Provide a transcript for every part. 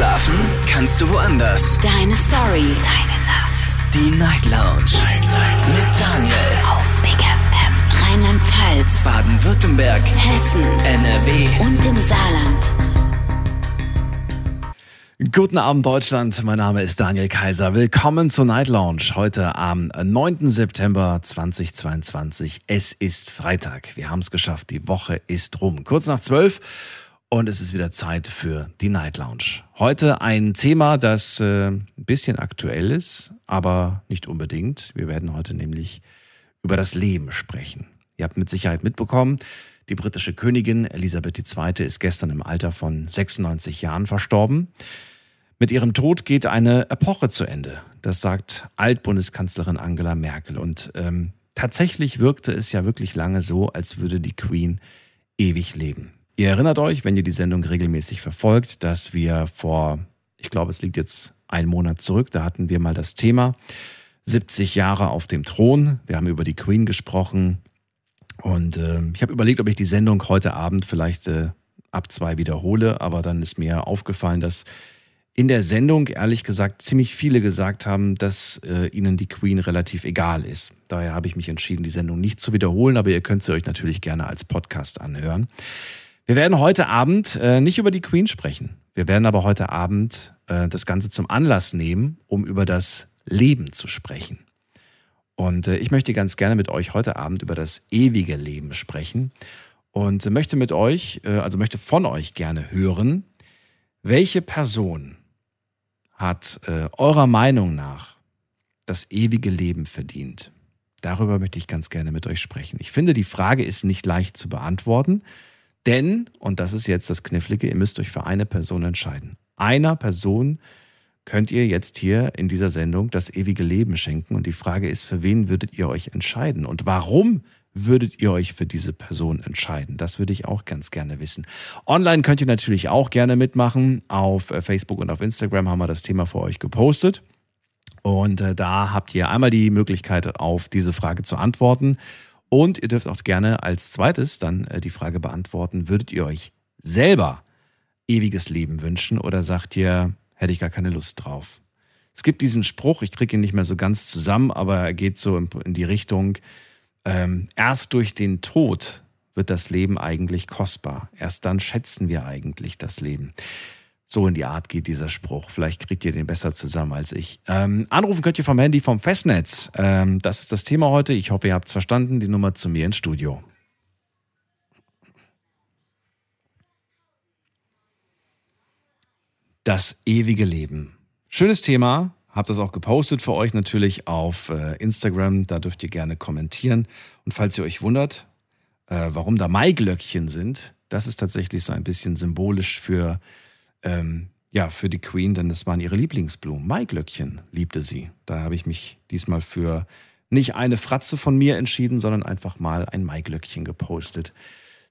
Schlafen kannst du woanders. Deine Story. Deine Nacht. Die Night Lounge. Night, Night. Mit Daniel. Auf Big FM. Rheinland-Pfalz. Baden-Württemberg. Hessen. NRW. Und im Saarland. Guten Abend Deutschland, mein Name ist Daniel Kaiser. Willkommen zur Night Lounge heute am 9. September 2022. Es ist Freitag. Wir haben es geschafft. Die Woche ist rum. Kurz nach zwölf und es ist wieder Zeit für die Night Lounge. Heute ein Thema, das äh, ein bisschen aktuell ist, aber nicht unbedingt. Wir werden heute nämlich über das Leben sprechen. Ihr habt mit Sicherheit mitbekommen, die britische Königin Elisabeth II. ist gestern im Alter von 96 Jahren verstorben. Mit ihrem Tod geht eine Epoche zu Ende. Das sagt Altbundeskanzlerin Angela Merkel. Und ähm, tatsächlich wirkte es ja wirklich lange so, als würde die Queen ewig leben. Ihr erinnert euch, wenn ihr die Sendung regelmäßig verfolgt, dass wir vor, ich glaube, es liegt jetzt ein Monat zurück, da hatten wir mal das Thema 70 Jahre auf dem Thron. Wir haben über die Queen gesprochen. Und äh, ich habe überlegt, ob ich die Sendung heute Abend vielleicht äh, ab zwei wiederhole, aber dann ist mir aufgefallen, dass in der Sendung ehrlich gesagt ziemlich viele gesagt haben, dass äh, ihnen die Queen relativ egal ist. Daher habe ich mich entschieden, die Sendung nicht zu wiederholen, aber ihr könnt sie euch natürlich gerne als Podcast anhören. Wir werden heute Abend äh, nicht über die Queen sprechen. Wir werden aber heute Abend äh, das Ganze zum Anlass nehmen, um über das Leben zu sprechen. Und äh, ich möchte ganz gerne mit euch heute Abend über das ewige Leben sprechen und möchte mit euch, äh, also möchte von euch gerne hören, welche Person hat äh, eurer Meinung nach das ewige Leben verdient? Darüber möchte ich ganz gerne mit euch sprechen. Ich finde, die Frage ist nicht leicht zu beantworten. Denn, und das ist jetzt das Knifflige, ihr müsst euch für eine Person entscheiden. Einer Person könnt ihr jetzt hier in dieser Sendung das ewige Leben schenken. Und die Frage ist, für wen würdet ihr euch entscheiden? Und warum würdet ihr euch für diese Person entscheiden? Das würde ich auch ganz gerne wissen. Online könnt ihr natürlich auch gerne mitmachen. Auf äh, Facebook und auf Instagram haben wir das Thema für euch gepostet. Und äh, da habt ihr einmal die Möglichkeit, auf diese Frage zu antworten. Und ihr dürft auch gerne als zweites dann äh, die Frage beantworten, würdet ihr euch selber ewiges Leben wünschen oder sagt ihr, hätte ich gar keine Lust drauf? Es gibt diesen Spruch, ich kriege ihn nicht mehr so ganz zusammen, aber er geht so in, die Richtung, ähm, erst durch den Tod wird das Leben eigentlich kostbar. Erst dann schätzen wir eigentlich das Leben. So in die Art geht dieser Spruch. Vielleicht kriegt ihr den besser zusammen als ich. Ähm, anrufen könnt ihr vom Handy vom Festnetz. Ähm, das ist das Thema heute. Ich hoffe, ihr habt es verstanden. Die Nummer zu mir ins Studio. Das ewige Leben. Schönes Thema. Hab das auch gepostet für euch natürlich auf äh, Instagram. Da dürft ihr gerne kommentieren. Und falls ihr euch wundert, äh, warum da Maiglöckchen sind, das ist tatsächlich so ein bisschen symbolisch für ähm, ja, für die Queen, denn das waren ihre Lieblingsblumen. Maiglöckchen liebte sie. Da habe ich mich diesmal für nicht eine Fratze von mir entschieden, sondern einfach mal ein Maiglöckchen gepostet.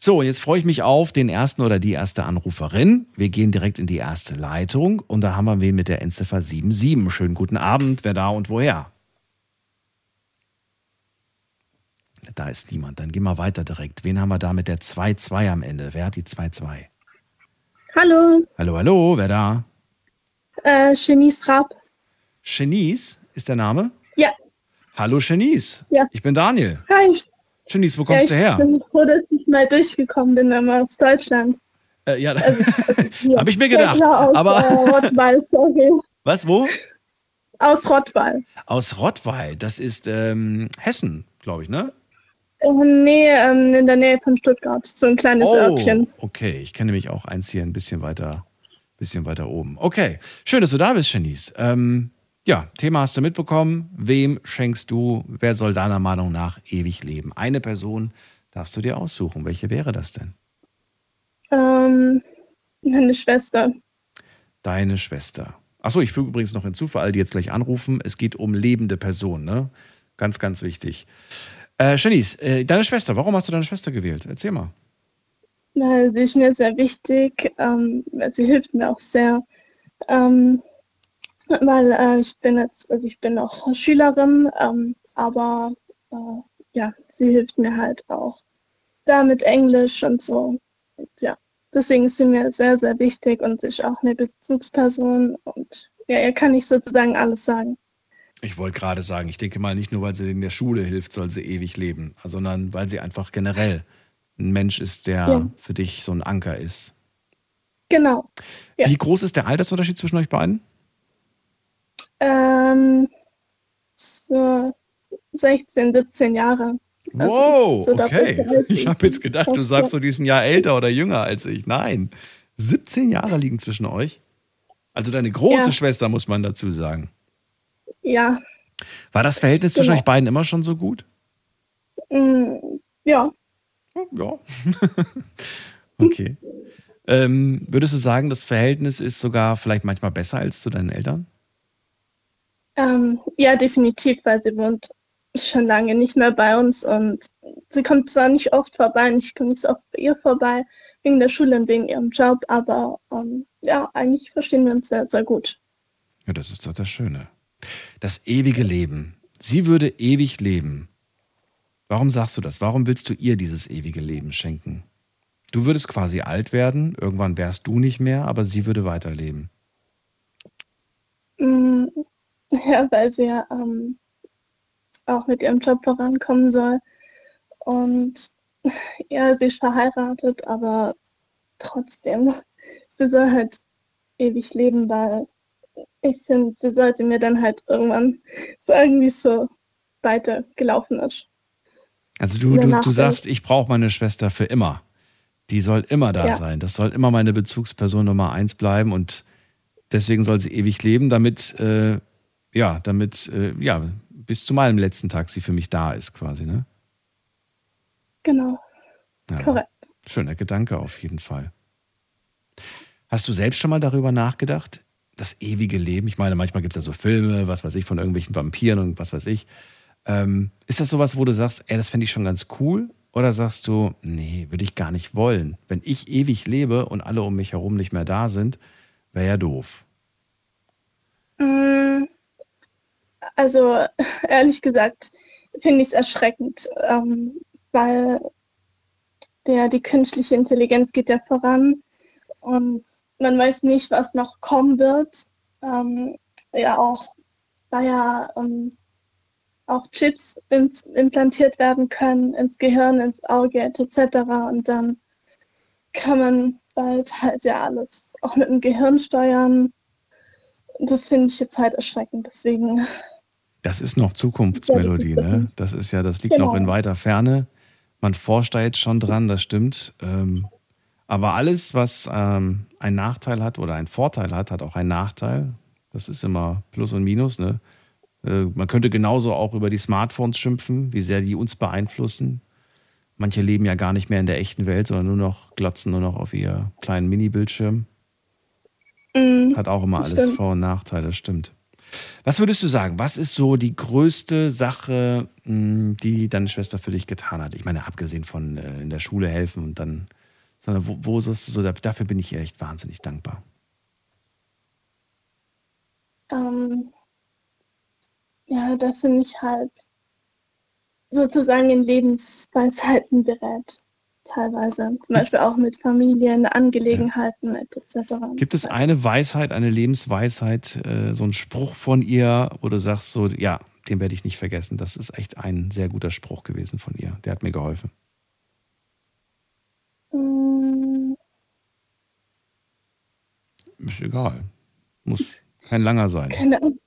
So, jetzt freue ich mich auf den ersten oder die erste Anruferin. Wir gehen direkt in die erste Leitung und da haben wir wen mit der Endziffer 77. Schönen guten Abend, wer da und woher? Da ist niemand. Dann gehen wir weiter direkt. Wen haben wir da mit der 2-2 am Ende? Wer hat die 2-2? Hallo. Hallo, hallo, wer da? Äh, Genies Rapp. Genies ist der Name? Ja. Hallo Genies. Ja. Ich bin Daniel. Hi. Genies, wo Ja, kommst ich du her? bin froh, dass ich mal durchgekommen bin, immer aus Deutschland. Äh, ja, Also, ja. habe ich mir gedacht. Ja, aus, Aber Äh, Rottweil, sorry. was, wo? Aus Rottweil. Aus Rottweil. Das ist ähm, Hessen, glaube ich, ne? Äh, nee, ähm, in der Nähe von Stuttgart. So ein kleines Oh, Örtchen. okay. Ich kenne nämlich auch eins hier ein bisschen weiter, bisschen weiter oben. Okay, schön, dass du da bist, Genies. Ähm, ja, Thema hast du mitbekommen. Wem schenkst du, wer soll deiner Meinung nach ewig leben? Eine Person darfst du dir aussuchen. Welche wäre das denn? Ähm, meine Schwester. Deine Schwester. Achso, ich füge übrigens noch hinzu, für alle, die jetzt gleich anrufen, es geht um lebende Personen, ne? Ganz, ganz wichtig. Äh, Janice, äh, deine Schwester, warum hast du deine Schwester gewählt? Erzähl mal. Na, sie ist mir sehr wichtig. Ähm, sie hilft mir auch sehr. Ähm, weil äh, ich bin jetzt, also ich bin auch Schülerin, ähm, aber äh, ja, sie hilft mir halt auch da mit Englisch und so. Und, ja, deswegen ist sie mir sehr, sehr wichtig und sie ist auch eine Bezugsperson und ja, ihr kann ich sozusagen alles sagen. Ich wollte gerade sagen, ich denke mal, nicht nur, weil sie in der Schule hilft, soll sie ewig leben, sondern weil sie einfach generell ein Mensch ist, der ja. für dich so ein Anker ist. Genau. Ja. Wie groß ist der Altersunterschied zwischen euch beiden? Ähm, so 16, 17 Jahre. Also, wow, so okay. Ich habe jetzt gedacht, du sagst so, die ist ein Jahr älter oder jünger als ich. Nein, 17 Jahre liegen zwischen euch. Also deine große ja. Schwester, muss man dazu sagen. Ja. War das Verhältnis genau. zwischen euch beiden immer schon so gut? Mm, ja. Ja. okay. Ähm, würdest du sagen, das Verhältnis ist sogar vielleicht manchmal besser als zu deinen Eltern? Ähm, ja, definitiv, weil sie wohnt schon lange nicht mehr bei uns und sie kommt zwar nicht oft vorbei, und ich komme nicht so oft bei ihr vorbei, wegen der Schule und wegen ihrem Job, aber ähm, ja, eigentlich verstehen wir uns sehr, sehr gut. Ja, das ist doch das Schöne. Das ewige Leben. Sie würde ewig leben. Warum sagst du das? Warum willst du ihr dieses ewige Leben schenken? Du würdest quasi alt werden, irgendwann wärst du nicht mehr, aber sie würde weiterleben. Mm, ja, weil sie ja ähm, auch mit ihrem Job vorankommen soll. Und ja, sie ist verheiratet, aber trotzdem, sie soll halt ewig leben, weil ich finde, sie sollte mir dann halt irgendwann sagen, wie es so weitergelaufen ist. Also du, du, du sagst, ich brauche meine Schwester für immer. Die soll immer da ja. sein. Das soll immer meine Bezugsperson Nummer eins bleiben und deswegen soll sie ewig leben, damit, äh, ja, damit, äh, ja, bis zu meinem letzten Tag sie für mich da ist, quasi, ne? Genau. Ja. Korrekt. Schöner Gedanke auf jeden Fall. Hast du selbst schon mal darüber nachgedacht? Das ewige Leben? Ich meine, manchmal gibt es ja so Filme, was weiß ich, von irgendwelchen Vampiren und was weiß ich. Ähm, ist das sowas, wo du sagst, ey, das fände ich schon ganz cool? Oder sagst du, nee, würde ich gar nicht wollen. Wenn ich ewig lebe und alle um mich herum nicht mehr da sind, wäre ja doof. Mm, also ehrlich gesagt finde ich es erschreckend, ähm, weil der, die künstliche Intelligenz geht ja voran und man weiß nicht, was noch kommen wird. Ähm, ja, auch, da ja ähm, auch Chips implantiert werden können ins Gehirn, ins Auge etc. Und dann kann man bald halt ja alles auch mit dem Gehirn steuern. Das finde ich jetzt halt erschreckend. Deswegen. Das ist noch Zukunftsmelodie, ne? Das ist ja, das liegt genau. noch in weiter Ferne. Man forscht da jetzt schon dran, das stimmt. Ähm, aber alles, was ähm, einen Nachteil hat oder einen Vorteil hat, hat auch einen Nachteil. Das ist immer Plus und Minus, ne? Äh, man könnte genauso auch über die Smartphones schimpfen, wie sehr die uns beeinflussen. Manche leben ja gar nicht mehr in der echten Welt, sondern nur noch glotzen nur noch auf ihr kleinen Mini-Bildschirm. Mhm, Hat auch immer alles stimmt. Vor- und Nachteile, stimmt. Was würdest du sagen? Was ist so die größte Sache, hm, die deine Schwester für dich getan hat? Ich meine, abgesehen von äh, in der Schule helfen und dann, sondern wo, wo ist es so, dafür bin ich ihr echt wahnsinnig dankbar. Ähm, ja, dass sie mich halt sozusagen in Lebensweisheiten berät, teilweise. Zum Beispiel auch mit Familien, Angelegenheiten ja. etc. Gibt es eine Weisheit, eine Lebensweisheit, äh, so ein Spruch von ihr, wo du sagst, so, ja, den werde ich nicht vergessen. Das ist echt ein sehr guter Spruch gewesen von ihr. Der hat mir geholfen. Mm. Ist egal. Muss kein langer sein. Keine Ahnung.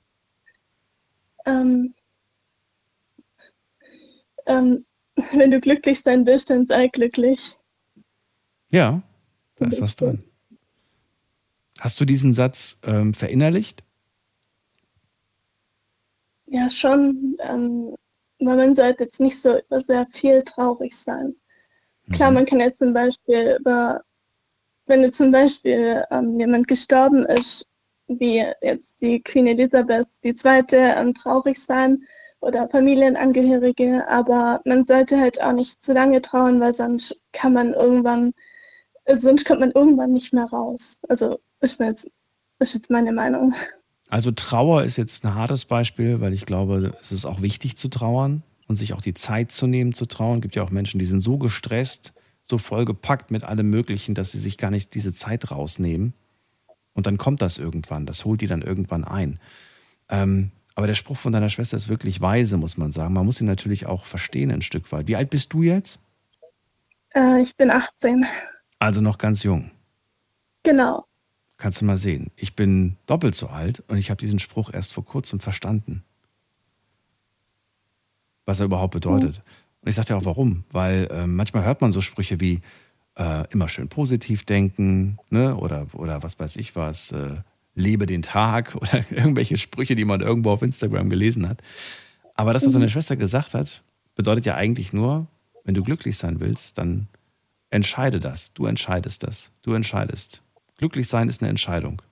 Ähm, ähm, wenn du glücklich sein willst, dann sei glücklich. Ja, da ist was dran. Hast du diesen Satz ähm, verinnerlicht? Ja, schon. Ähm, weil man sollte jetzt nicht so sehr viel traurig sein. Klar, mhm. man kann jetzt zum Beispiel über, wenn zum Beispiel ähm, jemand gestorben ist, wie jetzt die Queen Elizabeth II. Ähm, traurig sein oder Familienangehörige, aber man sollte halt auch nicht zu lange trauern, weil sonst kann man irgendwann, sonst kommt man irgendwann nicht mehr raus. Also ist, jetzt, ist jetzt meine Meinung. Also Trauer ist jetzt ein hartes Beispiel, weil ich glaube, es ist auch wichtig zu trauern und sich auch die Zeit zu nehmen zu trauern. Es gibt ja auch Menschen, die sind so gestresst, so vollgepackt mit allem Möglichen, dass sie sich gar nicht diese Zeit rausnehmen. Und dann kommt das irgendwann, das holt die dann irgendwann ein. Ähm, aber der Spruch von deiner Schwester ist wirklich weise, muss man sagen. Man muss ihn natürlich auch verstehen ein Stück weit. Wie alt bist du jetzt? Äh, ich bin 18. Also noch ganz jung. Genau. Kannst du mal sehen. Ich bin doppelt so alt und ich habe diesen Spruch erst vor kurzem verstanden. Was er überhaupt bedeutet. Mhm. Und ich sagte auch warum. Weil äh, manchmal hört man so Sprüche wie äh, immer schön positiv denken, ne? Oder, oder was weiß ich was, äh, lebe den Tag oder irgendwelche Sprüche, die man irgendwo auf Instagram gelesen hat. Aber das, was seine mhm. Schwester gesagt hat, bedeutet ja eigentlich nur, wenn du glücklich sein willst, dann entscheide das. Du entscheidest das. Du entscheidest. Glücklich sein ist eine Entscheidung.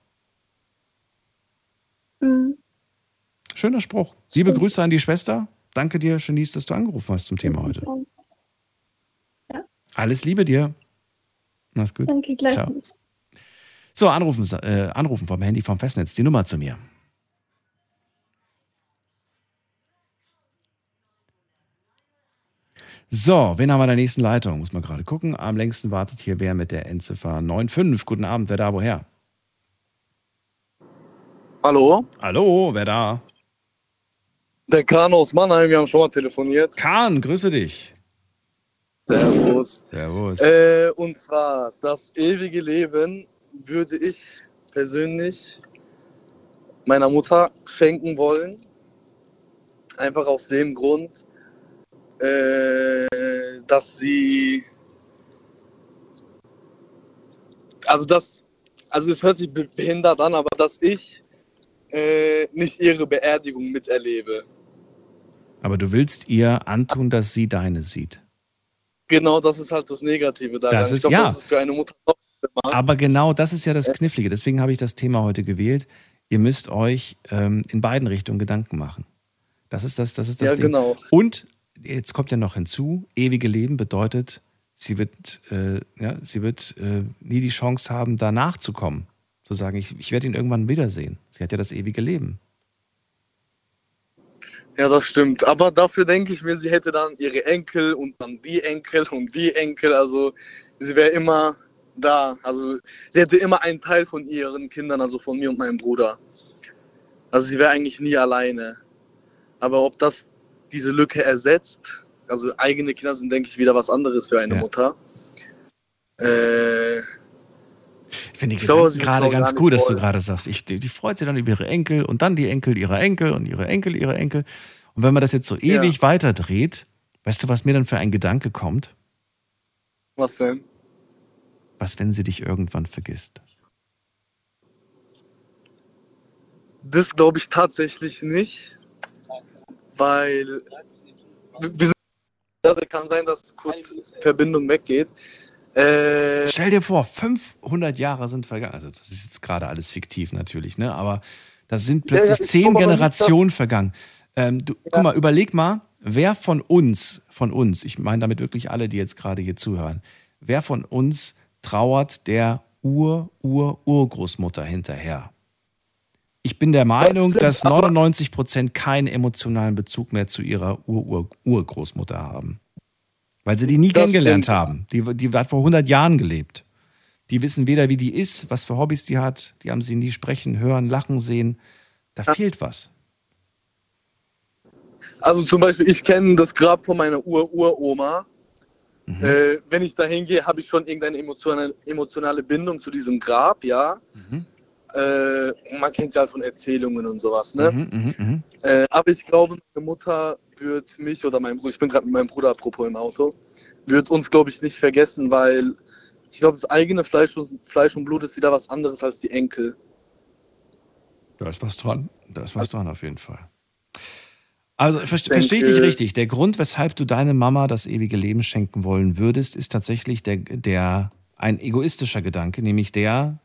Mhm. Schöner Spruch. Liebe Grüße an die Schwester. Danke dir, Janice, dass du angerufen hast zum Thema heute. Ja. Alles Liebe dir. Mach's gut. Danke gleichfalls. So, anrufen, äh, anrufen vom Handy vom Festnetz. Die Nummer zu mir. So, wen haben wir in der nächsten Leitung? Muss man gerade gucken. Am längsten wartet hier wer mit der Endziffer 95. Guten Abend, wer da, woher? Hallo? Hallo, wer da? Der Kahn aus Mannheim, wir haben schon mal telefoniert. Kahn, grüße dich. Servus. Servus. Äh, und zwar, das ewige Leben würde ich persönlich meiner Mutter schenken wollen. Einfach aus dem Grund, äh, dass sie, also das, also es hört sich behindert an, aber dass ich äh, nicht ihre Beerdigung miterlebe. Aber du willst ihr antun, dass sie deine sieht. Genau, das ist halt das Negative daran. Das ist, ich glaub, ja. das ist für eine Mutter noch aber genau das ist ja das Knifflige. Deswegen habe ich das Thema heute gewählt. Ihr müsst euch ähm, in beiden Richtungen Gedanken machen. Das ist das, das ist das ja, Ding. Genau. Und jetzt kommt ja noch hinzu, ewige Leben bedeutet, sie wird, äh, ja, sie wird äh, nie die Chance haben, da nachzukommen. Zu sagen, ich, ich werde ihn irgendwann wiedersehen. Sie hat ja das ewige Leben. Ja, das stimmt. Aber dafür denke ich mir, sie hätte dann ihre Enkel und dann die Enkel und die Enkel. Also sie wäre immer da. Also sie hätte immer einen Teil von ihren Kindern, also von mir und meinem Bruder. Also sie wäre eigentlich nie alleine. Aber ob das diese Lücke ersetzt, also eigene Kinder sind, denke ich, wieder was anderes für eine ja. Mutter. Äh, finde glaube, gerade ganz cool, dass du gerade sagst, ich, die, die, freut sich dann über ihre Enkel und dann die Enkel ihrer Enkel und ihre Enkel ihrer Enkel. Und wenn man das jetzt so ewig ja. weiterdreht, weißt du, was mir dann für ein Gedanke kommt? Was denn? Was, wenn sie dich irgendwann vergisst? Das glaube ich tatsächlich nicht, weil wir sind, kann sein, dass kurz Verbindung weggeht. Äh, Stell dir vor, 500 Jahre sind vergangen. Also das ist jetzt gerade alles fiktiv natürlich, ne? Aber da sind plötzlich ja, zehn Generationen vergangen. Ähm, du, ja. Guck mal, überleg mal, wer von uns, von uns, ich meine damit wirklich alle, die jetzt gerade hier zuhören, wer von uns trauert der Ur-Ur-Urgroßmutter hinterher. Ich bin der Meinung, dass 99 Prozent keinen emotionalen Bezug mehr zu ihrer Ur-Ur-Urgroßmutter haben. Weil sie die nie das kennengelernt stimmt. haben. Die, die hat vor 100 Jahren gelebt. Die wissen weder, wie die ist, was für Hobbys die hat. Die haben sie nie sprechen, hören, lachen sehen. Da ja. fehlt was. Also zum Beispiel, ich kenne das Grab von meiner Ur-Uroma. Mhm. Äh, wenn ich da hingehe, habe ich schon irgendeine emotionale, emotionale Bindung zu diesem Grab, ja. Mhm. Äh, man kennt es ja halt von Erzählungen und sowas, ne? Mhm, mhm, mhm, äh, aber ich glaube, meine Mutter wird mich oder mein Bruder, ich bin gerade mit meinem Bruder apropos im Auto, wird uns, glaube ich, nicht vergessen, weil ich glaube, das eigene Fleisch und, Fleisch und Blut ist wieder was anderes als die Enkel. Da ist was dran. Da ist was dran auf jeden Fall. Also verstehe ich dich richtig. Der Grund, weshalb du deine Mama das ewige Leben schenken wollen würdest, ist tatsächlich der, der ein egoistischer Gedanke, nämlich der,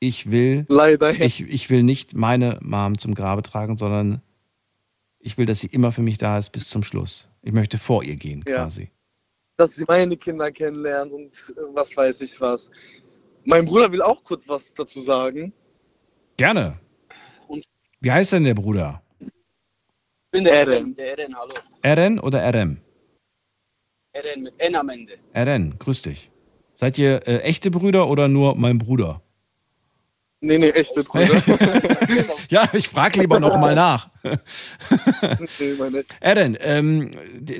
ich will, Leider, ich, ich will nicht meine Mom zum Grabe tragen, sondern ich will, dass sie immer für mich da ist bis zum Schluss. Ich möchte vor ihr gehen, ja. quasi. Dass sie meine Kinder kennenlernt und äh, was weiß ich was. Mein Bruder will auch kurz was dazu sagen. Gerne. Und Wie heißt denn der Bruder? bin der Eren. Der Eren, hallo. Eren oder RM? Eren mit N am Ende. Eren, grüß dich. Seid ihr äh, echte Brüder oder nur mein Bruder? Nee, nee, echte Brüder. Ja, ich frage lieber noch mal nach. Eren, ähm,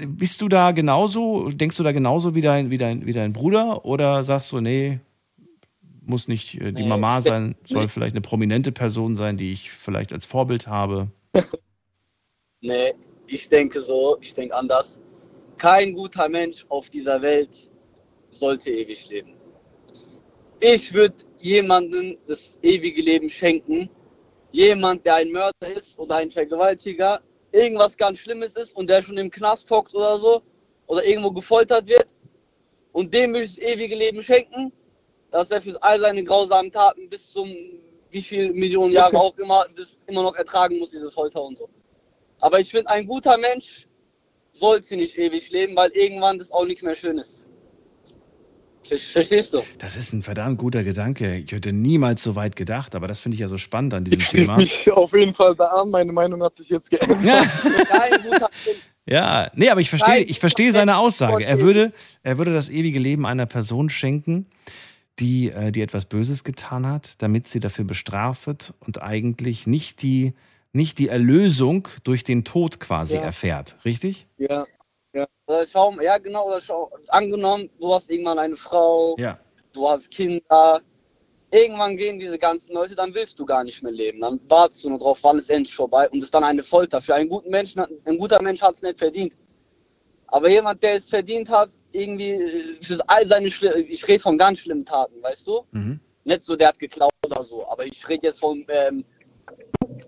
bist du da genauso, denkst du da genauso wie dein, wie dein, wie dein Bruder oder sagst du, nee, muss nicht äh, die Nee, Mama sein, soll vielleicht eine prominente Person sein, die ich vielleicht als Vorbild habe? Nee, ich denke so, ich denke anders. Kein guter Mensch auf dieser Welt sollte ewig leben. Ich würde jemandem das ewige Leben schenken. Jemand, der ein Mörder ist oder ein Vergewaltiger, irgendwas ganz Schlimmes ist und der schon im Knast hockt oder so oder irgendwo gefoltert wird. Und dem würde ich das ewige Leben schenken, dass er für all seine grausamen Taten bis zum wie viel Millionen Jahre auch immer das immer noch ertragen muss, diese Folter und so. Aber ich finde, ein guter Mensch sollte nicht ewig leben, weil irgendwann das auch nichts mehr schön ist. Ver- Verstehst du? Das ist ein verdammt guter Gedanke. Ich hätte niemals so weit gedacht, aber das finde ich ja so spannend an diesem ich Thema. mich auf jeden Fall da an. Meine Meinung hat sich jetzt geändert. Ja, Mensch. ja, nee, aber ich verstehe, ich verstehe seine Aussage. Er würde, er würde das ewige Leben einer Person schenken, die, äh, die etwas Böses getan hat, damit sie dafür bestraft wird und eigentlich nicht die, nicht die Erlösung durch den Tod quasi Ja. erfährt. Richtig? Ja, Oder schau, ja genau, oder schau, angenommen, du hast irgendwann eine Frau, Ja. du hast Kinder. Irgendwann gehen diese ganzen Leute, dann willst du gar nicht mehr leben. Dann wartest du nur drauf, wann ist endlich vorbei und ist dann eine Folter. Für einen guten Menschen, ein guter Mensch hat es nicht verdient. Aber jemand, der es verdient hat, irgendwie für all seine, ich rede von ganz schlimmen Taten, weißt du? Mhm. Nicht so, der hat geklaut oder so, aber ich rede jetzt von ähm,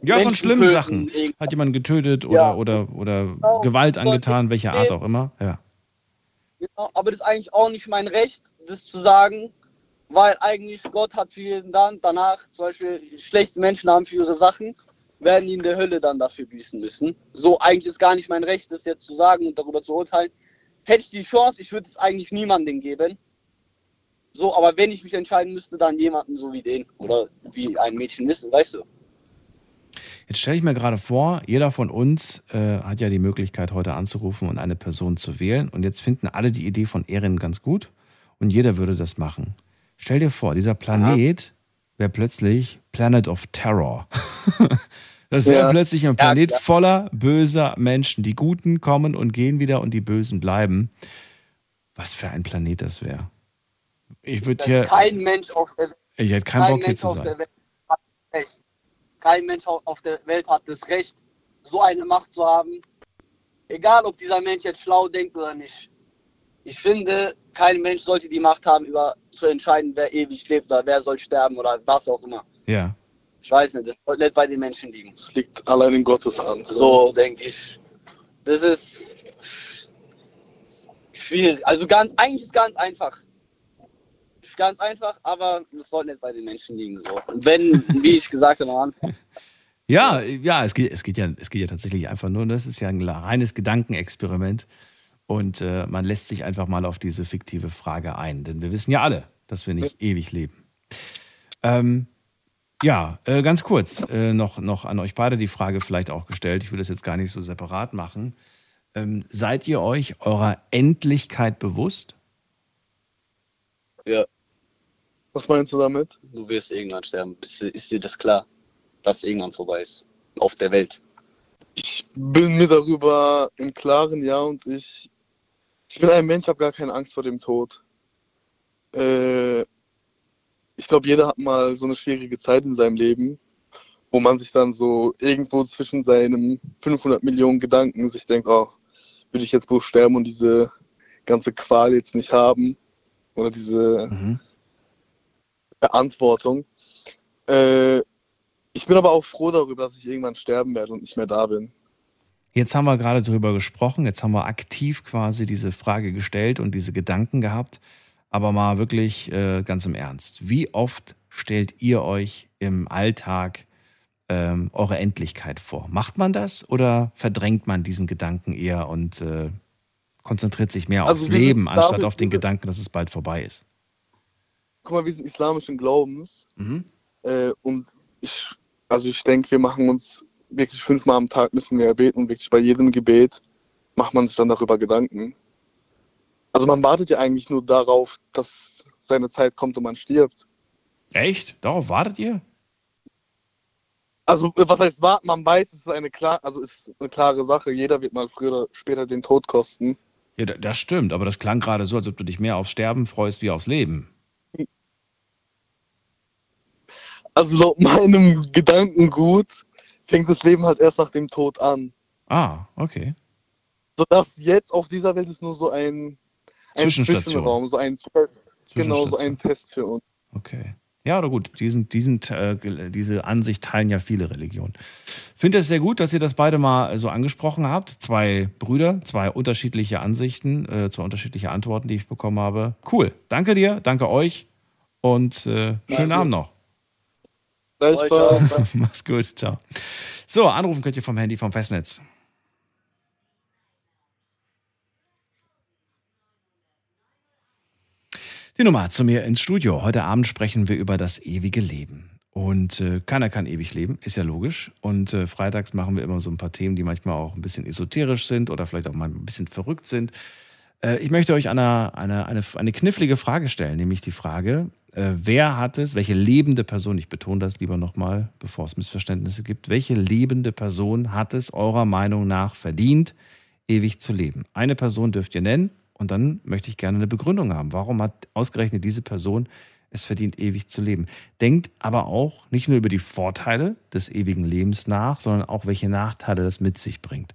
Ja, von Menschen schlimmen töten, Sachen. Hat jemand getötet oder, Ja. oder, oder Genau. Gewalt angetan, welcher Art auch immer. Ja. Genau, aber das ist eigentlich auch nicht mein Recht, das zu sagen, weil eigentlich Gott hat für jeden dann danach, zum Beispiel schlechte Menschen haben für ihre Sachen, werden die in der Hölle dann dafür büßen müssen. So, eigentlich ist gar nicht mein Recht, das jetzt zu sagen und darüber zu urteilen. Hätte ich die Chance, ich würde es eigentlich niemandem geben. So, aber wenn ich mich entscheiden müsste, dann jemanden so wie den oder wie ein Mädchen wissen, weißt du? Jetzt stelle ich mir gerade vor, jeder von uns äh, hat ja die Möglichkeit, heute anzurufen und eine Person zu wählen. Und jetzt finden alle die Idee von Erin ganz gut und jeder würde das machen. Stell dir vor, dieser Planet wäre plötzlich Planet of Terror. das wäre Ja. plötzlich ein Planet klar. voller böser Menschen. Die Guten kommen und gehen wieder und die Bösen bleiben. Was für ein Planet das wäre. Ich würde hier, Kein Mensch auf der ich hätte keinen Kein Bock hier Mensch zu auf sein. der Welt. Kein Mensch au- auf der Welt hat das Recht, so eine Macht zu haben. Egal, ob dieser Mensch jetzt schlau denkt oder nicht. Ich finde, kein Mensch sollte die Macht haben, über zu entscheiden, wer ewig lebt oder wer soll sterben oder was auch immer. Ja. Ich weiß nicht, das sollte nicht bei den Menschen liegen. es liegt allein in Gottes Hand. So denke ich. Das ist schwierig. Also ganz, eigentlich ist ganz einfach. Ganz einfach, aber es soll nicht bei den Menschen liegen. So. Und wenn, wie ich gesagt habe am Anfang, Ja, ja, es geht, es geht ja, es geht ja tatsächlich einfach nur, das ist ja ein reines Gedankenexperiment. Und äh, man lässt sich einfach mal auf diese fiktive Frage ein. Denn wir wissen ja alle, dass wir nicht ewig leben. Ähm, ja, äh, ganz kurz äh, noch, noch an euch beide die Frage vielleicht auch gestellt. Ich will das jetzt gar nicht so separat machen. Ähm, seid ihr euch eurer Endlichkeit bewusst? ja, Was meinst du damit? du wirst irgendwann sterben. Ist, ist dir das klar, dass irgendwann vorbei ist? Auf der Welt. Ich bin mir darüber im Klaren, ja, und ich, ich bin ein Mensch, habe gar keine Angst vor dem Tod. Äh, ich glaube, jeder hat mal so eine schwierige Zeit in seinem Leben, wo man sich dann so irgendwo zwischen seinen 500 Millionen Gedanken sich denkt, oh, würde ich jetzt bloß sterben und diese ganze Qual jetzt nicht haben oder diese Mhm. Verantwortung. Äh, ich bin aber auch froh darüber, dass ich irgendwann sterben werde und nicht mehr da bin. Jetzt haben wir gerade drüber gesprochen, jetzt haben wir aktiv quasi diese Frage gestellt und diese Gedanken gehabt, aber mal wirklich äh, ganz im Ernst. Wie oft stellt ihr euch im Alltag ähm, eure Endlichkeit vor? Macht man das oder verdrängt man diesen Gedanken eher und äh, konzentriert sich mehr Also aufs Leben, anstatt auf den Gedanken, dass es bald vorbei ist? Guck mal, wir sind islamischen Glaubens Mhm. äh, und ich, also ich denke, wir machen uns wirklich fünfmal am Tag müssen wir beten und wirklich bei jedem Gebet macht man sich dann darüber Gedanken. Also man wartet ja eigentlich nur darauf, dass seine Zeit kommt und man stirbt. Echt? Darauf wartet ihr? Also was heißt warten? Man weiß, es ist eine klar, also ist eine klare Sache. Jeder wird mal früher oder später den Tod kosten. Ja, da- das stimmt, aber das klang gerade so, als ob du dich mehr aufs Sterben freust wie aufs Leben. Also laut meinem Gedankengut fängt das Leben halt erst nach dem Tod an. Ah, okay. Sodass jetzt auf dieser Welt ist nur so ein, ein. Zwischenraum, so ein Test. Genau, so ein Test für uns. Okay. Ja, oder gut, diesen, diesen, äh, diese Ansicht teilen ja viele Religionen. Finde es sehr gut, dass ihr das beide mal so angesprochen habt. Zwei Brüder, zwei unterschiedliche Ansichten, äh, zwei unterschiedliche Antworten, die ich bekommen habe. Cool. Danke dir, danke euch und äh, schönen Danke. Abend noch. Gleichfalls. Mach's gut, ciao. So, anrufen könnt ihr vom Handy, vom Festnetz. Die Nummer zu mir ins Studio. Heute Abend sprechen wir über das ewige Leben. Und äh, keiner kann ewig leben, ist ja logisch. Und äh, freitags machen wir immer so ein paar Themen, die manchmal auch ein bisschen esoterisch sind oder vielleicht auch mal ein bisschen verrückt sind. Äh, ich möchte euch eine, eine, eine, eine knifflige Frage stellen, nämlich die Frage, äh, wer hat es, welche lebende Person, ich betone das lieber nochmal, bevor es Missverständnisse gibt, welche lebende Person hat es eurer Meinung nach verdient, ewig zu leben? Eine Person dürft ihr nennen und dann möchte ich gerne eine Begründung haben. Warum hat ausgerechnet diese Person es verdient, ewig zu leben? Denkt aber auch nicht nur über die Vorteile des ewigen Lebens nach, sondern auch, welche Nachteile das mit sich bringt.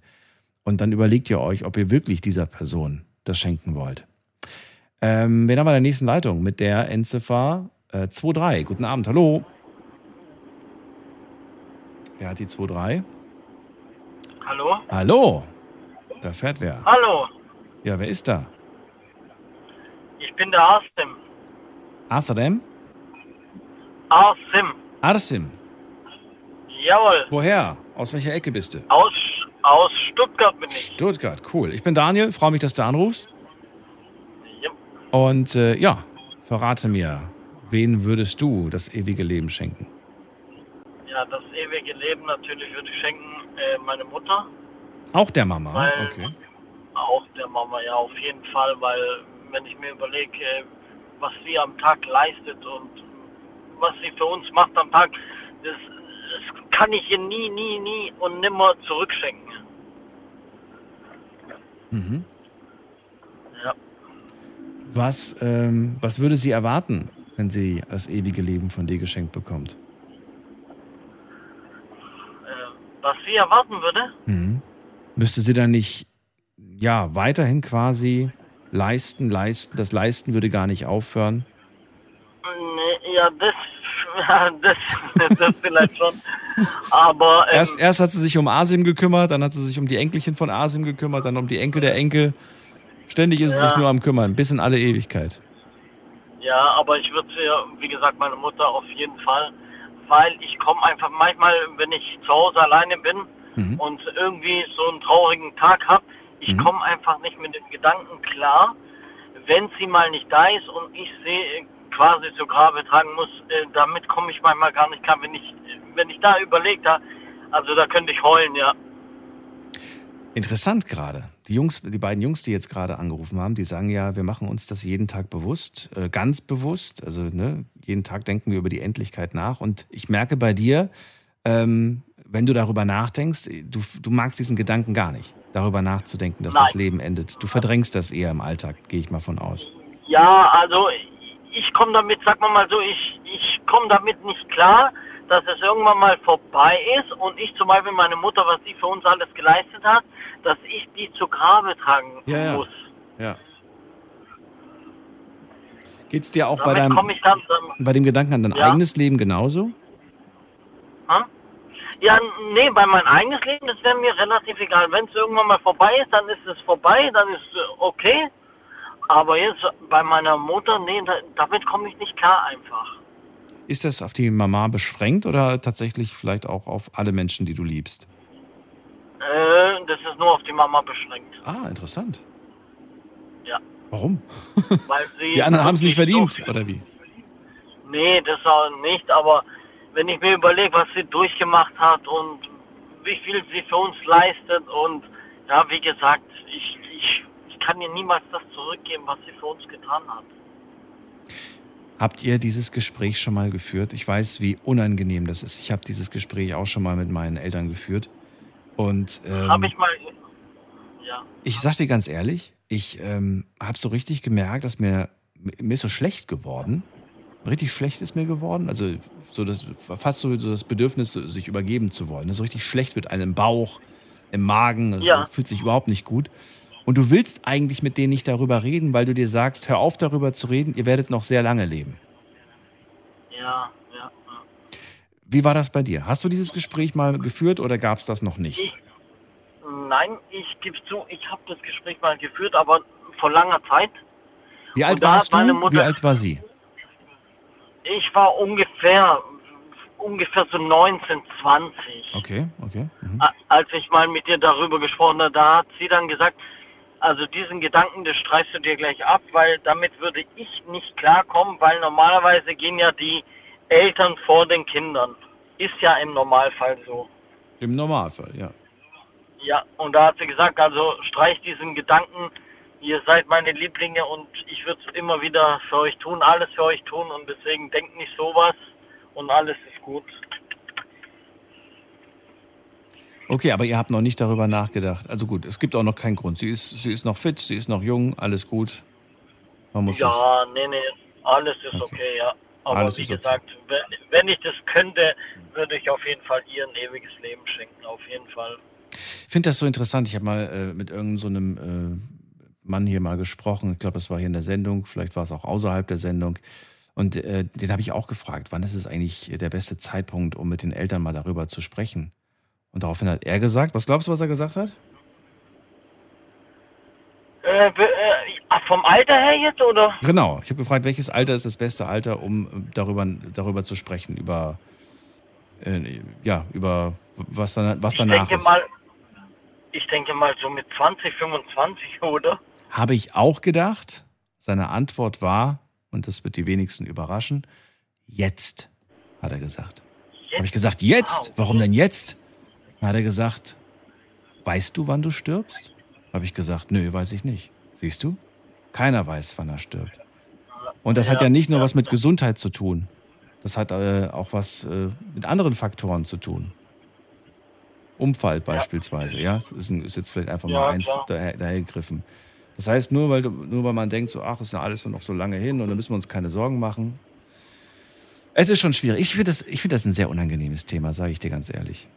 Und dann überlegt ihr euch, ob ihr wirklich dieser Person das schenken wollt. Ähm, wen haben wir in der nächsten Leitung? Mit der Endziffer äh, 23. Guten Abend, hallo. Wer hat die 23? Hallo? Hallo. Da fährt wer. Hallo, Ja, wer ist da? ich bin der Arsim. Asadem? Arsim, Arsim. jawohl. Woher? Aus welcher Ecke bist du? Aus, aus Stuttgart bin ich. Stuttgart, cool. Ich bin Daniel, freue mich, dass du anrufst. Und äh, ja, verrate mir, wen würdest du das ewige Leben schenken? Ja, das ewige Leben natürlich würde ich schenken äh, meine Mutter, Auch der Mama? Weil- Okay. auch der Mama, ja, auf jeden Fall, weil wenn ich mir überlege, äh, was sie am Tag leistet und was sie für uns macht am Tag, das, das kann ich ihr nie, nie, nie und nimmer zurückschenken. Mhm. Was, ähm, was würde sie erwarten, wenn sie das ewige Leben von dir geschenkt bekommt? Äh, was sie erwarten würde, Mhm. Müsste sie dann nicht, ja, weiterhin quasi leisten, leisten? Das Leisten würde gar nicht aufhören. Nee, ja, das, das, das vielleicht schon. Aber ähm, Erst, erst hat sie sich um Asim gekümmert, dann hat sie sich um die Enkelchen von Asim gekümmert, dann um die Enkel der Enkel. Ständig ist Ja. sich nur am Kümmern, bis in alle Ewigkeit. ja, aber ich würde ja, wie gesagt, meine Mutter auf jeden Fall, weil ich komme einfach manchmal, wenn ich zu Hause alleine bin Mhm. und irgendwie so einen traurigen Tag habe, ich Mhm. komme einfach nicht mit dem Gedanken klar, wenn sie mal nicht da ist und ich sie äh, quasi zu Grabe tragen muss, äh, damit komme ich manchmal gar nicht klar, wenn ich, wenn ich da überlegt habe, also da könnte ich heulen, ja. Interessant gerade. Die Jungs, die beiden Jungs, die jetzt gerade angerufen haben, die sagen ja, wir machen uns das jeden Tag bewusst, äh, ganz bewusst. Also ne, jeden Tag denken wir über die Endlichkeit nach. Und ich merke bei dir, ähm, wenn du darüber nachdenkst, du, du magst diesen Gedanken gar nicht, darüber nachzudenken, dass Nein. das Leben endet. Du verdrängst das eher im Alltag, gehe ich mal von aus. Ja, also ich komme damit, sag mal mal so, ich, ich komme damit nicht klar, dass es irgendwann mal vorbei ist und ich zum Beispiel meine Mutter, was sie für uns alles geleistet hat, dass ich die zu Grabe tragen Ja, muss. Ja. Geht es dir auch bei, deinem, dann, dann bei dem Gedanken an dein Ja. eigenes Leben genauso? hm? ja, nee, bei mein eigenes Leben, das wäre mir relativ egal. Wenn es irgendwann mal vorbei ist, dann ist es vorbei, dann ist äh, okay. Aber jetzt bei meiner Mutter, nee, da, damit komme ich nicht klar einfach. Ist das auf die Mama beschränkt oder tatsächlich vielleicht auch auf alle Menschen, die du liebst? Äh, das ist nur auf die Mama beschränkt. Ah, interessant. Ja. Warum? Weil sie Die anderen haben es nicht verdient, so oder wie? Nee, das auch nicht, aber wenn ich mir überlege, was sie durchgemacht hat und wie viel sie für uns leistet und ja, wie gesagt, ich, ich, ich ich kann ihr niemals das zurückgeben, was sie für uns getan hat. Habt ihr dieses Gespräch schon mal geführt? Ich weiß, wie unangenehm das ist. Ich habe dieses Gespräch auch schon mal mit meinen Eltern geführt. Und ähm, Habe ich mal. Ja. ich sag dir ganz ehrlich, ich ähm, habe so richtig gemerkt, dass mir mir ist so schlecht geworden. Richtig schlecht ist mir geworden. Also so das fast so das Bedürfnis, sich übergeben zu wollen. So richtig schlecht wird einem im Bauch, im Magen. Also Ja. Fühlt sich überhaupt nicht gut. Und du willst eigentlich mit denen nicht darüber reden, weil du dir sagst, hör auf darüber zu reden, ihr werdet noch sehr lange leben. Ja, ja, ja. Wie war das bei dir? Hast du dieses Gespräch mal geführt oder gab es das noch nicht? Ich, nein, ich gebe zu, ich habe das Gespräch mal geführt, aber vor langer Zeit. Wie alt warst du? Mutter- Wie alt war sie? Ich war ungefähr, ungefähr so 19, 20. Okay, okay. Mhm. Als ich mal mit ihr darüber gesprochen habe, da hat sie dann gesagt, also diesen Gedanken, das streichst du dir gleich ab, weil damit würde ich nicht klarkommen, weil normalerweise gehen ja die Eltern vor den Kindern. Ist ja im Normalfall so. Im Normalfall, ja. Ja, und da hat sie gesagt, also streich diesen Gedanken, ihr seid meine Lieblinge und ich würde es immer wieder für euch tun, alles für euch tun und deswegen denkt nicht sowas und alles ist gut. Okay, aber ihr habt noch nicht darüber nachgedacht. Also gut, es gibt auch noch keinen Grund. Sie ist, sie ist noch fit, sie ist noch jung, alles gut. Man muss Ja, nee, nee, alles ist Okay. okay, ja. Aber Alles wie ist okay. gesagt, wenn, wenn ich das könnte, würde ich auf jeden Fall ihr ein ewiges Leben schenken, auf jeden Fall. Ich finde das so interessant. Ich habe mal äh, mit irgendeinem so einem, äh, Mann hier mal gesprochen. Ich glaube, das war hier in der Sendung. Vielleicht war es auch außerhalb der Sendung. Und äh, den habe ich auch gefragt, wann ist es eigentlich der beste Zeitpunkt, um mit den Eltern mal darüber zu sprechen? Und daraufhin hat er gesagt, was glaubst du, was er gesagt hat? Äh, äh, vom Alter her jetzt, oder? Genau. Ich habe gefragt, welches Alter ist das beste Alter, um darüber, darüber zu sprechen, über, äh, ja, über was, dann, was Ich danach denke ist. mal, ich denke mal so mit 20, 25, oder? Habe ich auch gedacht. Seine Antwort war, und das wird die wenigsten überraschen, jetzt, hat er gesagt. Habe ich gesagt, jetzt? Wow. Warum denn jetzt? Dann hat er gesagt, weißt du, wann du stirbst? Habe ich gesagt, nö, weiß ich nicht. Siehst du? Keiner weiß, wann er stirbt. Und das hat Ja, ja nicht nur ja. was mit Gesundheit zu tun. Das hat äh, auch was äh, mit anderen Faktoren zu tun. Unfall beispielsweise, ja. Das ist, ein, ist jetzt vielleicht einfach Ja, mal eins daher, dahergegriffen. Das heißt, nur weil, nur weil man denkt, so, ach, ist ja alles noch so lange hin und da müssen wir uns keine Sorgen machen. Es ist schon schwierig. Ich finde das, ich finde das ein sehr unangenehmes Thema, sage ich dir ganz ehrlich.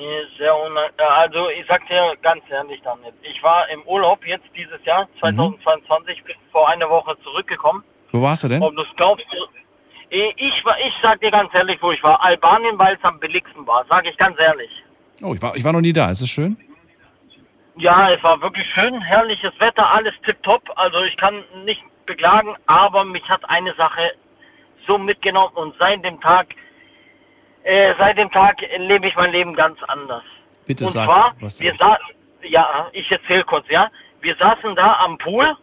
Nee, sehr unangenehm. Also ich sag dir ganz ehrlich damit. Ich war im Urlaub jetzt dieses Jahr, Mhm. 2022, bin vor einer Woche zurückgekommen. Wo warst du denn? Ob du es glaubst, ich war, ich sag dir ganz ehrlich, wo ich war. Albanien, weil es am billigsten war, sage ich ganz ehrlich. Oh, ich war, ich war noch nie da. Ist es schön? Ja, es war wirklich schön, herrliches Wetter, alles tipptopp. Also ich kann nicht beklagen, aber mich hat eine Sache so mitgenommen und seit dem Tag, äh, seit dem Tag lebe ich mein Leben ganz anders. Bitte und sag, zwar, was wir saßen, ja, ich erzähle kurz, ja. Wir saßen da am Pool,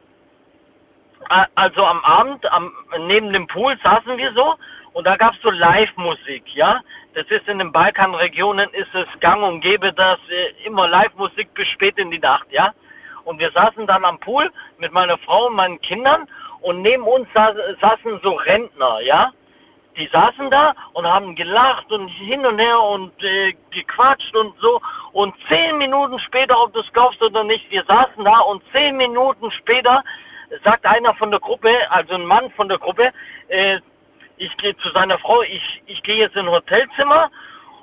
also am Abend, am, neben dem Pool saßen wir so und da gab es so Live-Musik, ja. Das ist in den Balkanregionen, ist es gang und gäbe, dass äh, immer Live-Musik bis spät in die Nacht, ja. Und wir saßen dann am Pool mit meiner Frau und meinen Kindern und neben uns sa saßen so Rentner, ja die saßen da und haben gelacht und hin und her und äh, gequatscht und so. Und zehn Minuten später, ob du es glaubst oder nicht, wir saßen da und zehn Minuten später sagt einer von der Gruppe, also ein Mann von der Gruppe, äh, ich gehe zu seiner Frau, ich, ich gehe jetzt in ein Hotelzimmer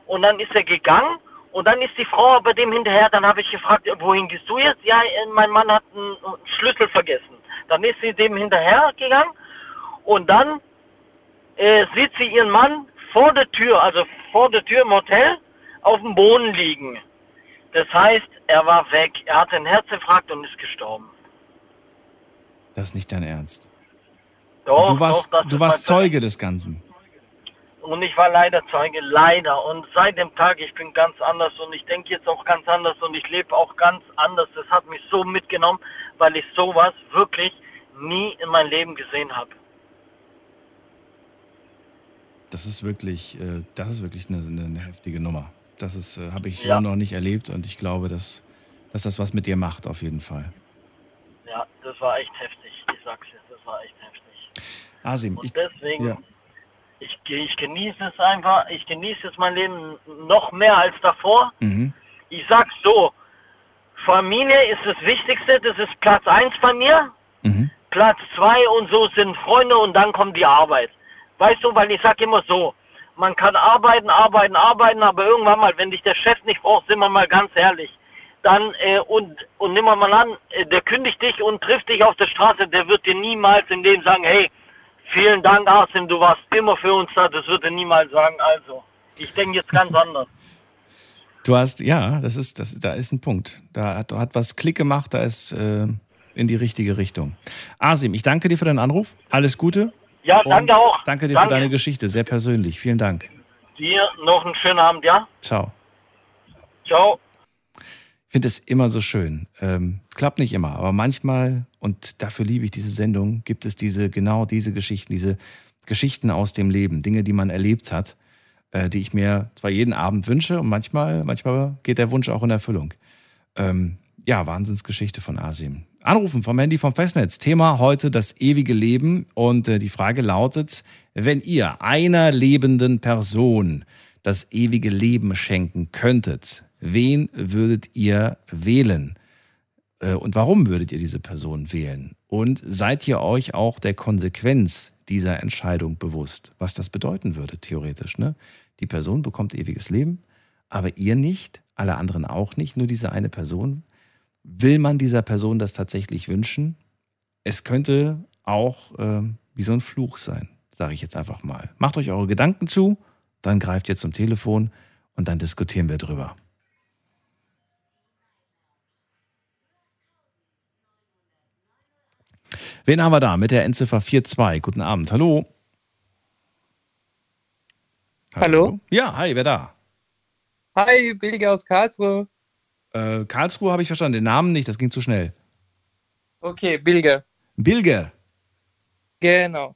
und dann ist er gegangen und dann ist die Frau bei dem hinterher, dann habe ich gefragt, wohin gehst du jetzt? Ja, äh, mein Mann hat einen Schlüssel vergessen. Dann ist sie dem hinterher gegangen und dann äh, sieht sie ihren Mann vor der Tür, also vor der Tür im Hotel, auf dem Boden liegen. Das heißt, er war weg. Er hatte einen Herzinfarkt und ist gestorben. Das ist nicht dein Ernst. Doch, du warst, doch, du warst Zeuge des Ganzen. Und ich war leider Zeuge, leider. Und seit dem Tag, ich bin ganz anders und ich denke jetzt auch ganz anders und ich lebe auch ganz anders. Das hat mich so mitgenommen, weil ich sowas wirklich nie in meinem Leben gesehen habe. Das ist wirklich, äh, das ist wirklich eine, eine, heftige Nummer. Das ist, äh, habe ich Ja. so noch nicht erlebt und ich glaube, dass, dass das was mit dir macht, auf jeden Fall. das war echt heftig. Ich sag's dir, das war echt heftig. Asim, Und ich, deswegen, ja. ich, ich genieße es einfach, ich genieße jetzt mein Leben noch mehr als davor. Mhm. Ich sag's so, Familie ist das Wichtigste, das ist Platz eins bei mir. Mhm. Platz zwei und so sind Freunde und dann kommt die Arbeit. Weißt du, weil ich sag immer so, man kann arbeiten, arbeiten, arbeiten, aber irgendwann mal, wenn dich der Chef nicht braucht, sind wir mal ganz ehrlich, dann äh, und und nimm mal an, äh, der kündigt dich und trifft dich auf der Straße, der wird dir niemals in dem sagen, hey, vielen Dank, Asim, du warst immer für uns da, das wird er niemals sagen. Also, ich denke jetzt ganz anders. Du hast, ja, das ist, das, da ist ein Punkt. Da hat, hat was Klick gemacht, da ist äh, in die richtige Richtung. Asim, ich danke dir für deinen Anruf. Alles Gute. Ja, Und danke auch. Danke dir Danke. für deine Geschichte, sehr persönlich. Vielen Dank. Dir noch einen schönen Abend, ja? Ciao. Ciao. Ich finde es immer so schön. Ähm, klappt nicht immer, aber manchmal, und dafür liebe ich diese Sendung, gibt es diese, genau diese Geschichten, diese Geschichten aus dem Leben, Dinge, die man erlebt hat, äh, die ich mir zwar jeden Abend wünsche und manchmal, manchmal geht der Wunsch auch in Erfüllung. Ähm, ja, Wahnsinnsgeschichte von Asim. Anrufen vom Handy vom Festnetz. Thema heute das ewige Leben. Und äh, die Frage lautet, wenn ihr einer lebenden Person das ewige Leben schenken könntet, wen würdet ihr wählen? Äh, Und warum würdet ihr diese Person wählen? Und seid ihr euch auch der Konsequenz dieser Entscheidung bewusst, was das bedeuten würde, theoretisch? Ne? Die Person bekommt ewiges Leben, aber ihr nicht, alle anderen auch nicht, nur diese eine Person. Will man dieser Person das tatsächlich wünschen? Es könnte auch ähm, wie so ein Fluch sein, sage ich jetzt einfach mal. Macht euch eure Gedanken zu, dann greift ihr zum Telefon und dann diskutieren wir drüber. Wen haben wir da mit der Endziffer 42? Guten Abend, hallo. Hallo? Ja, hi, wer da? Hi, Billiger aus Karlsruhe. Äh, Karlsruhe habe ich verstanden, den Namen nicht, das ging zu schnell. Okay, Bilger. Bilger, Genau.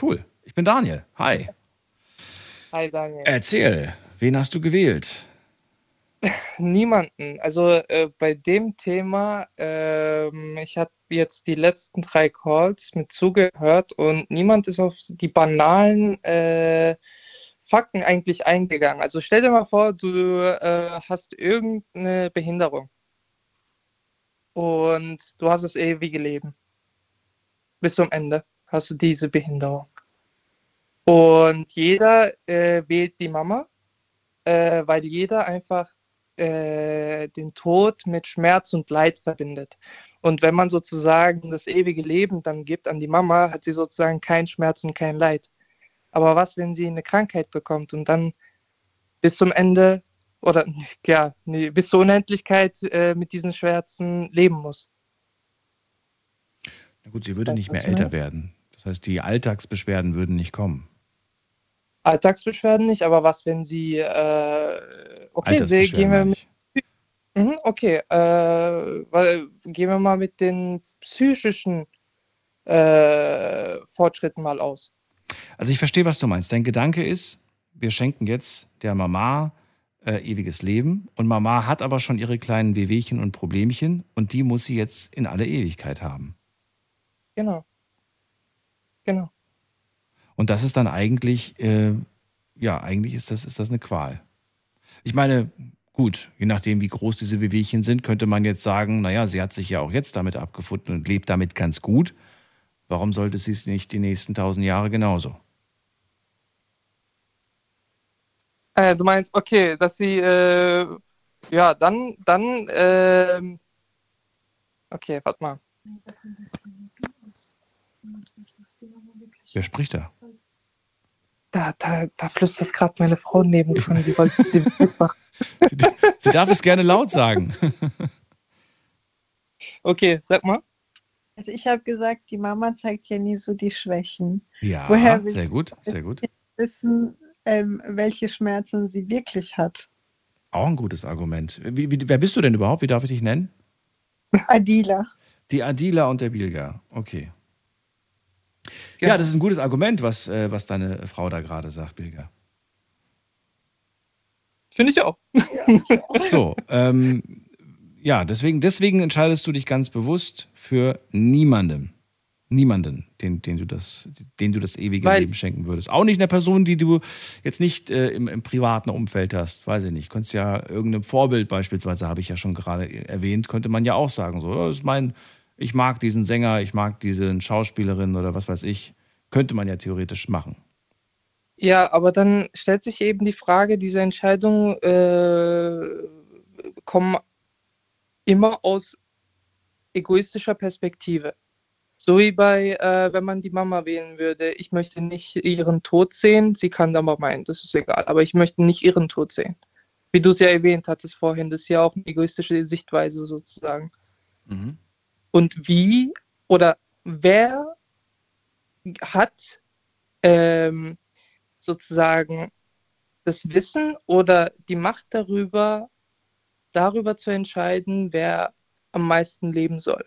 cool. Ich bin Daniel. Hi. Hi, Daniel. Erzähl, wen hast du gewählt? Niemanden. Also äh, bei dem Thema, ähm, ich habe jetzt die letzten drei Calls mit zugehört und niemand ist auf die banalen äh, Fakten eigentlich eingegangen. Also stell dir mal vor, du äh, hast irgendeine Behinderung und du hast das ewige Leben. Bis zum Ende hast du diese Behinderung. Und jeder äh, wählt die Mama, äh, weil jeder einfach äh, den Tod mit Schmerz und Leid verbindet. Und wenn man sozusagen das ewige Leben dann gibt an die Mama, hat sie sozusagen kein Schmerz und kein Leid. Aber was, wenn sie eine Krankheit bekommt und dann bis zum Ende oder ja, nee, bis zur Unendlichkeit äh, mit diesen Schmerzen leben muss? Na gut, sie würde Weißt nicht mehr älter meine? werden. Das heißt, die Alltagsbeschwerden würden nicht kommen. Alltagsbeschwerden nicht, aber was, wenn sie, äh, okay, sie, gehen wir mit, mhm, okay, äh, weil, gehen wir mal mit den psychischen äh, Fortschritten mal aus. Also ich verstehe, was du meinst. Dein Gedanke ist, wir schenken jetzt der Mama äh, ewiges Leben und Mama hat aber schon ihre kleinen Wehwehchen und Problemchen und die muss sie jetzt in alle Ewigkeit haben. Genau. Genau. Und das ist dann eigentlich, äh, ja, eigentlich ist das, ist das eine Qual. Ich meine, gut, je nachdem, wie groß diese Wehwehchen sind, könnte man jetzt sagen, naja, sie hat sich ja auch jetzt damit abgefunden und lebt damit ganz gut. Warum sollte sie es nicht die nächsten tausend Jahre genauso? Äh, du meinst, okay, dass sie, äh, ja, dann, dann, ähm, okay, warte mal. Wer spricht da? Da, da, da flüstert gerade meine Frau neben dran, sie wollte sie wegmachen. Sie, sie darf es gerne laut sagen. Okay, sag mal. Also ich habe gesagt, die Mama zeigt ja nie so die Schwächen. Ja, Woher willst sehr du gut, sehr gut. Wissen, ähm, welche Schmerzen sie wirklich hat. Auch ein gutes Argument. Wie, wie, wer bist du denn überhaupt? Wie darf ich dich nennen? Adila. Die Adila und der Bilga. Okay. Genau. Ja, das ist ein gutes Argument, was, äh, was deine Frau da gerade sagt, Bilga. Finde ich auch. So, ähm, ja, deswegen, deswegen entscheidest du dich ganz bewusst für niemanden. Niemanden, den, den, du das, den du das ewige Weil- Leben schenken würdest. Auch nicht einer Person, die du jetzt nicht äh, im, im privaten Umfeld hast. Weiß ich nicht. Könntest ja irgendeinem Vorbild beispielsweise, habe ich ja schon gerade erwähnt, könnte man ja auch sagen. So, "Ja, das ist mein, ich mag diesen Sänger, ich mag diese Schauspielerin oder was weiß ich. Könnte man ja theoretisch machen. Ja, aber dann stellt sich eben die Frage, diese Entscheidungen äh, kommen immer aus egoistischer Perspektive. So wie bei, äh, wenn man die Mama wählen würde, ich möchte nicht ihren Tod sehen, sie kann aber meinen, das ist egal, aber ich möchte nicht ihren Tod sehen. Wie du es ja erwähnt hattest vorhin, das ist ja auch eine egoistische Sichtweise sozusagen. Und wie oder wer hat ähm, sozusagen das Wissen oder die Macht darüber, darüber zu entscheiden, wer am meisten leben soll.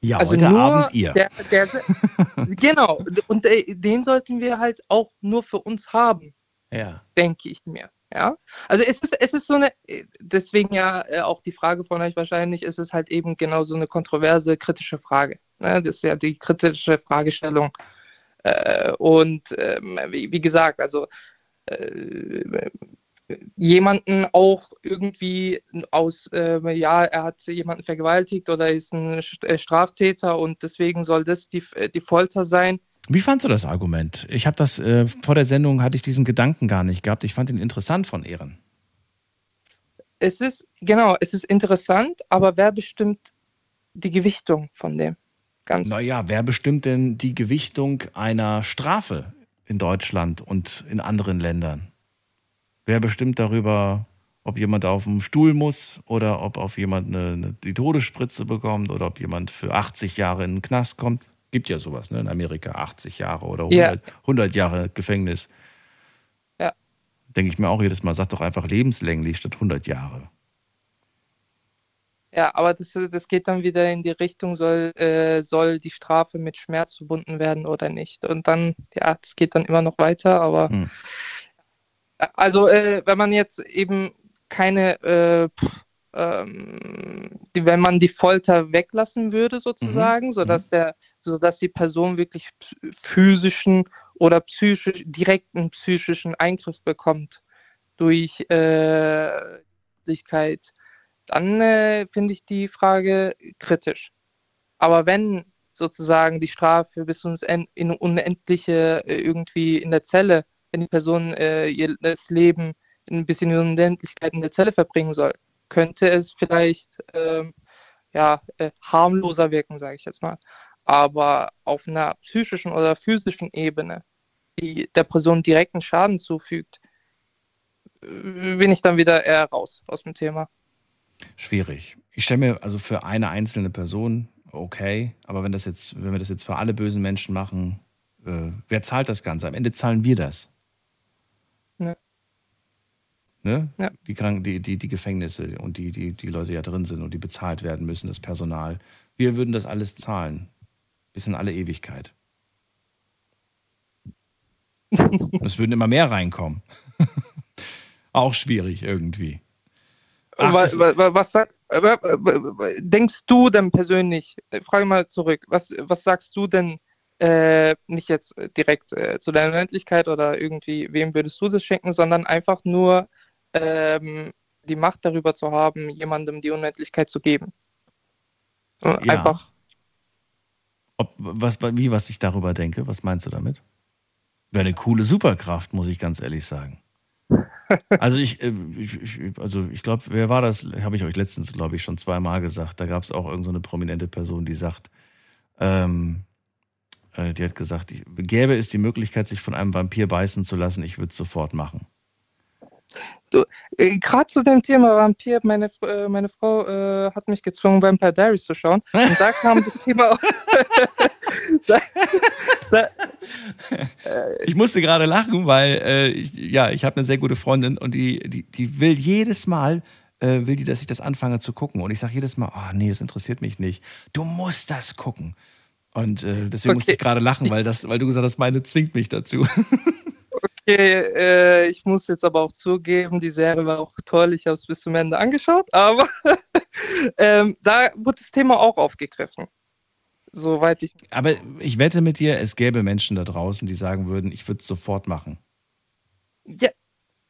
Ja, also heute nur Abend ihr. Der, der, genau, und äh, den sollten wir halt auch nur für uns haben, ja. denke ich mir. Ja, also es ist, es ist so eine, deswegen ja äh, auch die Frage von euch wahrscheinlich, ist es halt eben genau so eine kontroverse, kritische Frage. Ne? Das ist ja die kritische Fragestellung. Äh, und ähm, wie, gesagt, also äh, jemanden auch irgendwie aus, äh, ja, er hat jemanden vergewaltigt oder ist ein äh, Straftäter und deswegen soll das die, die Folter sein. Wie fandst du das Argument? Ich habe das äh, vor der Sendung hatte ich diesen Gedanken gar nicht gehabt. Ich fand ihn interessant von Ehren. Es ist, genau, es ist interessant, aber wer bestimmt die Gewichtung von dem Ganzen? Naja, wer bestimmt denn die Gewichtung einer Strafe in Deutschland und in anderen Ländern? Wer bestimmt darüber, ob jemand auf dem Stuhl muss oder ob auf jemand eine, eine, die Todesspritze bekommt oder ob jemand für 80 Jahre in den Knast kommt? Gibt ja sowas, ne? In Amerika 80 Jahre oder 100, Ja. 100 Jahre Gefängnis. Ja. Denke ich mir auch jedes Mal, sag doch einfach lebenslänglich statt 100 Jahre. Ja, aber das, das geht dann wieder in die Richtung, soll, äh, soll die Strafe mit Schmerz verbunden werden oder nicht. Und dann, ja, das geht dann immer noch weiter, aber Hm. Also äh, wenn man jetzt eben keine, äh, pff, ähm, die, wenn man die Folter weglassen würde sozusagen, sodass der, sodass die Person wirklich physischen oder psychisch, direkten psychischen Eingriff bekommt durch äh, Sichtlichkeit, dann äh, finde ich die Frage kritisch. Aber wenn sozusagen die Strafe bis ins in Unendliche äh, irgendwie in der Zelle, wenn die Person äh, ihr das Leben ein bisschen Unendlichkeit in der Zelle verbringen soll, könnte es vielleicht ähm, ja, äh, harmloser wirken, sage ich jetzt mal. Aber auf einer psychischen oder physischen Ebene, die der Person direkten Schaden zufügt, bin ich dann wieder eher raus aus dem Thema. Schwierig. Ich stelle mir also für eine einzelne Person okay, aber wenn das jetzt, wenn wir das jetzt für alle bösen Menschen machen, äh, wer zahlt das Ganze? Am Ende zahlen wir das. Ja. Ne? Ja. Die, Kranken, die, die, die Gefängnisse und die, die, die Leute ja drin sind und die bezahlt werden müssen, das Personal. Wir würden das alles zahlen. Bis in alle Ewigkeit. Es würden immer mehr reinkommen. Auch schwierig irgendwie. Ach, was sag, wa- wa- wa- denkst du denn persönlich, frage mal zurück, was, was sagst du denn, äh, nicht jetzt äh, direkt äh, zu deiner Unendlichkeit oder irgendwie, wem würdest du das schenken, sondern einfach nur ähm, die Macht darüber zu haben, jemandem die Unendlichkeit zu geben. Ja. Einfach, Ob, was, wie, was ich darüber denke, was meinst du damit? Wäre eine coole Superkraft, muss ich ganz ehrlich sagen. Also ich, äh, ich, ich also ich glaube, wer war das? Habe ich euch letztens, glaube ich, schon zweimal gesagt. Da gab es auch irgendeine so eine prominente Person, die sagt, ähm, äh, die hat gesagt, ich, gäbe es die Möglichkeit, sich von einem Vampir beißen zu lassen, ich würde es sofort machen. äh, gerade zu dem Thema Vampir, meine, äh, meine Frau äh, hat mich gezwungen, Vampire Diaries zu schauen. Und da kam das Thema auch. da, da, Ich musste gerade lachen, weil äh, ich, ja, ich habe eine sehr gute Freundin und die, die, die will jedes Mal, äh, will die, dass ich das anfange zu gucken. Und ich sage jedes Mal, oh nee, das interessiert mich nicht. Du musst das gucken. Und äh, deswegen musste Okay. ich gerade lachen, weil, das, weil du gesagt hast, meine zwingt mich dazu. Okay, äh, ich muss jetzt aber auch zugeben, die Serie war auch toll. Ich habe es bis zum Ende angeschaut, aber ähm, da wurde das Thema auch aufgegriffen. Soweit ich. Aber ich wette mit dir, es gäbe Menschen da draußen, die sagen würden, ich würde es sofort machen. Ja,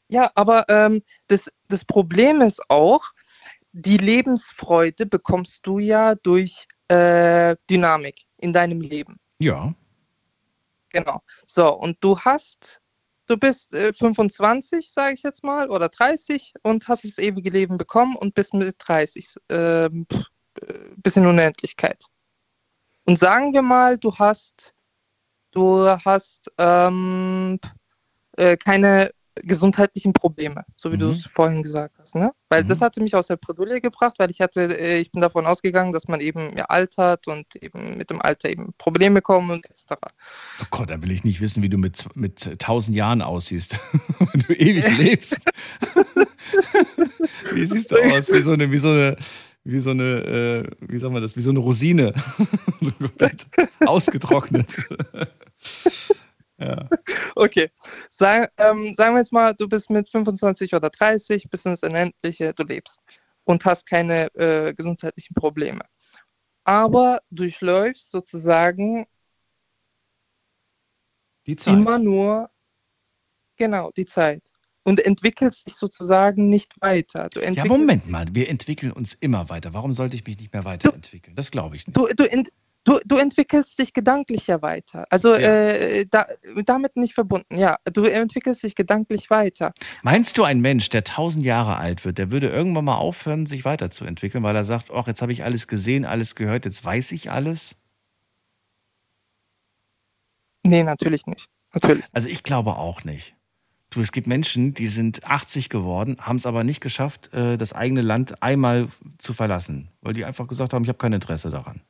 ja aber ähm, das, das Problem ist auch, die Lebensfreude bekommst du ja durch äh, Dynamik in deinem Leben. Ja. Genau. So, und du hast, du bist äh, 25, sage ich jetzt mal, oder 30 und hast das ewige Leben bekommen und bist mit 30 äh, pff, äh, bis in Unendlichkeit. Und sagen wir mal, du hast, du hast ähm, äh, keine gesundheitlichen Probleme, so wie Mhm. du es vorhin gesagt hast, ne? Weil das Mhm. hatte mich aus der Bredouille gebracht, weil ich hatte, äh, ich bin davon ausgegangen, dass man eben ja, altert und eben mit dem Alter eben Probleme kommen und etc. Oh Gott, da will ich nicht wissen, wie du mit, mit 1000 Jahren aussiehst. Wenn du ewig lebst. wie siehst du aus? Wie so eine, wie so eine, wie so eine, äh, wie sagen wir das, wie so eine Rosine. so komplett ausgetrocknet. Ja. Okay, Sag, ähm, sagen wir jetzt mal, du bist mit 25 oder 30, bis ins Unendliche, du lebst und hast keine äh, gesundheitlichen Probleme. Aber durchläufst sozusagen Die Zeit. immer nur, genau, die Zeit. Und entwickelst dich sozusagen nicht weiter. Du Ja, Moment mal, wir entwickeln uns immer weiter. Warum sollte ich mich nicht mehr weiterentwickeln? Das glaube ich nicht. Du, du, ent, du, du entwickelst dich gedanklich ja weiter. Also Ja. äh, da, damit nicht verbunden, ja. Du entwickelst dich gedanklich weiter. Meinst du, ein Mensch, der 1000 Jahre alt wird, der würde irgendwann mal aufhören, sich weiterzuentwickeln, weil er sagt, ach, jetzt habe ich alles gesehen, alles gehört, jetzt weiß ich alles? Nee, natürlich nicht. Natürlich. Also ich glaube auch nicht. Du, es gibt Menschen, die sind 80 geworden, haben es aber nicht geschafft, äh, das eigene Land einmal zu verlassen, weil die einfach gesagt haben, ich habe kein Interesse daran.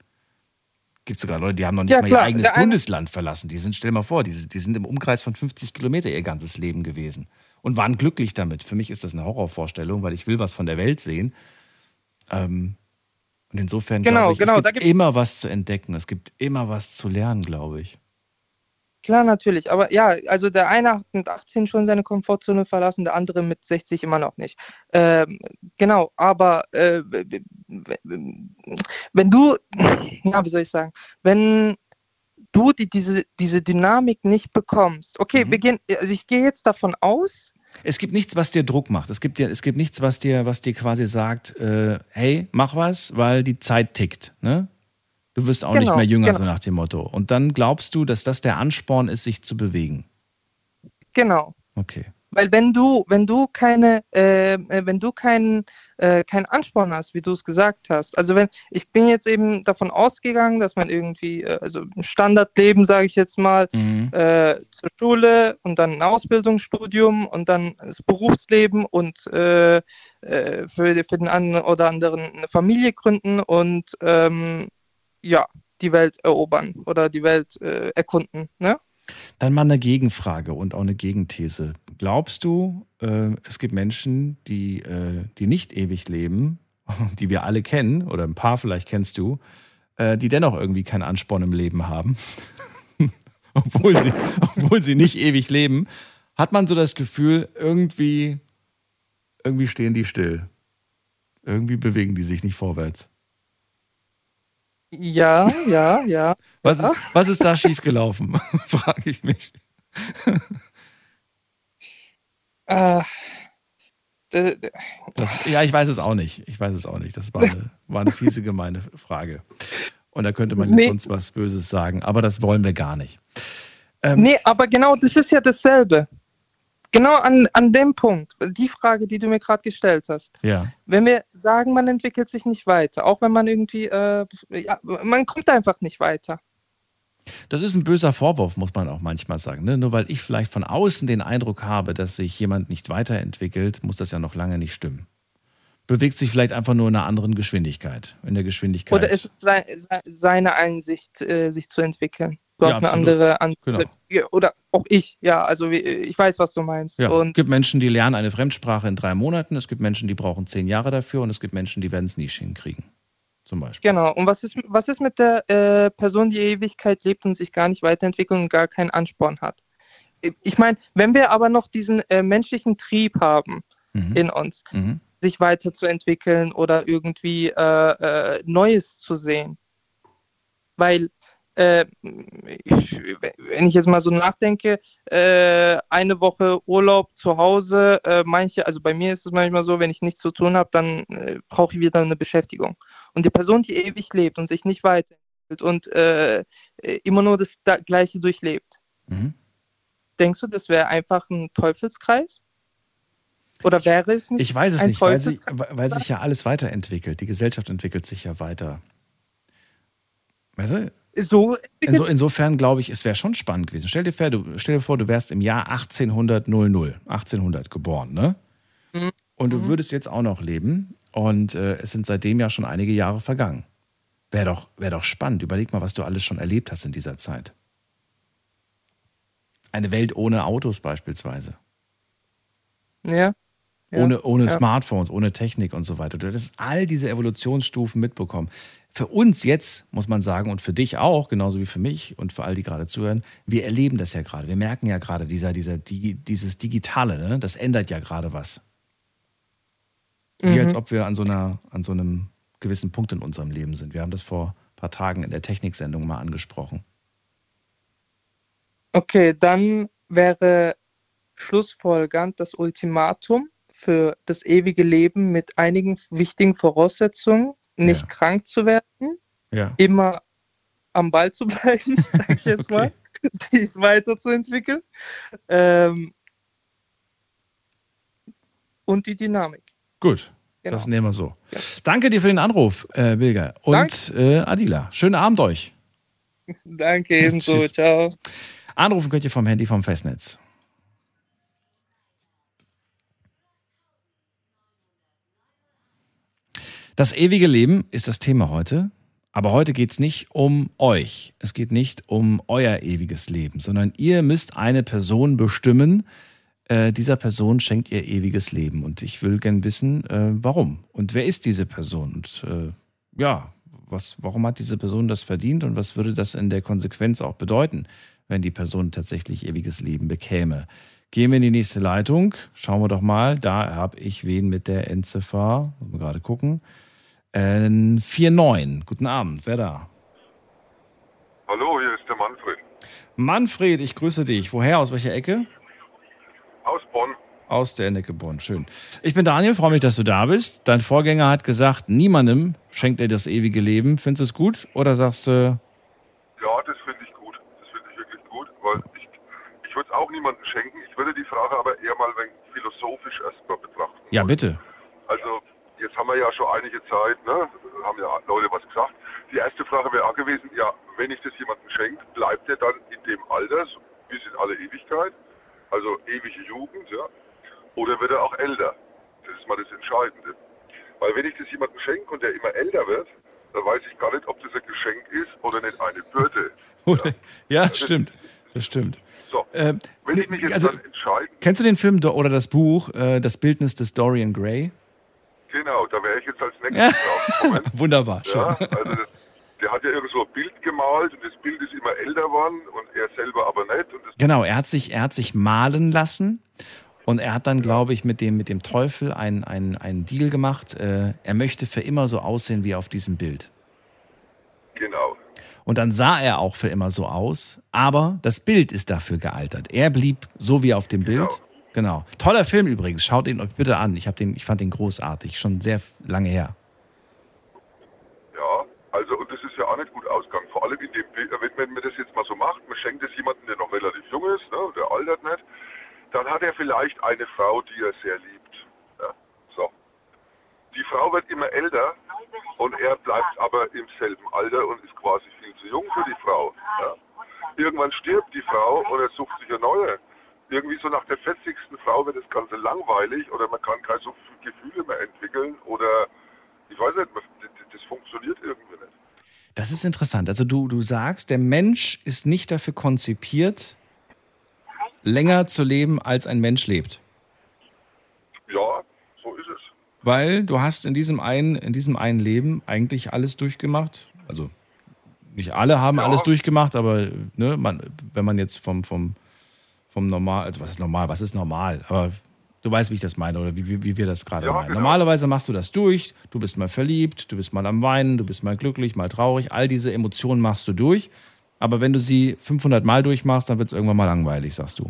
Gibt sogar Leute, die haben noch nicht Ja, mal klar. ihr eigenes Der Bundesland verlassen. Die sind, stell mal vor, die, die sind im Umkreis von 50 Kilometer ihr ganzes Leben gewesen und waren glücklich damit. Für mich ist das eine Horrorvorstellung, weil ich will was von der Welt sehen. Ähm, und insofern Genau, glaube ich, genau, es da gibt gibt- immer was zu entdecken. Es gibt immer was zu lernen, glaube ich. Klar, natürlich. Aber ja, also der eine hat mit 18 schon seine Komfortzone verlassen, der andere mit 60 immer noch nicht. Ähm, genau, aber äh, wenn du, ja, wie soll ich sagen, wenn du die, diese, diese Dynamik nicht bekommst, okay, Mhm. wir gehen, also ich gehe jetzt davon aus, Es gibt nichts, was dir Druck macht. Es gibt, dir, es gibt nichts, was dir, was dir quasi sagt, äh, hey, mach was, weil die Zeit tickt. Ne? Du wirst auch nicht Genau, mehr jünger, so genau. nach dem Motto. Und dann glaubst du, dass das der Ansporn ist, sich zu bewegen. genau, Okay. Weil wenn du, wenn du keine, äh, äh, wenn du keinen äh, keinen Ansporn hast, wie du es gesagt hast, also wenn, ich bin jetzt eben davon ausgegangen, dass man irgendwie, äh, also ein Standardleben, sage ich jetzt mal, Mhm. äh, zur Schule und dann ein Ausbildungsstudium und dann das Berufsleben und äh, äh, für, für den einen oder anderen eine Familie gründen und ähm, ja, die Welt erobern oder die Welt äh, erkunden. Ne? Dann mal eine Gegenfrage und auch eine Gegenthese. Glaubst du, äh, es gibt Menschen, die, äh, die nicht ewig leben, die wir alle kennen, oder ein paar vielleicht kennst du, äh, die dennoch irgendwie keinen Ansporn im Leben haben, obwohl, sie, obwohl sie nicht ewig leben, hat man so das Gefühl, irgendwie, irgendwie stehen die still. Irgendwie bewegen die sich nicht vorwärts. Ja, ja, ja. Was ist, was ist da schiefgelaufen, frage ich mich. Äh, Das, ja, ich weiß es auch nicht. Ich weiß es auch nicht. Das war eine, war eine fiese, gemeine Frage. Und da könnte man jetzt Nee. sonst was Böses sagen, aber das wollen wir gar nicht. Ähm, Nee, aber genau das ist ja dasselbe. Genau an, an dem Punkt, die Frage, die du mir gerade gestellt hast. Ja. Wenn wir sagen, man entwickelt sich nicht weiter, auch wenn man irgendwie, äh, ja, man kommt einfach nicht weiter. Das ist ein böser Vorwurf, muss man auch manchmal sagen. Ne? Nur weil ich vielleicht von außen den Eindruck habe, dass sich jemand nicht weiterentwickelt, muss das ja noch lange nicht stimmen. Bewegt sich vielleicht einfach nur in einer anderen Geschwindigkeit. In der Geschwindigkeit. Oder ist seine Einsicht, äh, sich zu entwickeln? Du Ja, hast eine absolut. andere Ansicht. Genau. Oder auch ich, ja, also ich weiß, was du meinst. Ja, es gibt Menschen, die lernen eine Fremdsprache in drei Monaten. Es gibt Menschen, die brauchen zehn Jahre dafür. Und es gibt Menschen, die werden es nie hinkriegen. Zum Beispiel. Genau. Und was ist, was ist mit der äh, Person, die Ewigkeit lebt und sich gar nicht weiterentwickelt und gar keinen Ansporn hat? ich meine, wenn wir aber noch diesen äh, menschlichen Trieb haben Mhm. in uns, Mhm. sich weiterzuentwickeln oder irgendwie äh, äh, Neues zu sehen. Weil, äh, ich, wenn ich jetzt mal so nachdenke, äh, eine Woche Urlaub zu Hause, äh, manche, also bei mir ist es manchmal so, wenn ich nichts zu tun habe, dann äh, brauche ich wieder eine Beschäftigung. Und die Person, die ewig lebt und sich nicht weiterentwickelt und äh, immer nur das da- Gleiche durchlebt, Mhm. denkst du, das wäre einfach ein Teufelskreis? Oder wäre es nicht Ich weiß es nicht, weil, Teufelskreis? weil sich ja alles weiterentwickelt. Die Gesellschaft entwickelt sich ja weiter. Weißt du? So Inso, insofern glaube ich, es wäre schon spannend gewesen. Stell dir, vor, du, stell dir vor, du wärst im Jahr 1800, 00, 1800 geboren, ne? Mhm. Und du würdest jetzt auch noch leben und äh, es sind seitdem ja schon einige Jahre vergangen. Wäre doch, wär doch spannend. Überleg mal, was du alles schon erlebt hast in dieser Zeit. Eine Welt ohne Autos beispielsweise. Ja. ja. Ohne, ohne ja. Smartphones, ohne Technik und so weiter. Du hättest all diese Evolutionsstufen mitbekommen. Für uns jetzt, muss man sagen, und für dich auch, genauso wie für mich und für all die gerade zuhören, wir erleben das ja gerade. Wir merken ja gerade, dieser, dieser, Digi, dieses Digitale, ne? das ändert ja gerade was. Wie Mhm. als ob wir an so, einer, an so einem gewissen Punkt in unserem Leben sind. Wir haben das vor ein paar Tagen in der Techniksendung mal angesprochen. Okay, dann wäre schlussfolgernd das Ultimatum für das ewige Leben mit einigen wichtigen Voraussetzungen, nicht Ja. krank zu werden, Ja. immer am Ball zu bleiben, sage ich jetzt Okay. mal, sich weiterzuentwickeln. Ähm, und die Dynamik. Gut, Genau. das nehmen wir so. Danke dir für den Anruf, äh, Bilger. Und äh, Adila, schönen Abend euch. Danke ebenso. Ciao. Anrufen könnt ihr vom Handy vom Festnetz. Das ewige Leben ist das Thema heute. Aber heute geht es nicht um euch. Es geht nicht um euer ewiges Leben, sondern ihr müsst eine Person bestimmen. Äh, dieser Person schenkt ihr ewiges Leben. Und ich will gern wissen, äh, warum. Und wer ist diese Person? Und äh, ja, was, warum hat diese Person das verdient und was würde das in der Konsequenz auch bedeuten, wenn die Person tatsächlich ewiges Leben bekäme? Gehen wir in die nächste Leitung. Schauen wir doch mal. Da habe ich wen mit der Endziffer. Mal gerade gucken. Äh, 49. Guten Abend. Wer da? Hallo, hier ist der Manfred Manfred, ich grüße dich. Woher? Aus welcher Ecke? aus Bonn. Aus der Ecke Bonn. Schön. Ich bin Daniel, freue mich, dass du da bist. Dein Vorgänger hat gesagt, niemandem schenkt er das ewige Leben. Findest du es gut? Oder sagst du, Ja, das finde ich gut. Das finde ich wirklich gut, weil ich, ich würde es auch niemandem schenken. Ich würde die Frage aber eher mal philosophisch erstmal betrachten. ja, bitte. Also, jetzt haben wir ja schon einige Zeit, ne? haben ja Leute was gesagt. Die erste Frage wäre auch gewesen, ja, wenn ich das jemandem schenke, bleibt er dann in dem Alter bis in alle Ewigkeit? Also ewige Jugend, ja? Oder wird er auch älter? Das ist mal das Entscheidende. Weil wenn ich das jemandem schenke und der immer älter wird, dann weiß ich gar nicht, ob das ein Geschenk ist oder nicht eine Bürde. Oder- Ja, stimmt. Das stimmt. So, Äh, wenn ich mich jetzt also, dann entscheiden, kennst du den Film oder das Buch, äh, das Bildnis des Dorian Gray? Genau, da wäre ich jetzt als nächstes drauf gekommen. Wunderbar, schön. Ja, also das, der hat ja irgend so ein Bild gemalt und das Bild ist immer älter geworden und er selber aber nicht. Genau, er hat sich, er hat sich malen lassen und er hat dann, glaube ich, mit dem, mit dem Teufel einen, einen, einen Deal gemacht. Äh, er möchte für immer so aussehen wie auf diesem Bild. genau. Und dann sah er auch für immer so aus, aber das Bild ist dafür gealtert. Er blieb so wie auf dem Bild. Genau. Toller Film übrigens. Schaut ihn euch bitte an. Ich, den, ich fand den großartig. Schon sehr lange her. Ja, also und das ist ja auch nicht gut ausgegangen. Vor allem in dem wenn man das jetzt mal so macht, man schenkt es jemandem, der noch relativ jung ist, ne, der altert nicht, dann hat er vielleicht eine Frau, die er sehr liebt. Ja, so. Die Frau wird immer älter und er bleibt aber im selben Alter und ist quasi viel zu jung für die Frau. Ja. Irgendwann stirbt die Frau und er sucht sich eine neue. Irgendwie so nach der 40. Frau wird das Ganze langweilig oder man kann keine so viele Gefühle mehr entwickeln oder ich weiß nicht, das funktioniert irgendwie nicht. Das ist interessant. Also du, du sagst, der Mensch ist nicht dafür konzipiert, länger zu leben, als ein Mensch lebt. Ja, so ist es. Weil du hast in diesem einen, in diesem einen Leben eigentlich alles durchgemacht. Also nicht alle haben Ja. alles durchgemacht, aber ne, man, wenn man jetzt vom, vom, vom Normal, also was ist normal, was ist normal? Aber du weißt, wie ich das meine oder wie, wie, wie wir das gerade Ja, meinen. genau. Normalerweise machst du das durch, du bist mal verliebt, du bist mal am Weinen, du bist mal glücklich, mal traurig, all diese Emotionen machst du durch. Aber wenn du sie 500 Mal durchmachst, dann wird es irgendwann mal langweilig, sagst du.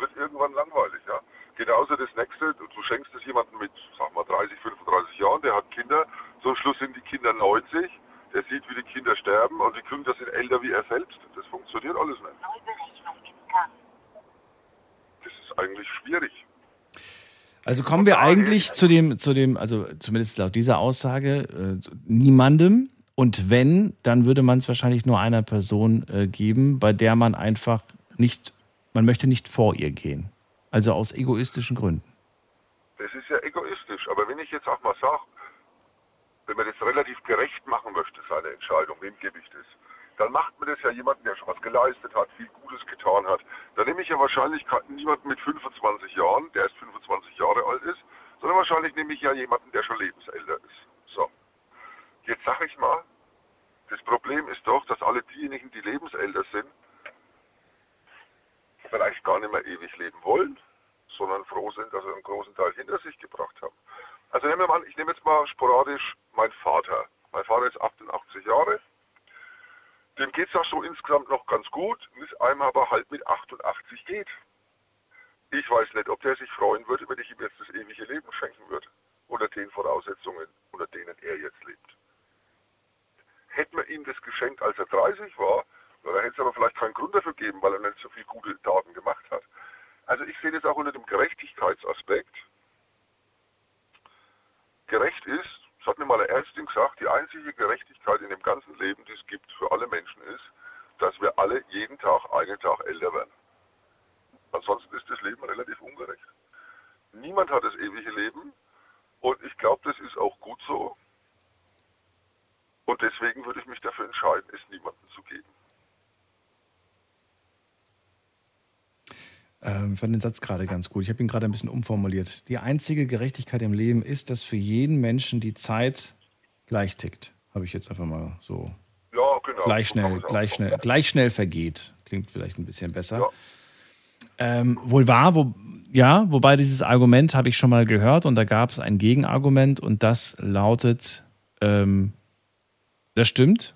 wird irgendwann langweilig, ja. Genauso das nächste, du du schenkst es jemandem mit, sag mal, 30, 35 Jahren, der hat Kinder, zum Schluss sind die Kinder 90, der sieht, wie die Kinder sterben und die Kinder sind älter wie er selbst. Das funktioniert alles nicht. Eigentlich schwierig. Also kommen wir eigentlich zu dem, zu dem, also zumindest laut dieser Aussage, äh, niemandem. Und wenn, dann würde man es wahrscheinlich nur einer Person äh, geben, bei der man einfach nicht, man möchte nicht vor ihr gehen. Also aus egoistischen Gründen. Das ist ja egoistisch. Aber wenn ich jetzt auch mal sage, wenn man das relativ gerecht machen möchte, seine Entscheidung, wem gebe ich das? Dann macht man das ja jemanden, der schon was geleistet hat, viel Gutes getan hat. Dann nehme ich ja wahrscheinlich niemanden mit 25 Jahren, der erst 25 Jahre alt ist, sondern wahrscheinlich nehme ich ja jemanden, der schon lebensälter ist. So. Jetzt sage ich mal, das Problem ist doch, dass alle diejenigen, die lebensälter sind, vielleicht gar nicht mehr ewig leben wollen, sondern froh sind, dass sie einen großen Teil hinter sich gebracht haben. Also nehmen wir mal, ich nehme jetzt mal sporadisch meinen Vater. Mein Vater ist 88 Jahre. Dem geht es auch so insgesamt noch ganz gut, bis einem aber halt mit 88 geht. Ich weiß nicht, ob der sich freuen würde, wenn ich ihm jetzt das ewige Leben schenken würde. Unter den Voraussetzungen, unter denen er jetzt lebt. Hätten wir ihm das geschenkt, als er 30 war, da hätte es aber vielleicht keinen Grund dafür gegeben, weil er nicht so viele gute Taten gemacht hat. Also ich sehe das auch unter dem Gerechtigkeitsaspekt. Gerecht ist, das hat mir mal eine Ärztin gesagt, die einzige Gerechtigkeit in dem ganzen Leben, die es gibt für alle Menschen ist, dass wir alle jeden Tag einen Tag älter werden. Ansonsten ist das Leben relativ ungerecht. Niemand hat das ewige Leben und ich glaube, das ist auch gut so. Und deswegen würde ich mich dafür entscheiden, es niemandem zu geben. Ähm, ich fand den Satz gerade ganz gut. Ich habe ihn gerade ein bisschen umformuliert. Die einzige Gerechtigkeit im Leben ist, dass für jeden Menschen die Zeit gleich tickt. Habe ich jetzt einfach mal so Ja, genau. gleich schnell, gleich schnell, gleich schnell vergeht. Klingt vielleicht ein bisschen besser. Ja. Ähm, wohl wahr, wo, ja, wobei dieses Argument habe ich schon mal gehört und da gab es ein Gegenargument und das lautet, ähm, das stimmt,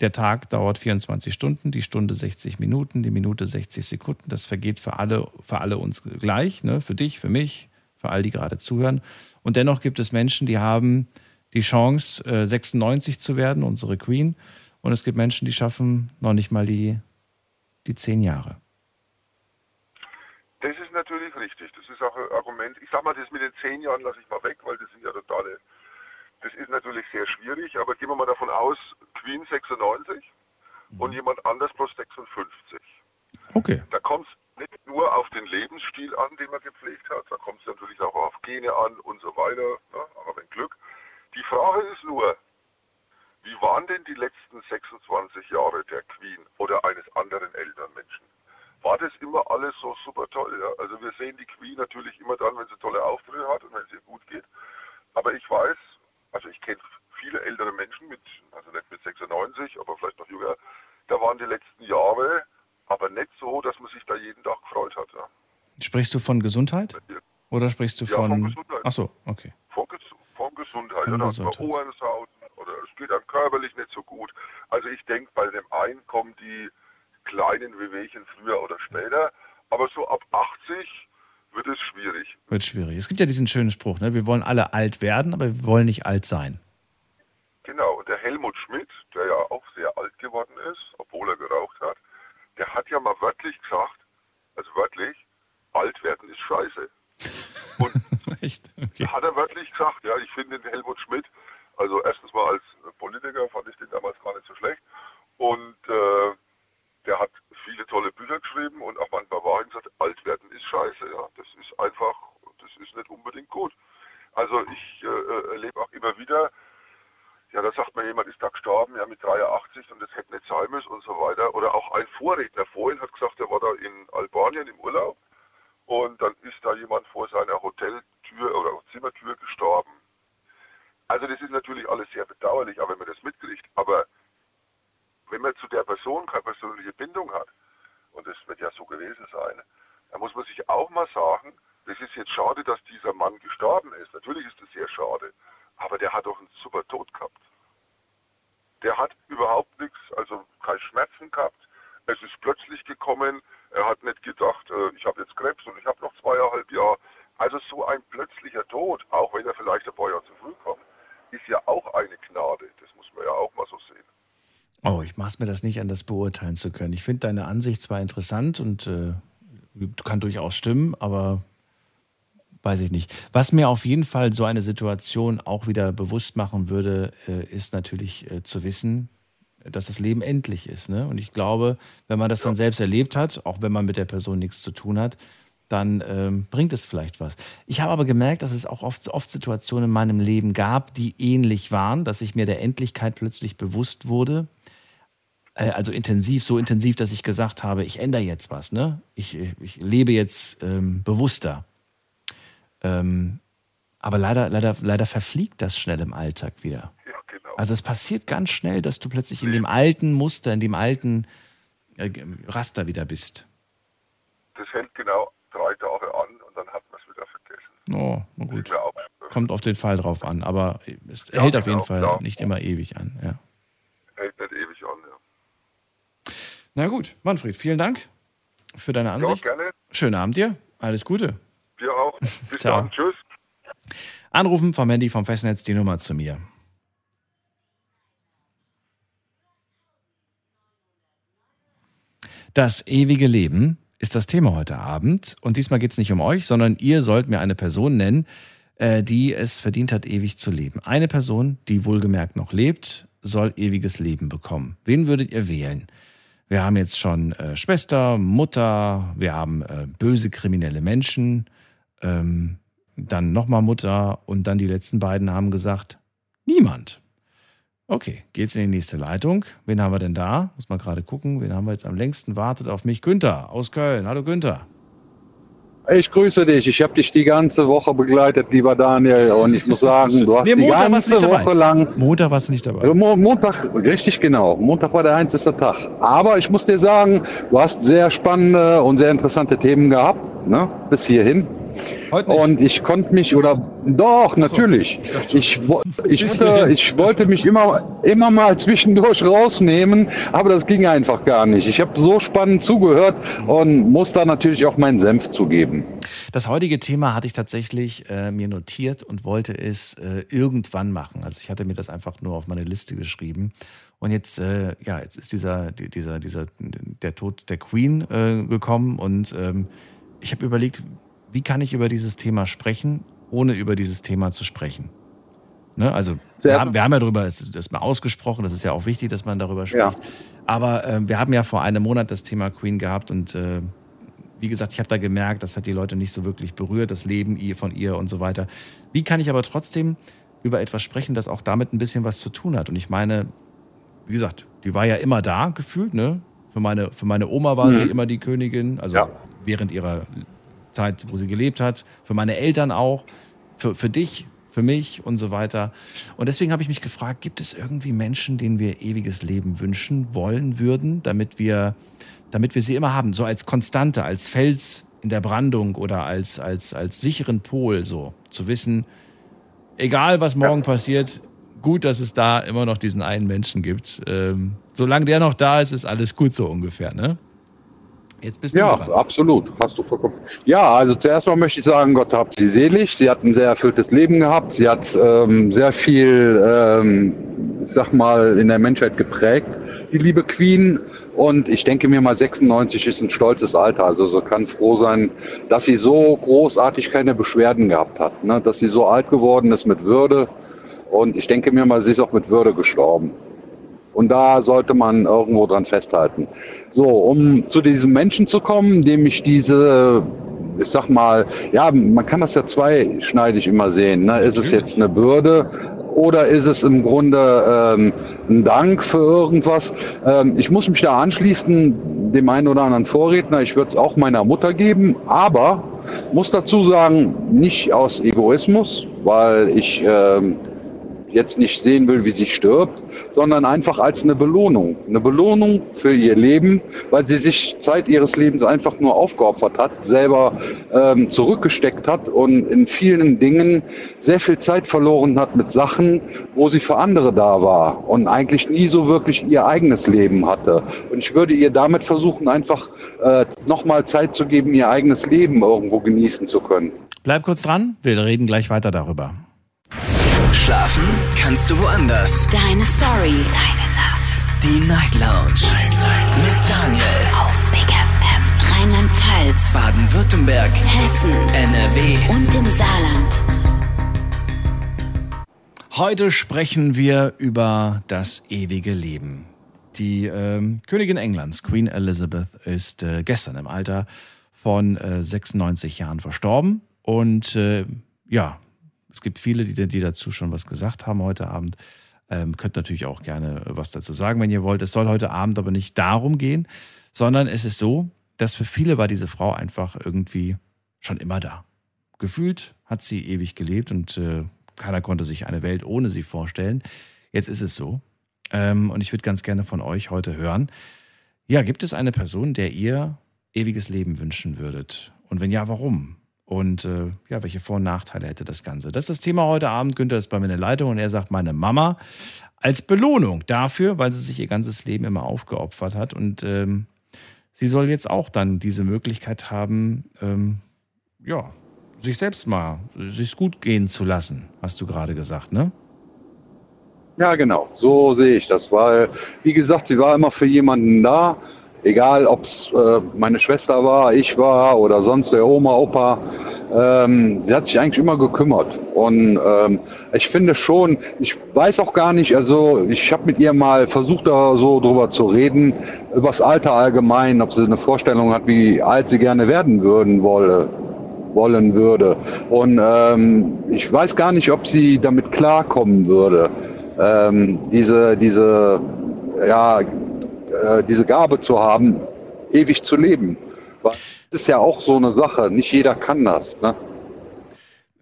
der Tag dauert 24 Stunden, die Stunde 60 Minuten, die Minute 60 Sekunden, das vergeht für alle, für alle uns gleich, ne? für dich, für mich, für all die gerade zuhören. Und dennoch gibt es Menschen, die haben die Chance, äh, 96 zu werden, unsere Queen, und es gibt Menschen, die schaffen noch nicht mal die, die 10 Jahre. Das ist natürlich richtig. Das ist auch ein Argument. Ich sag mal, das mit den zehn Jahren lasse ich mal weg, weil das sind ja totale. Das ist natürlich sehr schwierig, aber gehen wir mal davon aus, Queen 96 und jemand anders plus 56. Okay. Da kommt es nicht nur auf den Lebensstil an, den man gepflegt hat, da kommt es natürlich auch auf Gene an und so weiter, ne? aber wenn Glück. Die Frage ist nur, wie waren denn die letzten 26 Jahre der Queen oder eines anderen Elternmenschen? War das immer alles so super toll? Ja? Also wir sehen die Queen natürlich immer dann, wenn sie tolle Auftritte hat und wenn es ihr gut geht. Aber ich weiß, also ich kenne viele ältere Menschen mit, also nicht mit 96, aber vielleicht noch jünger, da waren die letzten Jahre aber nicht so, dass man sich da jeden Tag gefreut hat. Ja. Sprichst du von Gesundheit? Oder sprichst du Ja, von. von Gesundheit. Ach so, okay. Von, Ges von Gesundheit. Von ja, Gesundheit. man Ohrensauten oder es geht einem körperlich nicht so gut. Also ich denke, bei dem einen kommen die kleinen Wehwehchen früher oder später, aber so ab 80 wird es schwierig. Wird schwierig. Es gibt ja diesen schönen Spruch, ne? Wir wollen alle alt werden, aber wir wollen nicht alt sein. Genau, und der Helmut Schmidt, der ja auch sehr alt geworden ist, obwohl er geraucht hat, der hat ja mal wörtlich gesagt, also wörtlich, alt werden ist scheiße. Echt? Okay. Hat er wörtlich gesagt, ja, ich finde den Helmut Schmidt, also erstens mal als Politiker fand ich den damals gar nicht so schlecht und äh, der hat viele tolle Bücher geschrieben und auch manchmal Wahrheit gesagt, alt werden ist scheiße, ja, das ist einfach, das ist nicht unbedingt gut. Also ich äh, erlebe auch immer wieder, ja, da sagt mir jemand, ist da gestorben, ja, mit 83 und das hätte nicht sein müssen und so weiter. Oder auch ein Vorredner vorhin hat gesagt, er war da in Albanien im Urlaub und dann ist da jemand vor seiner Hoteltür oder Zimmertür gestorben. Also das ist natürlich alles sehr bedauerlich, auch wenn man das mitkriegt. Aber wenn man zu der Person keine persönliche Bindung hat, und das wird ja so gewesen sein, schade, dass dieser Mann gestorben ist. Natürlich ist es sehr schade. Aber der hat doch einen super Tod gehabt. Der hat überhaupt nichts, also keine Schmerzen gehabt. Es ist plötzlich gekommen. Er hat nicht gedacht, äh, ich habe jetzt Krebs und ich habe noch zweieinhalb Jahre. Also so ein plötzlicher Tod, auch wenn er vielleicht ein paar Jahre zu früh kommt, ist ja auch eine Gnade. Das muss man ja auch mal so sehen. Oh, ich maß mir das nicht an, das beurteilen zu können. Ich finde deine Ansicht zwar interessant und äh, kann durchaus stimmen, aber weiß ich nicht. Was mir auf jeden Fall so eine Situation auch wieder bewusst machen würde, äh, ist natürlich äh, zu wissen, dass das Leben endlich ist. Ne? Und ich glaube, wenn man das dann selbst erlebt hat, auch wenn man mit der Person nichts zu tun hat, dann ähm, bringt es vielleicht was. Ich habe aber gemerkt, dass es auch oft, oft Situationen in meinem Leben gab, die ähnlich waren, dass ich mir der Endlichkeit plötzlich bewusst wurde. Äh, also intensiv, so intensiv, dass ich gesagt habe, ich ändere jetzt was. Ne? Ich, ich lebe jetzt ähm, bewusster. Ähm, aber leider, leider, leider verfliegt das schnell im Alltag wieder. Ja, genau. Also es passiert ganz schnell, dass du plötzlich in dem alten Muster, in dem alten äh, Raster wieder bist. Das hält genau drei Tage an und dann hat man es wieder vergessen. Oh, na gut. Kommt auf den Fall drauf an, aber es Ja, hält auf genau, jeden Fall klar. nicht immer ewig an. Ja. hält nicht ewig an. Ja, Na gut, Manfred, vielen Dank für deine ja Ansicht. gerne. Schönen Abend dir. Alles Gute. Wir auch. Bis Ciao. dann. Tschüss. Anrufen vom Handy vom Festnetz die Nummer zu mir. Das ewige Leben ist das Thema heute Abend. Und diesmal geht es nicht um euch, sondern ihr sollt mir eine Person nennen, äh, die es verdient hat, ewig zu leben. Eine Person, die wohlgemerkt noch lebt, soll ewiges Leben bekommen. Wen würdet ihr wählen? Wir haben jetzt schon äh, Schwester, Mutter, wir haben äh, böse kriminelle Menschen, ähm, dann nochmal Mutter und dann die letzten beiden haben gesagt, niemand. Okay, geht's in die nächste Leitung. Wen haben wir denn da? Muss mal gerade gucken. Wen haben wir jetzt am längsten? Wartet auf mich. Günther aus Köln. Hallo Günther. Ich grüße dich. Ich habe dich die ganze Woche begleitet, lieber Daniel. Und ich muss sagen, du hast Nee, die ganze. Woche lang. Montag warst du nicht dabei. Mo Montag, richtig genau. Montag war der einzige Tag. Aber ich muss dir sagen, du hast sehr spannende und sehr interessante Themen gehabt, ne? bis hierhin. Und ich konnte mich, oder doch, natürlich. Ich, wo- ich, wollte, ich wollte mich immer, immer mal zwischendurch rausnehmen, aber das ging einfach gar nicht. Ich habe so spannend zugehört und muss da natürlich auch meinen Senf zugeben. Das heutige Thema hatte ich tatsächlich äh, mir notiert und wollte es äh, irgendwann machen. Also ich hatte mir das einfach nur auf meine Liste geschrieben. Und jetzt, äh, ja, jetzt ist dieser, die- dieser, dieser, der Tod der Queen äh, gekommen und ähm, ich habe überlegt, wie kann ich über dieses Thema sprechen, ohne über dieses Thema zu sprechen. Ne? Also wir haben, wir haben ja darüber, es ist mal ausgesprochen, das ist ja auch wichtig, dass man darüber Ja. spricht. Aber äh, wir haben ja vor einem Monat das Thema Queen gehabt und äh, wie gesagt, ich habe da gemerkt, das hat die Leute nicht so wirklich berührt, das Leben ihr von ihr und so weiter. Wie kann ich aber trotzdem über etwas sprechen, das auch damit ein bisschen was zu tun hat? Und ich meine, wie gesagt, die war ja immer da gefühlt, ne? Für meine, für meine Oma war Mhm. sie immer die Königin, also Ja. während ihrer Zeit, wo sie gelebt hat, für meine Eltern auch, für, für dich, für mich und so weiter. Und deswegen habe ich mich gefragt, gibt es irgendwie Menschen, denen wir ewiges Leben wünschen wollen würden, damit wir, damit wir sie immer haben, so als Konstante, als Fels in der Brandung oder als, als, als sicheren Pol, so zu wissen, egal was morgen passiert, gut, dass es da immer noch diesen einen Menschen gibt. Ähm, solange der noch da ist, ist alles gut so ungefähr, ne? Jetzt bist Ja, du dran. absolut. Hast du vollkommen. Ja, also zuerst mal möchte ich sagen, Gott habt sie selig. Sie hat ein sehr erfülltes Leben gehabt. Sie hat ähm, sehr viel, ähm, ich sag mal, in der Menschheit geprägt, die liebe Queen. Und ich denke mir mal, 96 ist ein stolzes Alter. Also sie kann froh sein, dass sie so großartig keine Beschwerden gehabt hat. Ne? Dass sie so alt geworden ist mit Würde. Und ich denke mir mal, sie ist auch mit Würde gestorben. Und da sollte man irgendwo dran festhalten. So, um zu diesem Menschen zu kommen, dem ich diese, ich sag mal, ja, man kann das ja zweischneidig immer sehen. Ne? Ist es jetzt eine Bürde oder ist es im Grunde ähm, ein Dank für irgendwas? Ähm, ich muss mich da anschließen, dem einen oder anderen Vorredner. Ich würde es auch meiner Mutter geben, aber muss dazu sagen, nicht aus Egoismus, weil ich ähm, jetzt nicht sehen will, wie sie stirbt, sondern einfach als eine Belohnung. Eine Belohnung für ihr Leben, weil sie sich Zeit ihres Lebens einfach nur aufgeopfert hat, selber ähm, zurückgesteckt hat und in vielen Dingen sehr viel Zeit verloren hat mit Sachen, wo sie für andere da war und eigentlich nie so wirklich ihr eigenes Leben hatte. Und ich würde ihr damit versuchen, einfach äh, nochmal Zeit zu geben, ihr eigenes Leben irgendwo genießen zu können. Bleib kurz dran, wir reden gleich weiter darüber. Schlafen kannst du woanders. Deine Story. Deine Nacht. Die Night Lounge. Night, Night. Mit Daniel. Auf Big FM. Rheinland-Pfalz. Baden-Württemberg. Hessen. NRW. Und im Saarland. Heute sprechen wir über das ewige Leben. Die ähm, Königin Englands, Queen Elizabeth, ist äh, gestern im Alter von äh, 96 Jahren verstorben. Und äh, ja, es gibt viele, die, die dazu schon was gesagt haben heute Abend. Ähm, könnt natürlich auch gerne was dazu sagen, wenn ihr wollt. Es soll heute Abend aber nicht darum gehen, sondern es ist so, dass für viele war diese Frau einfach irgendwie schon immer da. Gefühlt hat sie ewig gelebt und äh, keiner konnte sich eine Welt ohne sie vorstellen. Jetzt ist es so. Ähm, und ich würde ganz gerne von euch heute hören. Ja, gibt es eine Person, der ihr ewiges Leben wünschen würdet? Und wenn ja, warum? Und äh, ja, welche Vor- und Nachteile hätte das Ganze? Das ist das Thema heute Abend. Günther ist bei mir in der Leitung und er sagt, meine Mama als Belohnung dafür, weil sie sich ihr ganzes Leben immer aufgeopfert hat. Und ähm, sie soll jetzt auch dann diese Möglichkeit haben, ähm, ja, sich selbst mal, sich gut gehen zu lassen, hast du gerade gesagt, ne? Ja, genau, so sehe ich das, weil, wie gesagt, sie war immer für jemanden da, egal ob es äh, meine Schwester war, ich war oder sonst der Oma, Opa. Ähm, sie hat sich eigentlich immer gekümmert. Und ähm, ich finde schon, ich weiß auch gar nicht, also ich habe mit ihr mal versucht, da so drüber zu reden, übers Alter allgemein, ob sie eine Vorstellung hat, wie alt sie gerne werden würden wolle wollen würde. Und ähm, ich weiß gar nicht, ob sie damit klarkommen würde, ähm, diese, diese, ja, äh, diese Gabe zu haben, ewig zu leben. Weil das ist ja auch so eine Sache, nicht jeder kann das. Ne?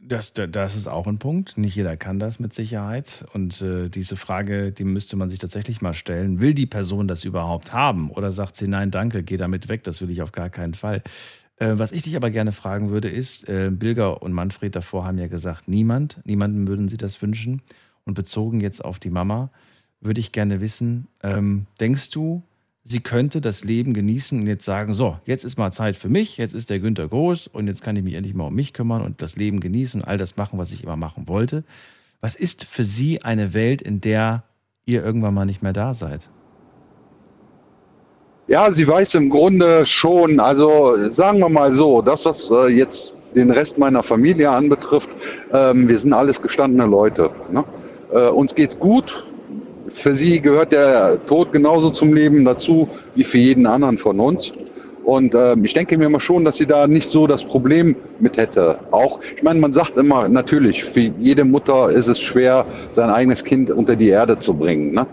Das, das ist auch ein Punkt. Nicht jeder kann das mit Sicherheit. Und äh, diese Frage, die müsste man sich tatsächlich mal stellen. Will die Person das überhaupt haben? Oder sagt sie, nein, danke, geh damit weg, das will ich auf gar keinen Fall. Äh, was ich dich aber gerne fragen würde, ist, äh, Bilger und Manfred davor haben ja gesagt, niemand, niemandem würden sie das wünschen. Und bezogen jetzt auf die Mama, würde ich gerne wissen, ähm, denkst du, sie könnte das Leben genießen und jetzt sagen, so, jetzt ist mal Zeit für mich, jetzt ist der Günther groß und jetzt kann ich mich endlich mal um mich kümmern und das Leben genießen und all das machen, was ich immer machen wollte. Was ist für sie eine Welt, in der ihr irgendwann mal nicht mehr da seid? Ja, sie weiß im Grunde schon, also sagen wir mal so, das, was äh, jetzt den Rest meiner Familie anbetrifft, ähm, wir sind alles gestandene Leute. Ne? Äh, uns geht's gut. Für sie gehört der Tod genauso zum Leben dazu wie für jeden anderen von uns. Und äh, ich denke mir mal schon, dass sie da nicht so das Problem mit hätte. Auch, ich meine, man sagt immer, natürlich, für jede Mutter ist es schwer, sein eigenes Kind unter die Erde zu bringen. Ne?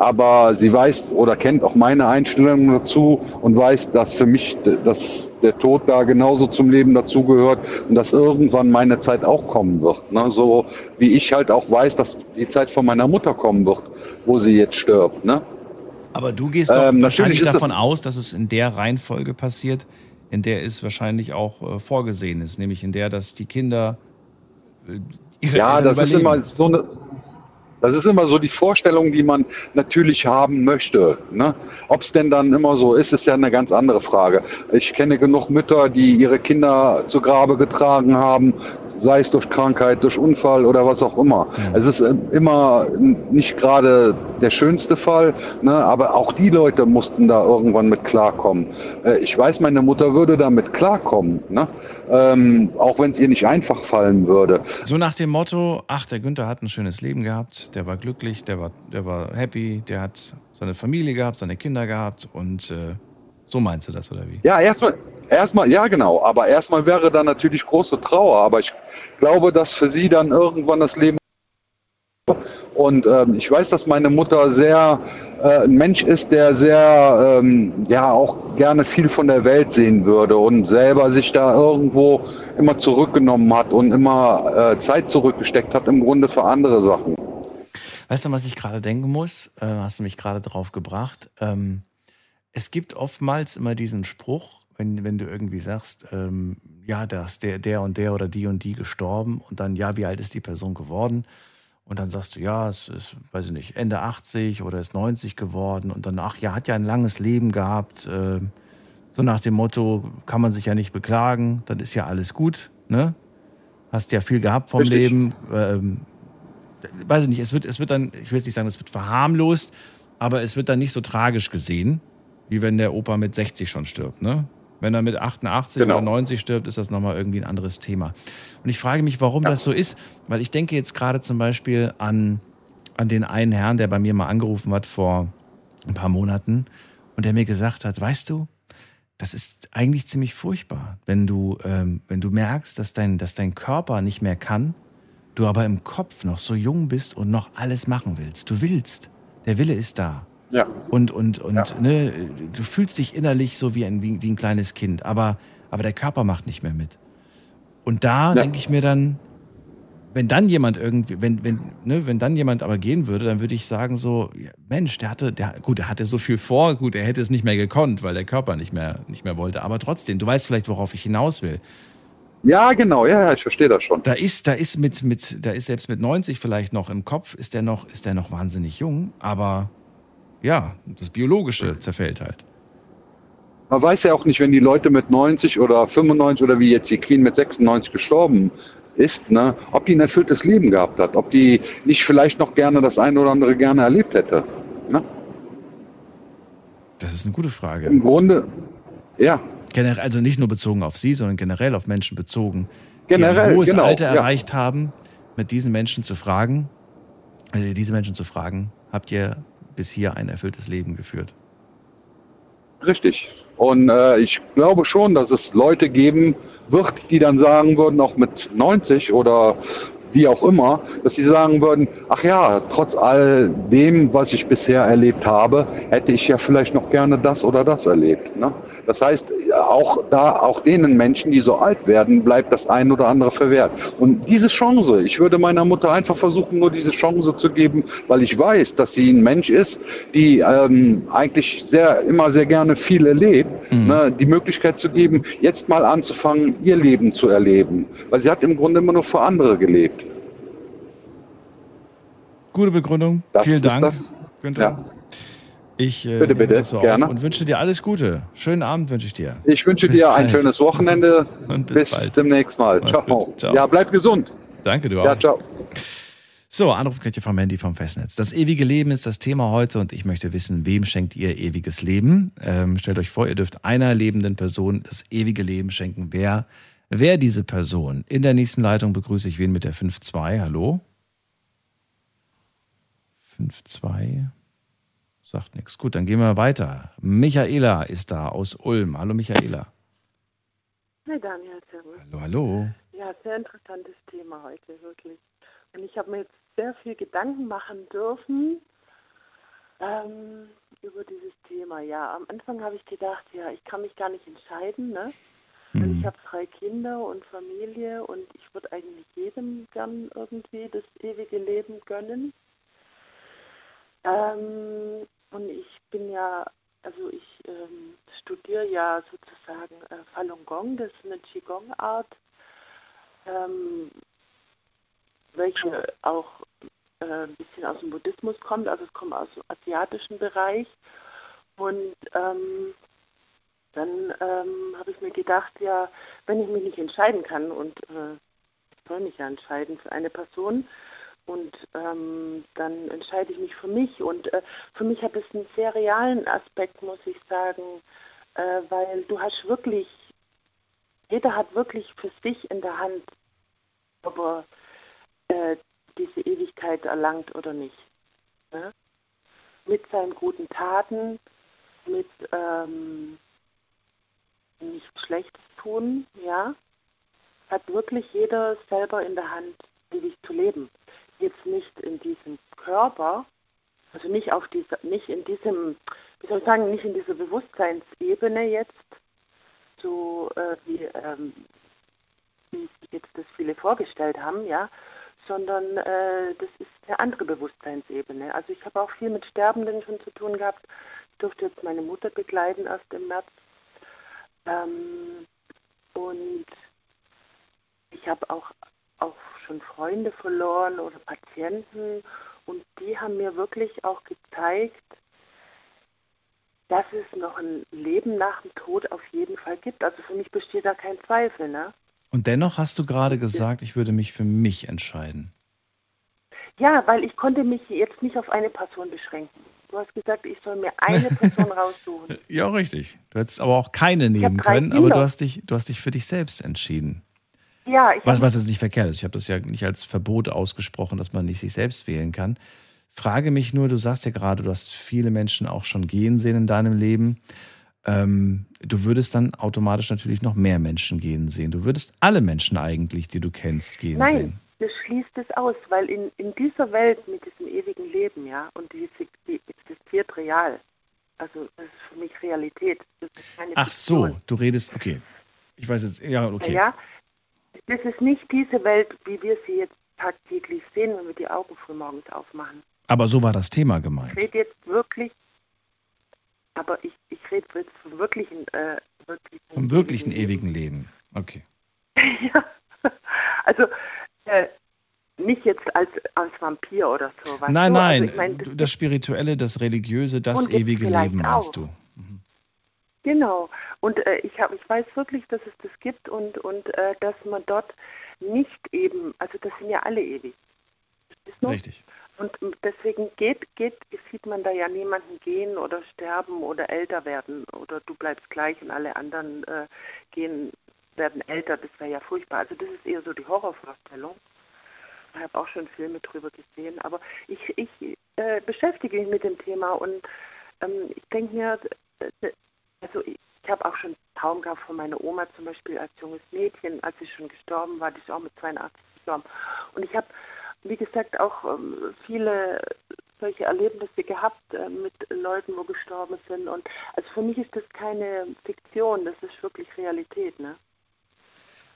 Aber sie weiß oder kennt auch meine Einstellung dazu und weiß, dass für mich dass der Tod da genauso zum Leben dazugehört und dass irgendwann meine Zeit auch kommen wird. Ne? So wie ich halt auch weiß, dass die Zeit von meiner Mutter kommen wird, wo sie jetzt stirbt. Ne? Aber du gehst doch ähm, wahrscheinlich davon aus, dass es in der Reihenfolge passiert, in der es wahrscheinlich auch äh, vorgesehen ist, nämlich in der, dass die Kinder äh, Ja, das überleben. ist immer so eine das ist immer so die Vorstellung, die man natürlich haben möchte. Ne? Ob es denn dann immer so ist, ist ja eine ganz andere Frage. Ich kenne genug Mütter, die ihre Kinder zu Grabe getragen haben, sei es durch Krankheit, durch Unfall oder was auch immer. Ja. Es ist äh, immer nicht gerade der schönste Fall, ne? aber auch die Leute mussten da irgendwann mit klarkommen. Äh, ich weiß, meine Mutter würde damit klarkommen, ne? ähm, auch wenn es ihr nicht einfach fallen würde. So nach dem Motto, ach, der Günther hat ein schönes Leben gehabt, der war glücklich, der war, der war happy, der hat seine Familie gehabt, seine Kinder gehabt und äh so meinst du das, oder wie? Ja, erstmal, erstmal, ja genau. Aber erstmal wäre da natürlich große Trauer. Aber ich glaube, dass für sie dann irgendwann das Leben und ähm, ich weiß, dass meine Mutter sehr äh, ein Mensch ist, der sehr ähm, ja auch gerne viel von der Welt sehen würde und selber sich da irgendwo immer zurückgenommen hat und immer äh, Zeit zurückgesteckt hat im Grunde für andere Sachen. Weißt du, was ich gerade denken muss? Äh, hast du mich gerade drauf gebracht. Ähm, es gibt oftmals immer diesen Spruch, wenn, wenn du irgendwie sagst, ähm, ja, da ist der, der und der oder die und die gestorben und dann, ja, wie alt ist die Person geworden? Und dann sagst du, ja, es ist, weiß ich nicht, Ende 80 oder ist 90 geworden und dann, ach ja, hat ja ein langes Leben gehabt. Äh, so nach dem Motto, kann man sich ja nicht beklagen, dann ist ja alles gut, ne? Hast ja viel gehabt vom Richtig. Leben. Ähm, weiß ich nicht, es wird, es wird dann, ich will jetzt nicht sagen, es wird verharmlost, aber es wird dann nicht so tragisch gesehen, wie wenn der Opa mit 60 schon stirbt, ne? Wenn er mit 88 Genau. oder 90 stirbt, ist das nochmal irgendwie ein anderes Thema. Und ich frage mich, warum das so ist, weil ich denke jetzt gerade zum Beispiel an, an den einen Herrn, der bei mir mal angerufen hat vor ein paar Monaten und der mir gesagt hat, weißt du, das ist eigentlich ziemlich furchtbar, wenn du, ähm, wenn du merkst, dass dein, dass dein Körper nicht mehr kann, du aber im Kopf noch so jung bist und noch alles machen willst. Du willst. Der Wille ist da. Ja. Und, und, und ne, du fühlst dich innerlich so wie ein, wie, wie ein kleines Kind, aber, aber der Körper macht nicht mehr mit. Und da Ja. denke ich mir dann, wenn dann jemand irgendwie, wenn, wenn, ne, wenn dann jemand aber gehen würde, dann würde ich sagen so, ja, Mensch, der hatte, der, gut, der hatte so viel vor, gut, er hätte es nicht mehr gekonnt, weil der Körper nicht mehr, nicht mehr wollte. Aber trotzdem, du weißt vielleicht, worauf ich hinaus will. Ja, genau, ja, ja, ich verstehe das schon. Da ist, da ist mit, mit, da ist selbst mit 90 vielleicht noch im Kopf, ist der noch, ist der noch wahnsinnig jung, aber ja, das Biologische zerfällt halt. Man weiß ja auch nicht, wenn die Leute mit 90 oder 95 oder wie jetzt die Queen mit 96 gestorben ist, ne, ob die ein erfülltes Leben gehabt hat, ob die nicht vielleicht noch gerne das eine oder andere gerne erlebt hätte. Ne? Das ist eine gute Frage. Im Grunde, ja, Generell, also nicht nur bezogen auf Sie, sondern generell auf Menschen bezogen, die Generell, ein hohes genau, Alter ja. erreicht haben, mit diesen Menschen zu fragen, also diese Menschen zu fragen, habt ihr bis hier ein erfülltes Leben geführt? Richtig. Und äh, ich glaube schon, dass es Leute geben wird, die dann sagen würden, auch mit 90 oder wie auch immer, dass sie sagen würden, ach ja, trotz all dem, was ich bisher erlebt habe, hätte ich ja vielleicht noch gerne das oder das erlebt. Ne? Das heißt, auch da, auch denen Menschen, die so alt werden, bleibt das ein oder andere verwehrt. Und diese Chance, ich würde meiner Mutter einfach versuchen, nur diese Chance zu geben, weil ich weiß, dass sie ein Mensch ist, die ähm, eigentlich sehr, immer sehr gerne viel erlebt, ne, die Möglichkeit zu geben, jetzt mal anzufangen, ihr Leben zu erleben. Weil sie hat im Grunde immer nur für andere gelebt. Gute Begründung. Das Vielen Dank, das. Günther. Ja. Ich äh, Bitte, bitte, so gerne. und wünsche dir alles Gute. Schönen Abend wünsche ich dir. Ich wünsche Bis dir ein bald. schönes Wochenende. Und bis bis demnächst mal. Ciao. Ciao. Ja, bleib gesund. Danke, du auch. Ja, ciao. So, Anruf könnt ihr vom Handy vom Festnetz. Das ewige Leben ist das Thema heute und ich möchte wissen, wem schenkt ihr ewiges Leben? Ähm, stellt euch vor, ihr dürft einer lebenden Person das ewige Leben schenken. Wer, wer diese Person? In der nächsten Leitung begrüße ich wen mit der 5-2. Hallo? 5-2. Sagt nichts. Gut, dann gehen wir weiter. Michaela ist da aus Ulm. Hallo Michaela. Hi Daniel, servus. Hallo, hallo. Ja, sehr interessantes Thema heute, wirklich. Und ich habe mir jetzt sehr viel Gedanken machen dürfen ähm, über dieses Thema. Ja, am Anfang habe ich gedacht, ja, ich kann mich gar nicht entscheiden, ne? Weil ich habe drei Kinder und Familie und ich würde eigentlich jedem gern irgendwie das ewige Leben gönnen. Ähm, und ich bin ja, also ich ähm, studiere ja sozusagen äh, Falun Gong, das ist eine Qigong-Art, ähm, welche auch äh, ein bisschen aus dem Buddhismus kommt, also es kommt aus dem asiatischen Bereich. Und ähm, dann ähm, habe ich mir gedacht, ja, wenn ich mich nicht entscheiden kann und äh, ich soll mich ja entscheiden für eine Person, und ähm, dann entscheide ich mich für mich. Und äh, für mich hat es einen sehr realen Aspekt, muss ich sagen, äh, weil du hast wirklich, jeder hat wirklich für sich in der Hand, ob er äh, diese Ewigkeit erlangt oder nicht. Ne? Mit seinen guten Taten, mit ähm, nichts Schlechtes tun, ja, hat wirklich jeder selber in der Hand, ewig zu leben jetzt nicht in diesem Körper, also nicht auf dieser, nicht in diesem, wie soll ich sagen, nicht in dieser Bewusstseinsebene jetzt, so äh, wie, ähm, wie sich jetzt das viele vorgestellt haben, ja, sondern äh, das ist eine andere Bewusstseinsebene. Also ich habe auch viel mit Sterbenden schon zu tun gehabt. Ich durfte jetzt meine Mutter begleiten erst im März. Ähm, und ich habe auch, auch schon Freunde verloren oder Patienten und die haben mir wirklich auch gezeigt, dass es noch ein Leben nach dem Tod auf jeden Fall gibt. Also für mich besteht da kein Zweifel. Ne? Und dennoch hast du gerade gesagt, ich würde mich für mich entscheiden. Ja, weil ich konnte mich jetzt nicht auf eine Person beschränken. Du hast gesagt, ich soll mir eine Person raussuchen. Ja, richtig. Du hättest aber auch keine nehmen können, aber Kinder. du hast dich, du hast dich für dich selbst entschieden. Ja, ich Was, was jetzt nicht verkehrt ist. Ich habe das ja nicht als Verbot ausgesprochen, dass man nicht sich selbst wählen kann. Frage mich nur, du sagst ja gerade, du hast viele Menschen auch schon gehen sehen in deinem Leben. Ähm, du würdest dann automatisch natürlich noch mehr Menschen gehen sehen. Du würdest alle Menschen eigentlich, die du kennst, gehen Nein, sehen. das schließt es aus, weil in, in dieser Welt mit diesem ewigen Leben, ja, und die, die existiert real. Also das ist für mich Realität. Das ist keine Ach so, du redest, okay. Ich weiß jetzt, ja, okay. Ja, das ist nicht diese Welt, wie wir sie jetzt tagtäglich sehen, wenn wir die Augen frühmorgens aufmachen. Aber so war das Thema Ich gemeint. rede jetzt wirklich, aber ich, ich rede jetzt vom wirklichen, äh, wirklichen Vom wirklichen ewigen Leben. Okay. ja. Also äh, nicht jetzt als, als Vampir oder so. Nein, du? nein, Also ich mein, du- das Spirituelle, das Religiöse, das ewige Leben meinst auch. du. Genau. Und äh, ich habe, ich weiß wirklich, dass es das gibt und und äh, dass man dort nicht eben, also das sind ja alle ewig. Richtig. Und m- deswegen geht, geht, sieht man da ja niemanden gehen oder sterben oder älter werden oder du bleibst gleich und alle anderen äh, gehen, werden älter. Das wäre ja furchtbar. Also das ist eher so die Horrorvorstellung. Ich habe auch schon Filme drüber gesehen, aber ich, ich äh, beschäftige mich mit dem Thema und ähm, ich denke mir, äh, also ich, ich habe auch schon Traum gehabt von meiner Oma zum Beispiel als junges Mädchen, als sie schon gestorben war, die ist auch mit 82 gestorben. Und ich habe, wie gesagt, auch ähm, viele solche Erlebnisse gehabt äh, mit Leuten, wo gestorben sind. Und also für mich ist das keine Fiktion, das ist wirklich Realität, ne?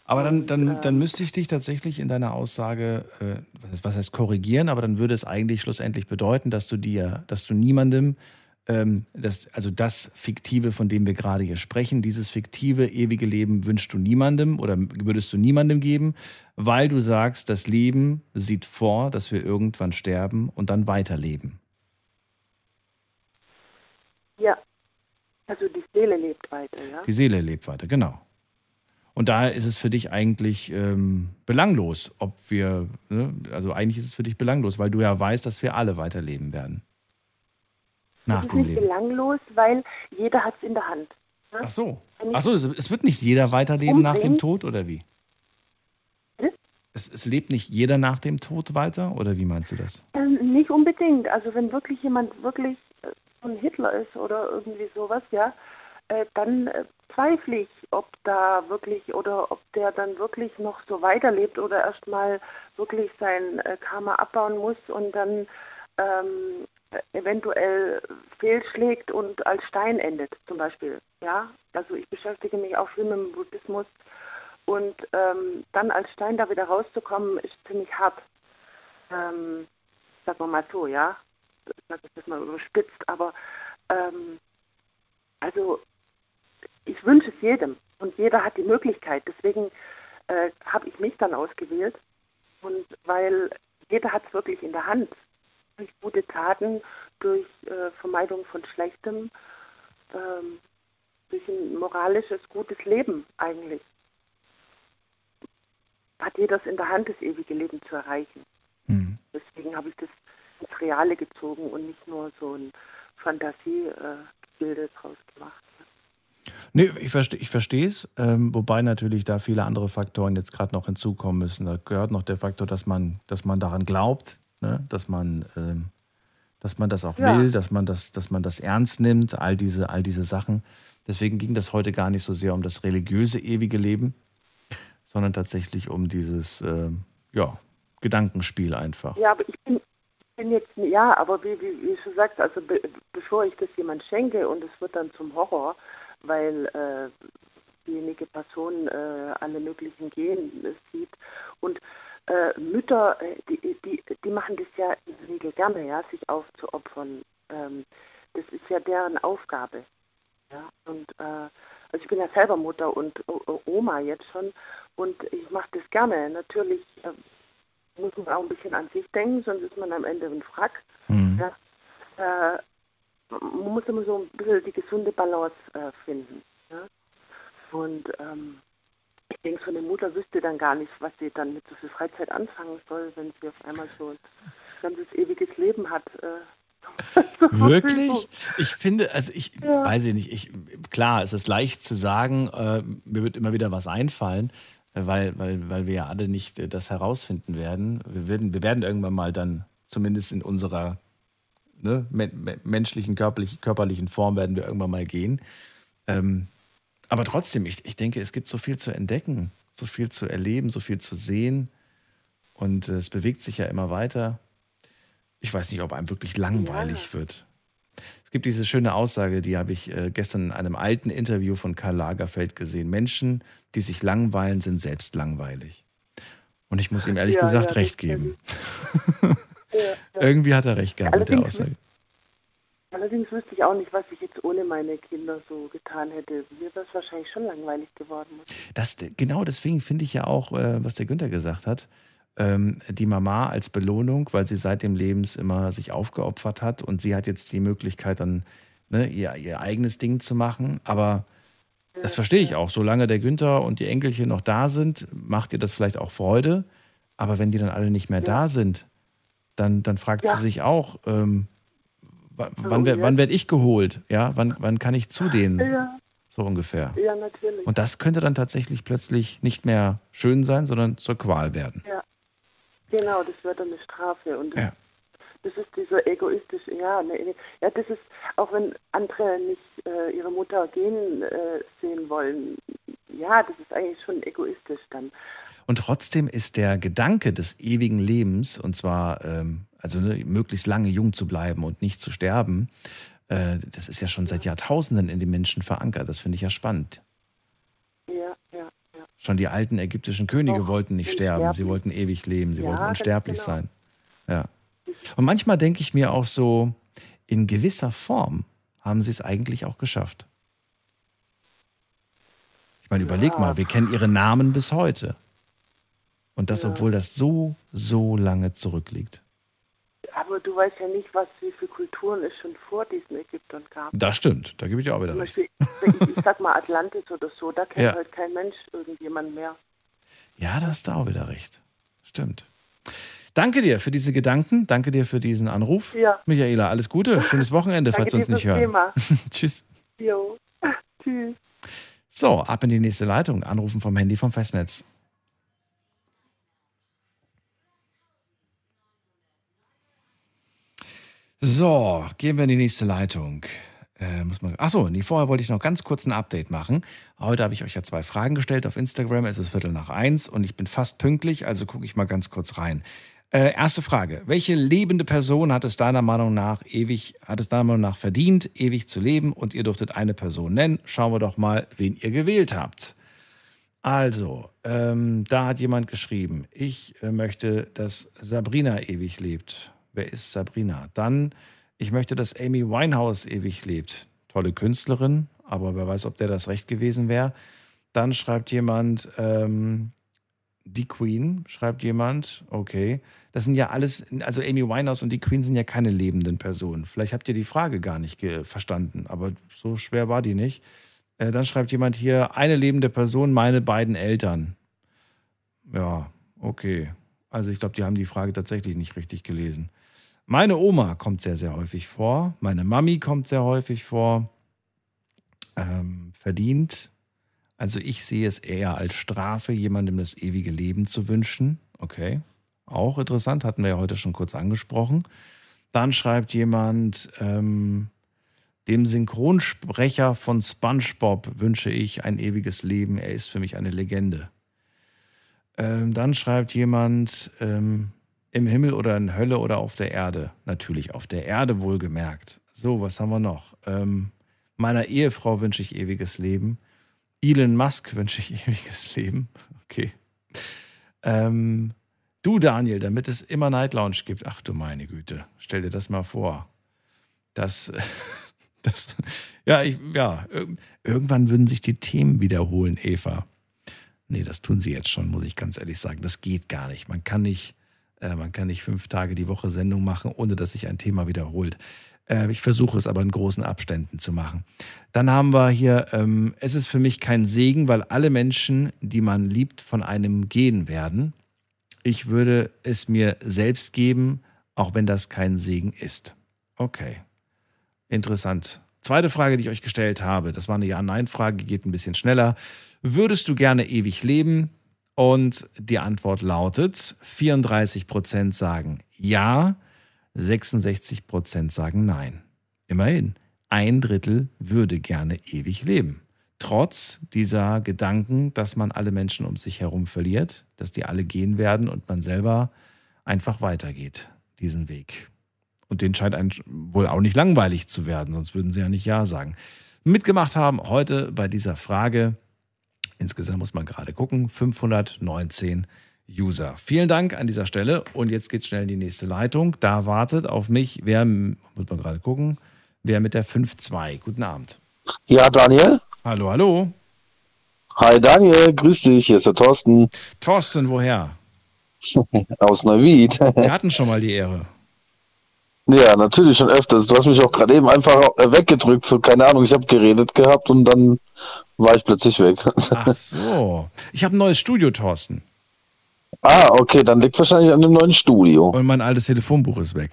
Aber dann, dann, äh, dann müsste ich dich tatsächlich in deiner Aussage, äh, was heißt korrigieren, aber dann würde es eigentlich schlussendlich bedeuten, dass du dir, dass du niemandem, ähm, das, also das Fiktive, von dem wir gerade hier sprechen, dieses fiktive, ewige Leben wünschst du niemandem oder würdest du niemandem geben, weil du sagst, das Leben sieht vor, dass wir irgendwann sterben und dann weiterleben. Ja. Also die Seele lebt weiter, ja? Die Seele lebt weiter, genau. Und daher ist es für dich eigentlich ähm, belanglos, ob wir, ne? also eigentlich ist es für dich belanglos, weil du ja weißt, dass wir alle weiterleben werden. Nach das ist dem nicht Leben. belanglos, weil jeder hat es in der Hand. ne? Ach so. Ach so, es es wird nicht jeder weiterleben nach dem? Tod oder wie? Es, es lebt nicht jeder nach dem Tod weiter oder wie meinst du das? Ähm, nicht unbedingt. Also wenn wirklich jemand wirklich äh, so ein Hitler ist oder irgendwie sowas, ja, äh, dann äh, zweifle ich, ob da wirklich oder ob der dann wirklich noch so weiterlebt oder erstmal wirklich sein äh, Karma abbauen muss und dann ähm, eventuell fehlschlägt und als Stein endet, zum Beispiel. Ja, also ich beschäftige mich auch viel mit dem Buddhismus und ähm, dann als Stein da wieder rauszukommen, ist ziemlich hart. Ähm, sagen wir mal so, ja. Ich sage das mal überspitzt, aber ähm, also ich wünsche es jedem und jeder hat die Möglichkeit. Deswegen äh, habe ich mich dann ausgewählt und weil jeder hat es wirklich in der Hand. Durch gute Taten, durch äh, Vermeidung von Schlechtem, ähm, durch ein moralisches, gutes Leben eigentlich. Hat jeder es in der Hand, das ewige Leben zu erreichen. Hm. Deswegen habe ich das ins Reale gezogen und nicht nur so ein Fantasiegebilde draus gemacht. Nee, ich verstehe ich verstehe es, ähm, wobei natürlich da viele andere Faktoren jetzt gerade noch hinzukommen müssen. Da gehört noch der Faktor, dass man, dass man daran glaubt, ne? dass man, ähm, dass man das auch Ja. will, dass man das, dass man das ernst nimmt, all diese, all diese Sachen. Deswegen ging das heute gar nicht so sehr um das religiöse ewige Leben, sondern tatsächlich um dieses, ähm, ja, Gedankenspiel einfach. Ja, aber ich bin, bin jetzt, ja, aber wie, wie, wie du sagst, also be, bevor ich das jemand schenke und es wird dann zum Horror, weil äh, diejenige Person äh, alle möglichen Gehen äh, sieht und äh, Mütter, äh, die, die, die machen das ja in der Regel gerne, ja, sich aufzuopfern. Ähm, das ist ja deren Aufgabe. Ja? Und äh, also ich bin ja selber Mutter und Oma jetzt schon und ich mache das gerne. Natürlich äh, muss man auch ein bisschen an sich denken, sonst ist man am Ende ein Frack. Mhm. Ja? Äh, man muss immer so ein bisschen die gesunde Balance äh, finden. Ja? Und ähm, ich denke, so eine Mutter wüsste dann gar nicht, was sie dann mit so viel Freizeit anfangen soll, wenn sie auf einmal so ein ganzes ewiges Leben hat. Äh, Wirklich? Ich finde, also ich ja. weiß ich nicht, ich, klar, es ist leicht zu sagen, äh, mir wird immer wieder was einfallen, weil, weil, weil wir ja alle nicht äh, das herausfinden werden. Wir werden, wir werden irgendwann mal dann, zumindest in unserer ne, menschlichen, körperlich, körperlichen Form, werden wir irgendwann mal gehen. Ähm, aber trotzdem, ich, ich denke, es gibt so viel zu entdecken, so viel zu erleben, so viel zu sehen. Und äh, es bewegt sich ja immer weiter. Ich weiß nicht, ob einem wirklich langweilig ja. wird. Es gibt diese schöne Aussage, die habe ich äh, gestern in einem alten Interview von Karl Lagerfeld gesehen. Menschen, die sich langweilen, sind selbst langweilig. Und ich muss ihm ehrlich ja, gesagt ja, recht geben. Irgendwie hat er recht gehabt mit der Aussage. Allerdings wüsste ich auch nicht, was ich jetzt ohne meine Kinder so getan hätte. Mir wäre es wahrscheinlich schon langweilig geworden. Das, genau deswegen finde ich ja auch, äh, was der Günther gesagt hat, ähm, die Mama als Belohnung, weil sie seit dem Lebens immer sich aufgeopfert hat und sie hat jetzt die Möglichkeit dann ne, ihr, ihr eigenes Ding zu machen. Aber das verstehe ich auch. Solange der Günther und die Enkelchen noch da sind, macht ihr das vielleicht auch Freude. Aber wenn die dann alle nicht mehr ja. da sind, dann, dann fragt ja. sie sich auch, ähm, wann, wann, wann werde ich geholt? Ja, wann, wann kann ich zu denen? Ja. So ungefähr. Ja, natürlich. Und das könnte dann tatsächlich plötzlich nicht mehr schön sein, sondern zur Qual werden. Ja. Genau, das wird dann eine Strafe. Und ja. das ist dieser egoistische, ja, ne, ja, das ist, auch wenn andere nicht äh, ihre Mutter gehen äh, sehen wollen, ja, das ist eigentlich schon egoistisch dann. Und trotzdem ist der Gedanke des ewigen Lebens, und zwar ähm, also ne, möglichst lange jung zu bleiben und nicht zu sterben, äh, das ist ja schon seit Jahrtausenden in den Menschen verankert. Das finde ich ja spannend. Ja, ja, ja. Schon die alten ägyptischen Könige Doch, wollten nicht sterben, sie wollten ewig leben, sie ja, wollten unsterblich genau. sein. Ja. Und manchmal denke ich mir auch so, in gewisser Form haben sie es eigentlich auch geschafft. Ich meine, überleg ja. mal, wir kennen ihre Namen bis heute. Und das, ja. obwohl das so, so lange zurückliegt. Aber du weißt ja nicht, was wie viele Kulturen es schon vor diesen Ägyptern gab. Das stimmt, da gebe ich auch wieder recht. Ich, ich sag mal Atlantis oder so, da kennt ja. halt kein Mensch irgendjemand mehr. Ja, da hast du auch wieder recht. Stimmt. Danke dir für diese Gedanken. Danke dir für diesen Anruf. Ja. Michaela, alles Gute. Schönes Wochenende, falls wir uns nicht hören. Tschüss. Jo. Tschüss. So, ab in die nächste Leitung. Anrufen vom Handy vom Festnetz. So, gehen wir in die nächste Leitung. Äh, muss man, achso, nee, vorher wollte ich noch ganz kurz ein Update machen. Heute habe ich euch ja zwei Fragen gestellt auf Instagram. Es ist Viertel nach eins und ich bin fast pünktlich, also gucke ich mal ganz kurz rein. Äh, erste Frage. Welche lebende Person hat es deiner Meinung nach ewig, hat es deiner Meinung nach verdient, ewig zu leben? Und ihr dürftet eine Person nennen. Schauen wir doch mal, wen ihr gewählt habt. Also, ähm, da hat jemand geschrieben, ich äh, möchte, dass Sabrina ewig lebt. Wer ist Sabrina? Dann, ich möchte, dass Amy Winehouse ewig lebt. Tolle Künstlerin, aber wer weiß, ob der das recht gewesen wäre. Dann schreibt jemand, ähm, die Queen, schreibt jemand, okay. Das sind ja alles, also Amy Winehouse und die Queen sind ja keine lebenden Personen. Vielleicht habt ihr die Frage gar nicht verstanden, aber so schwer war die nicht. Äh, dann schreibt jemand hier, eine lebende Person, meine beiden Eltern. Ja, okay. Also ich glaube, die haben die Frage tatsächlich nicht richtig gelesen. Meine Oma kommt sehr, sehr häufig vor. Meine Mami kommt sehr häufig vor. Ähm, verdient. Also ich sehe es eher als Strafe, jemandem das ewige Leben zu wünschen. Okay. Auch interessant, hatten wir ja heute schon kurz angesprochen. Dann schreibt jemand, ähm, dem Synchronsprecher von SpongeBob wünsche ich ein ewiges Leben. Er ist für mich eine Legende. Ähm, dann schreibt jemand, ähm, im Himmel oder in Hölle oder auf der Erde. Natürlich auf der Erde wohlgemerkt. So, was haben wir noch? Ähm, meiner Ehefrau wünsche ich ewiges Leben. Elon Musk wünsche ich ewiges Leben. Okay. Ähm, Du, Daniel, damit es immer Night Lounge gibt. Ach du meine Güte, stell dir das mal vor. Das, das, ja, ich, ja, irgendwann würden sich die Themen wiederholen, Eva. Nee, das tun sie jetzt schon, muss ich ganz ehrlich sagen. Das geht gar nicht. Man kann nicht, äh, man kann nicht fünf Tage die Woche Sendung machen, ohne dass sich ein Thema wiederholt. Äh, ich versuche es aber in großen Abständen zu machen. Dann haben wir hier, ähm, es ist für mich kein Segen, weil alle Menschen, die man liebt, von einem gehen werden. Ich würde es mir selbst geben, auch wenn das kein Segen ist. Okay. Interessant. Zweite Frage, die ich euch gestellt habe, das war eine Ja-Nein-Frage, geht ein bisschen schneller. Würdest du gerne ewig leben? Und die Antwort lautet, 34 Prozent sagen Ja, 66 Prozent sagen Nein. Immerhin, ein Drittel würde gerne ewig leben. Trotz dieser Gedanken, dass man alle Menschen um sich herum verliert, dass die alle gehen werden und man selber einfach weitergeht, diesen Weg. Und den scheint einem wohl auch nicht langweilig zu werden, sonst würden sie ja nicht Ja sagen. Mitgemacht haben heute bei dieser Frage, insgesamt muss man gerade gucken, 519 User. Vielen Dank an dieser Stelle und jetzt geht's schnell in die nächste Leitung. Da wartet auf mich, wer, muss man gerade gucken, wer mit der 5.2. Guten Abend. Ja, Daniel? Hallo, hallo. Hi Daniel, grüß dich, hier ist der Thorsten. Thorsten, woher? Aus Neuwied. Wir hatten schon mal die Ehre. Ja, natürlich schon öfters. Du hast mich auch gerade eben einfach äh, weggedrückt, so keine Ahnung, ich habe geredet gehabt und dann war ich plötzlich weg. Ach so. Ich habe ein neues Studio, Thorsten. Ah, okay, dann liegt wahrscheinlich an dem neuen Studio. Und mein altes Telefonbuch ist weg.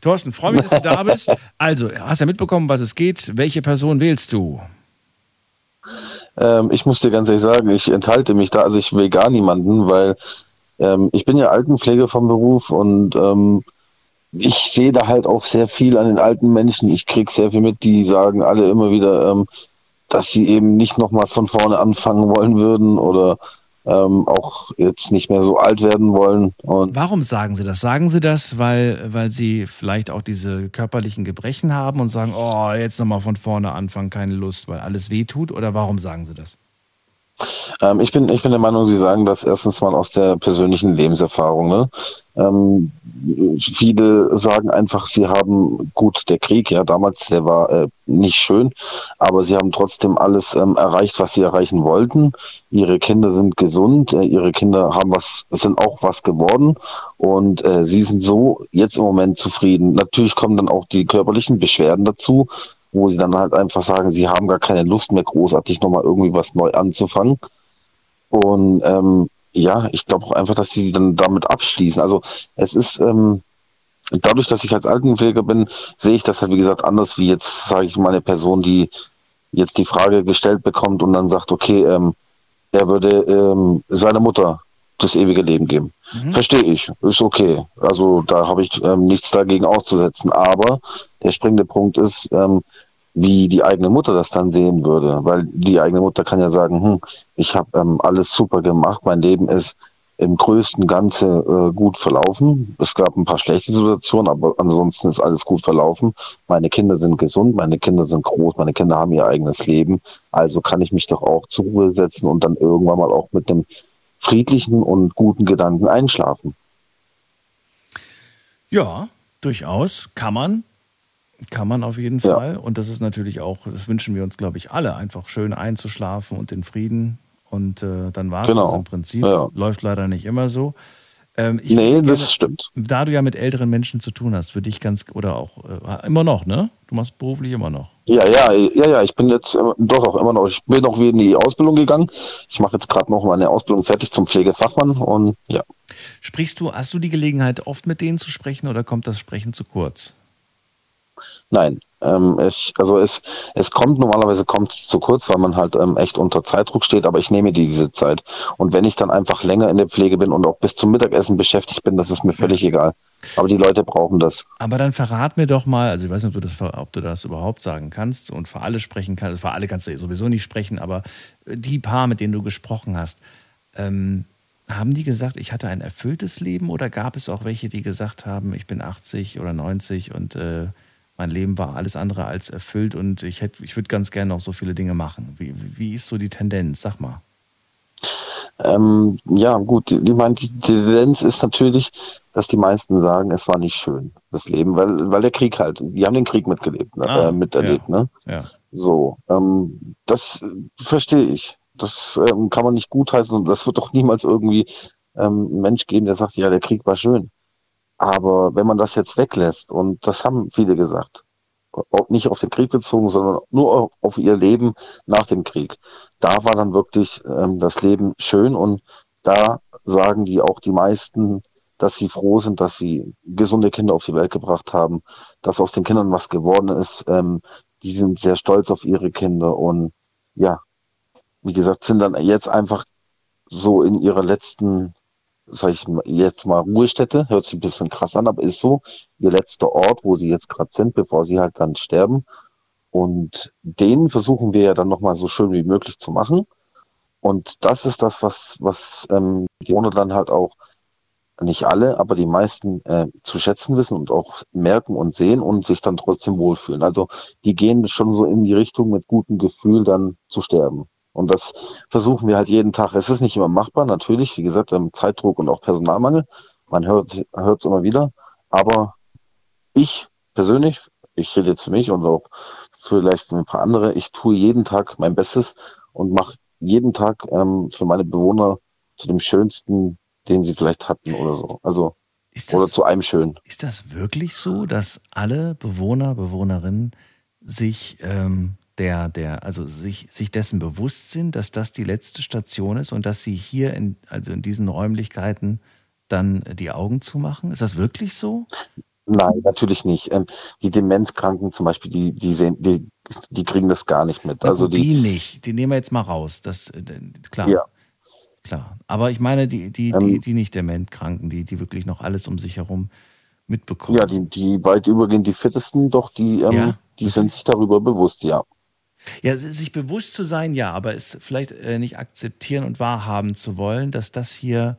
Thorsten, freue mich, dass du da bist. Also, hast ja mitbekommen, was es geht. Welche Person wählst du? Ähm, ich muss dir ganz ehrlich sagen, ich enthalte mich da, also ich will gar niemanden, weil ähm, ich bin ja Altenpflege vom Beruf und ähm, ich sehe da halt auch sehr viel an den alten Menschen. Ich kriege sehr viel mit, die sagen alle immer wieder, ähm, dass sie eben nicht nochmal von vorne anfangen wollen würden oder ähm, auch jetzt nicht mehr so alt werden wollen. Und Warum sagen Sie das? Sagen Sie das, weil, weil Sie vielleicht auch diese körperlichen Gebrechen haben und sagen, oh, jetzt nochmal von vorne anfangen, keine Lust, weil alles wehtut? Oder warum sagen Sie das? Ähm, ich, bin, ich bin der Meinung, Sie sagen das erstens mal aus der persönlichen Lebenserfahrung. Ne? Ähm, viele sagen einfach, sie haben gut der Krieg, ja, damals, der war äh, nicht schön, aber sie haben trotzdem alles ähm, erreicht, was sie erreichen wollten. Ihre Kinder sind gesund, äh, ihre Kinder haben was, sind auch was geworden und äh, sie sind so jetzt im Moment zufrieden. Natürlich kommen dann auch die körperlichen Beschwerden dazu, wo sie dann halt einfach sagen, sie haben gar keine Lust mehr großartig nochmal irgendwie was neu anzufangen. Und ähm, ja, ich glaube auch einfach, dass sie dann damit abschließen. Also es ist ähm, dadurch, dass ich als Altenpfleger bin, sehe ich das halt wie gesagt anders wie jetzt, sage ich mal, eine Person, die jetzt die Frage gestellt bekommt und dann sagt, okay, ähm, er würde ähm, seiner Mutter das ewige Leben geben. Mhm. Verstehe ich, ist okay. Also da habe ich ähm, nichts dagegen auszusetzen. Aber der springende Punkt ist, ähm, wie die eigene Mutter das dann sehen würde. Weil die eigene Mutter kann ja sagen, hm, ich habe ähm, alles super gemacht, mein Leben ist im größten Ganze äh, gut verlaufen. Es gab ein paar schlechte Situationen, aber ansonsten ist alles gut verlaufen. Meine Kinder sind gesund, meine Kinder sind groß, meine Kinder haben ihr eigenes Leben. Also kann ich mich doch auch zur Ruhe setzen und dann irgendwann mal auch mit einem friedlichen und guten Gedanken einschlafen. Ja, durchaus kann man. Kann man auf jeden ja. Fall. Und das ist natürlich auch, das wünschen wir uns, glaube ich, alle, einfach schön einzuschlafen und in Frieden. Und äh, dann war es genau. das im Prinzip. Ja. Läuft leider nicht immer so. Ähm, nee, gerne, das stimmt. Da du ja mit älteren Menschen zu tun hast, würde ich ganz, oder auch äh, immer noch, ne? Du machst beruflich immer noch. Ja, ja, ja, ja, ich bin jetzt äh, doch auch immer noch, ich bin noch wieder in die Ausbildung gegangen. Ich mache jetzt gerade noch meine Ausbildung fertig zum Pflegefachmann und ja. Sprichst du, hast du die Gelegenheit, oft mit denen zu sprechen oder kommt das Sprechen zu kurz? Nein, ähm, ich, also es, es kommt normalerweise kommt zu kurz, weil man halt ähm, echt unter Zeitdruck steht, aber ich nehme diese Zeit. Und wenn ich dann einfach länger in der Pflege bin und auch bis zum Mittagessen beschäftigt bin, das ist mir völlig egal. Aber die Leute brauchen das. Aber dann verrat mir doch mal, also ich weiß nicht, ob du das, ob du das überhaupt sagen kannst und für alle sprechen kannst, also für alle kannst du sowieso nicht sprechen, aber die paar, mit denen du gesprochen hast, ähm, haben die gesagt, ich hatte ein erfülltes Leben oder gab es auch welche, die gesagt haben, ich bin 80 oder 90 und äh, mein Leben war alles andere als erfüllt und ich, hätte, ich würde ganz gerne noch so viele Dinge machen. Wie, wie ist so die Tendenz? Sag mal. Ähm, ja, gut, ich meine, die Tendenz ist natürlich, dass die meisten sagen, es war nicht schön, das Leben, weil, weil der Krieg halt, die haben den Krieg mitgelebt, ne, Ah, äh, miterlebt, ja, ne? ja. So, ähm, das verstehe ich. Das ähm, kann man nicht gutheißen und das wird doch niemals irgendwie ähm, einen Mensch geben, der sagt, ja, der Krieg war schön. Aber wenn man das jetzt weglässt, und das haben viele gesagt, nicht auf den Krieg bezogen, sondern nur auf, auf ihr Leben nach dem Krieg, da war dann wirklich ähm, das Leben schön und da sagen die auch die meisten, dass sie froh sind, dass sie gesunde Kinder auf die Welt gebracht haben, dass aus den Kindern was geworden ist. Ähm, die sind sehr stolz auf ihre Kinder und ja, wie gesagt, sind dann jetzt einfach so in ihrer letzten, sag ich jetzt mal Ruhestätte, hört sich ein bisschen krass an, aber ist so, ihr letzter Ort, wo sie jetzt gerade sind, bevor sie halt dann sterben. Und den versuchen wir ja dann nochmal so schön wie möglich zu machen. Und das ist das, was, was ähm, die Owner dann halt auch, nicht alle, aber die meisten äh, zu schätzen wissen und auch merken und sehen und sich dann trotzdem wohlfühlen. Also die gehen schon so in die Richtung mit gutem Gefühl dann zu sterben. Und das versuchen wir halt jeden Tag. Es ist nicht immer machbar, natürlich, wie gesagt, ähm, Zeitdruck und auch Personalmangel. Man hört es immer wieder. Aber ich persönlich, ich rede jetzt für mich und auch vielleicht für ein paar andere, ich tue jeden Tag mein Bestes und mache jeden Tag ähm, für meine Bewohner zu dem schönsten, den sie vielleicht hatten oder so. Also oder zu einem schönen. Ist das wirklich so, dass alle Bewohner, Bewohnerinnen sich ähm, der, der, also sich, sich dessen bewusst sind, dass das die letzte Station ist und dass sie hier in, also in diesen Räumlichkeiten dann die Augen zumachen? Ist das wirklich so? Nein, natürlich nicht. Ähm, die Demenzkranken zum Beispiel, die, die sehen, die, die kriegen das gar nicht mit. Also die, die nicht. Die nehmen wir jetzt mal raus. Das, äh, klar. Ja. Klar. Aber ich meine, die, die, Ähm. die, die nicht Dementkranken, die, die wirklich noch alles um sich herum mitbekommen. ja, die, die weit übergehend die fittesten, doch die, ähm, Ja. die sind sich darüber bewusst, ja. Ja, sich bewusst zu sein, ja, aber es vielleicht äh, nicht akzeptieren und wahrhaben zu wollen, dass das hier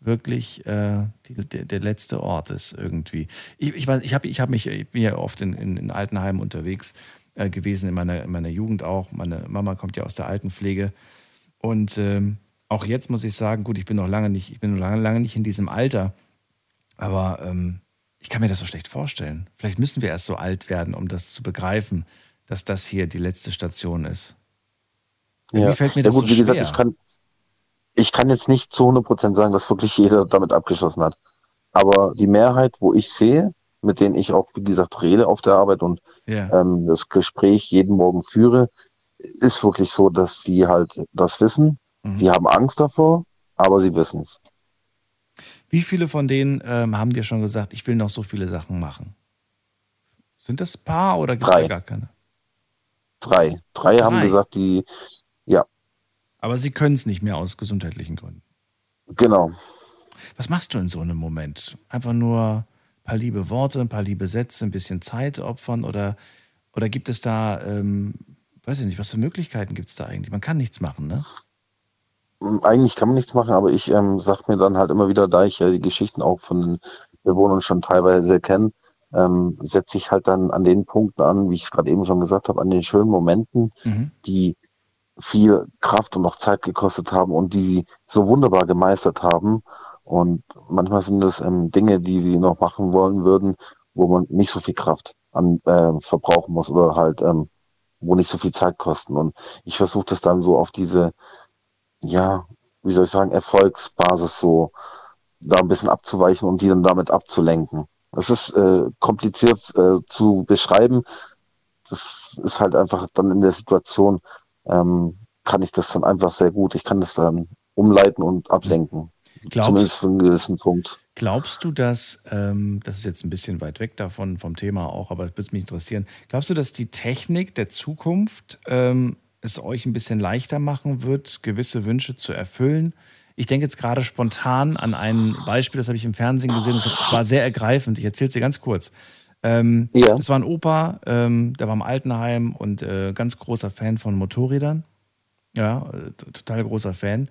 wirklich äh, die, der, der letzte Ort ist irgendwie. Ich, ich, ich, hab, ich, hab mich, ich bin ja oft in, in, in Altenheimen unterwegs äh, gewesen, in meiner, in meiner Jugend auch. Meine Mama kommt ja aus der Altenpflege. Und ähm, auch jetzt muss ich sagen, gut, ich bin noch lange nicht, ich bin noch lange, lange nicht in diesem Alter, aber ähm, ich kann mir das so schlecht vorstellen. Vielleicht müssen wir erst so alt werden, um das zu begreifen, dass das hier die letzte Station ist. Ja, fällt mir ja das gut, so wie gesagt, schwer. ich kann, ich kann jetzt nicht zu 100% sagen, dass wirklich jeder damit abgeschlossen hat. Aber die Mehrheit, wo ich sehe, mit denen ich auch, wie gesagt, rede auf der Arbeit und Ja. ähm, das Gespräch jeden Morgen führe, ist wirklich so, dass sie halt das wissen. Mhm. Sie haben Angst davor, aber sie wissen es. Wie viele von denen ähm, haben dir schon gesagt, ich will noch so viele Sachen machen? Sind das ein paar oder gibt es da gar keine? Drei. Drei haben Drei. gesagt, die, ja, Aber sie können es nicht mehr aus gesundheitlichen Gründen. genau. Was machst du in so einem Moment? Einfach nur ein paar liebe Worte, ein paar liebe Sätze, ein bisschen Zeit opfern oder, oder gibt es da, ähm, weiß ich nicht, was für Möglichkeiten gibt es da eigentlich? Man kann nichts machen, ne? Eigentlich kann man nichts machen, aber ich ähm, sag mir dann halt immer wieder, da ich ja die Geschichten auch von den Bewohnern schon teilweise kenne, ähm, setze ich halt dann an den Punkten an, wie ich es gerade eben schon gesagt habe, an den schönen Momenten, Mhm. die viel Kraft und noch Zeit gekostet haben und die sie so wunderbar gemeistert haben. Und manchmal sind das ähm, Dinge, die sie noch machen wollen würden, wo man nicht so viel Kraft an äh, verbrauchen muss oder halt ähm, wo nicht so viel Zeit kosten. Und ich versuche das dann so auf diese, ja, wie soll ich sagen, Erfolgsbasis so da ein bisschen abzuweichen und die dann damit abzulenken. Es ist äh, kompliziert äh, zu beschreiben. Das ist halt einfach dann in der Situation, ähm, kann ich das dann einfach sehr gut. Ich kann das dann umleiten und ablenken. Glaubst- Zumindest für einen gewissen Punkt. Glaubst du, dass, ähm, das ist jetzt ein bisschen weit weg davon, vom Thema auch, aber es würde mich interessieren, glaubst du, dass die Technik der Zukunft ähm, es euch ein bisschen leichter machen wird, gewisse Wünsche zu erfüllen? Ich denke jetzt gerade spontan an ein Beispiel, das habe ich im Fernsehen gesehen, das war sehr ergreifend. Ich erzähle es dir ganz kurz. Ähm, Ja. Das war ein Opa, ähm, der war im Altenheim und äh, ganz großer Fan von Motorrädern. Ja, total großer Fan.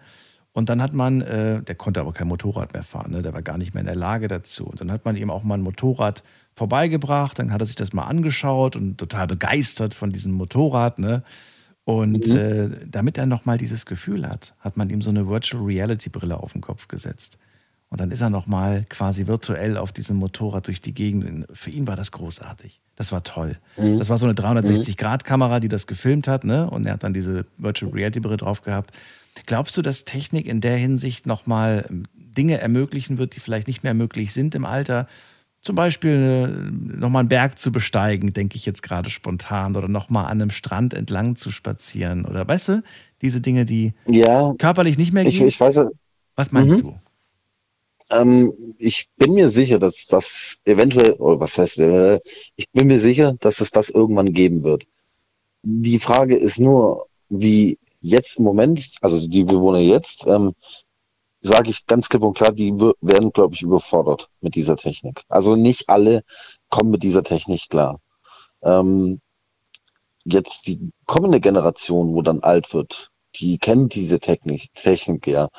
Und dann hat man, äh, der konnte aber kein Motorrad mehr fahren, ne? der war gar nicht mehr in der Lage dazu. Und dann hat man ihm auch mal ein Motorrad vorbeigebracht, dann hat er sich das mal angeschaut und total begeistert von diesem Motorrad. Ne? Und Mhm. äh, damit er nochmal dieses Gefühl hat, hat man ihm so eine Virtual Reality Brille auf den Kopf gesetzt. Und dann ist er nochmal quasi virtuell auf diesem Motorrad durch die Gegend. Für ihn war das großartig. Das war toll. Mhm. Das war so eine 360-Grad-Kamera, die das gefilmt hat, ne? Und er hat dann diese Virtual Reality Brille drauf gehabt. Glaubst du, dass Technik in der Hinsicht nochmal Dinge ermöglichen wird, die vielleicht nicht mehr möglich sind im Alter? Zum Beispiel äh, nochmal einen Berg zu besteigen, denke ich jetzt gerade spontan, oder nochmal an einem Strand entlang zu spazieren. Oder weißt du, diese Dinge, die Ja, körperlich nicht mehr ich, gehen. ich weiß, Was meinst Mhm. du? Ähm, ich bin mir sicher, dass das eventuell, oder was heißt, äh, ich bin mir sicher, dass es das irgendwann geben wird. Die Frage ist nur, wie jetzt im Moment, also die Bewohner jetzt, ähm, sage ich ganz klipp und klar, die werden, glaube ich, überfordert mit dieser Technik. Also nicht alle kommen mit dieser Technik klar. Ähm, jetzt die kommende Generation, wo dann alt wird, die kennt diese Technik, Technik ja,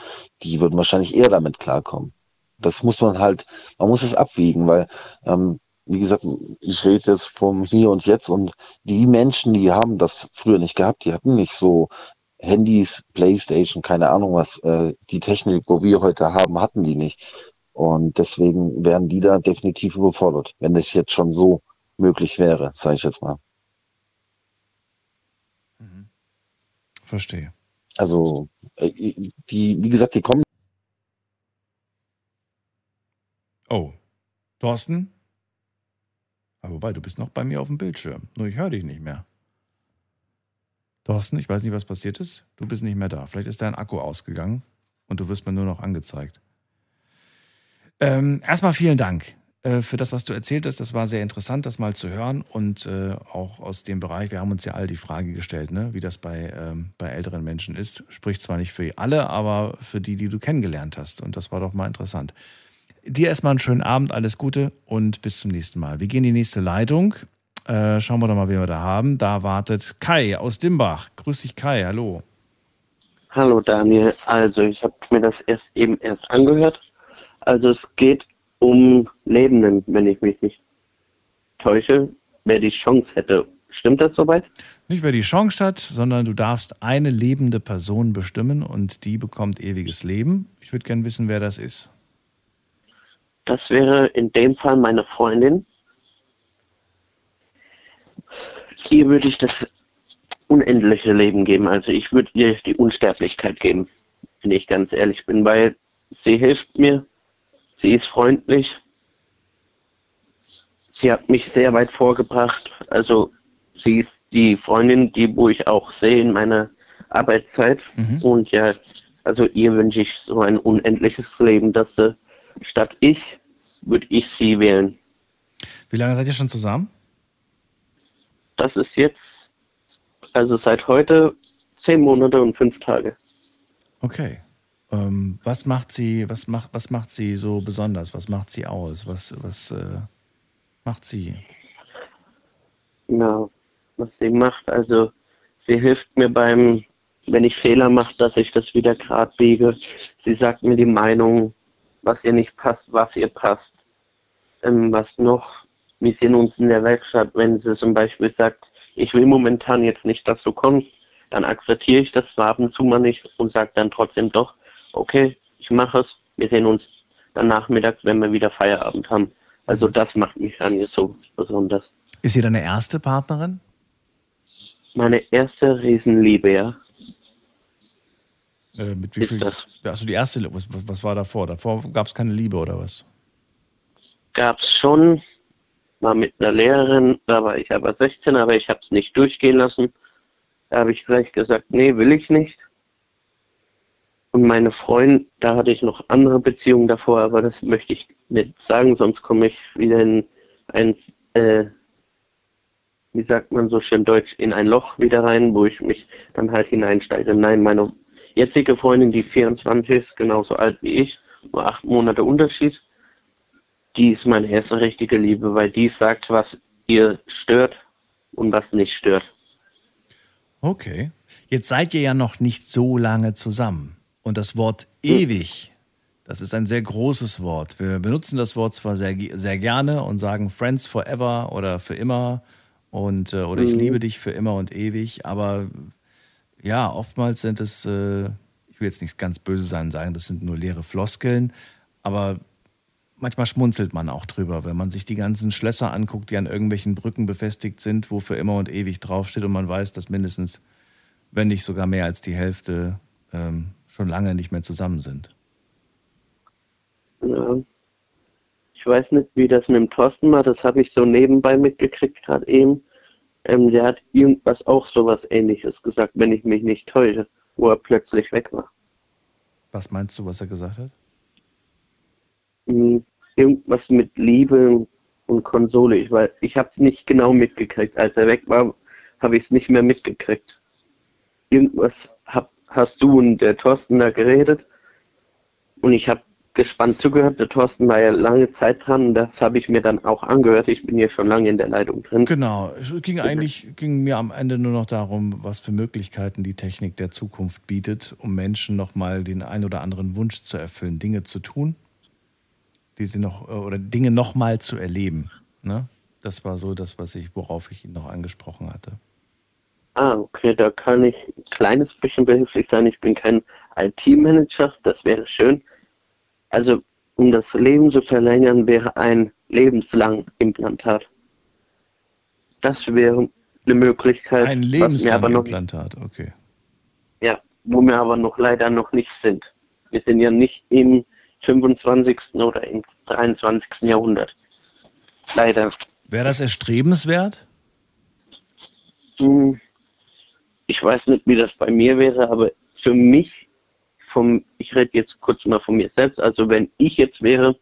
die wird wahrscheinlich eher damit klarkommen. Das muss man halt, man muss es abwiegen, weil, ähm, wie gesagt, ich rede jetzt vom Hier und Jetzt und die Menschen, die haben das früher nicht gehabt, die hatten nicht so Handys, Playstation, keine Ahnung was, äh, die Technik, wo wir heute haben, hatten die nicht. Und deswegen wären die da definitiv überfordert, wenn es jetzt schon so möglich wäre, sage ich jetzt mal. Verstehe. Also, äh, die, wie gesagt, die kommen Oh, Thorsten? Aber wobei, du bist noch bei mir auf dem Bildschirm. Nur ich höre dich nicht mehr. Thorsten, ich weiß nicht, was passiert ist. Du bist nicht mehr da. Vielleicht ist dein Akku ausgegangen und du wirst mir nur noch angezeigt. Ähm, erstmal vielen Dank äh, für das, was du erzählt hast. Das war sehr interessant, das mal zu hören. Und äh, auch aus dem Bereich, wir haben uns ja all die Frage gestellt, ne, wie das bei, ähm, bei älteren Menschen ist. Spricht zwar nicht für alle, aber für die, die du kennengelernt hast. Und das war doch mal interessant. Dir erstmal einen schönen Abend, alles Gute und bis zum nächsten Mal. Wir gehen in die nächste Leitung. Äh, schauen wir doch mal, wen wir da haben. Da wartet Kai aus Dimbach. Grüß dich, Kai. Hallo. Hallo Daniel, also ich habe mir das erst eben erst angehört. Also es geht um Lebenden, wenn ich mich nicht täusche, wer die Chance hätte. Stimmt das soweit? Nicht wer die Chance hat, sondern du darfst eine lebende Person bestimmen und die bekommt ewiges Leben. Ich würde gerne wissen, wer das ist. Das wäre in dem Fall meine Freundin. Ihr würde ich das unendliche Leben geben. Also ich würde ihr die Unsterblichkeit geben, wenn ich ganz ehrlich bin, weil sie hilft mir, sie ist freundlich, sie hat mich sehr weit vorgebracht. Also sie ist die Freundin, die wo ich auch sehe in meiner Arbeitszeit. Und ja, also ihr wünsche ich so ein unendliches Leben, dass sie statt ich würde ich sie wählen. Wie lange seid ihr schon zusammen? Das ist jetzt, also seit heute zehn Monate und fünf Tage. Okay. Ähm, was macht sie, was macht, was macht sie so besonders? Was macht sie aus? Was, was äh, macht sie? Ja, was sie macht, also sie hilft mir beim, wenn ich Fehler mache, dass ich das wieder gerade biege. Sie sagt mir die Meinung, was ihr nicht passt, was ihr passt. Ähm, was noch? Wir sehen uns in der Werkstatt, wenn sie zum Beispiel sagt, ich will momentan jetzt nicht, dass du kommst, dann akzeptiere ich das zwar ab und zu mal nicht und sage dann trotzdem doch, okay, ich mache es, wir sehen uns dann nachmittags, wenn wir wieder Feierabend haben. Also das macht mich an ihr so besonders. Ist sie deine erste Partnerin? Meine erste Riesenliebe, ja. Äh, mit wie Ist viel? das. Also die erste, was, was war davor? Davor gab es keine Liebe oder was? Gab's schon, war mit einer Lehrerin, da war ich aber 16, aber ich habe es nicht durchgehen lassen. Da habe ich gleich gesagt, nee, will ich nicht. Und meine Freundin, da hatte ich noch andere Beziehungen davor, aber das möchte ich nicht sagen, sonst komme ich wieder in ein, äh, wie sagt man so schön deutsch, in ein Loch wieder rein, wo ich mich dann halt hineinsteige. Nein, meine jetzige Freundin, die 24 ist, genauso alt wie ich, nur acht Monate Unterschied, die ist meine erste richtige Liebe, weil die sagt, was ihr stört und was nicht stört. Okay. Jetzt seid ihr ja noch nicht so lange zusammen. Und das Wort ewig, das ist ein sehr großes Wort. Wir benutzen das Wort zwar sehr, sehr gerne und sagen Friends forever oder für immer und äh, oder ich Mhm. liebe dich für immer und ewig, aber ja, oftmals sind es, äh, ich will jetzt nicht ganz böse sein und sagen, das sind nur leere Floskeln, aber manchmal schmunzelt man auch drüber, wenn man sich die ganzen Schlösser anguckt, die an irgendwelchen Brücken befestigt sind, wo für immer und ewig draufsteht und man weiß, dass mindestens, wenn nicht sogar mehr als die Hälfte ähm, schon lange nicht mehr zusammen sind. Ja. Ich weiß nicht, wie das mit dem Thorsten war, das habe ich so nebenbei mitgekriegt gerade eben. Ähm, der hat irgendwas auch sowas ähnliches gesagt, wenn ich mich nicht täusche, wo er plötzlich weg war. Was meinst du, was er gesagt hat? Hm, Irgendwas mit Liebe und Konsole. Ich, ich habe es nicht genau mitgekriegt. Als er weg war, habe ich es nicht mehr mitgekriegt. Irgendwas hab, hast du und der Thorsten da geredet und ich habe gespannt zugehört. Der Thorsten war ja lange Zeit dran. Das habe ich mir dann auch angehört. Ich bin hier schon lange in der Leitung drin. Genau. Es ging eigentlich ging mir am Ende nur noch darum, was für Möglichkeiten die Technik der Zukunft bietet, um Menschen nochmal den ein oder anderen Wunsch zu erfüllen, Dinge zu tun, die sie noch oder Dinge nochmal zu erleben. Ne? Das war so das, was ich, worauf ich ihn noch angesprochen hatte. Ah, okay, da kann ich ein kleines bisschen behilflich sein. Ich bin kein IT-Manager, das wäre schön. Also, um das Leben zu verlängern, wäre ein lebenslang Implantat. Das wäre eine Möglichkeit. Ein noch, Implantat, okay. ja, wo wir aber noch leider noch nicht sind. Wir sind ja nicht im 25. oder im 23. Jahrhundert. Leider. Wäre das erstrebenswert? Hm, Ich weiß nicht, wie das bei mir wäre, aber für mich, vom, ich rede jetzt kurz mal von mir selbst, also wenn ich jetzt wäre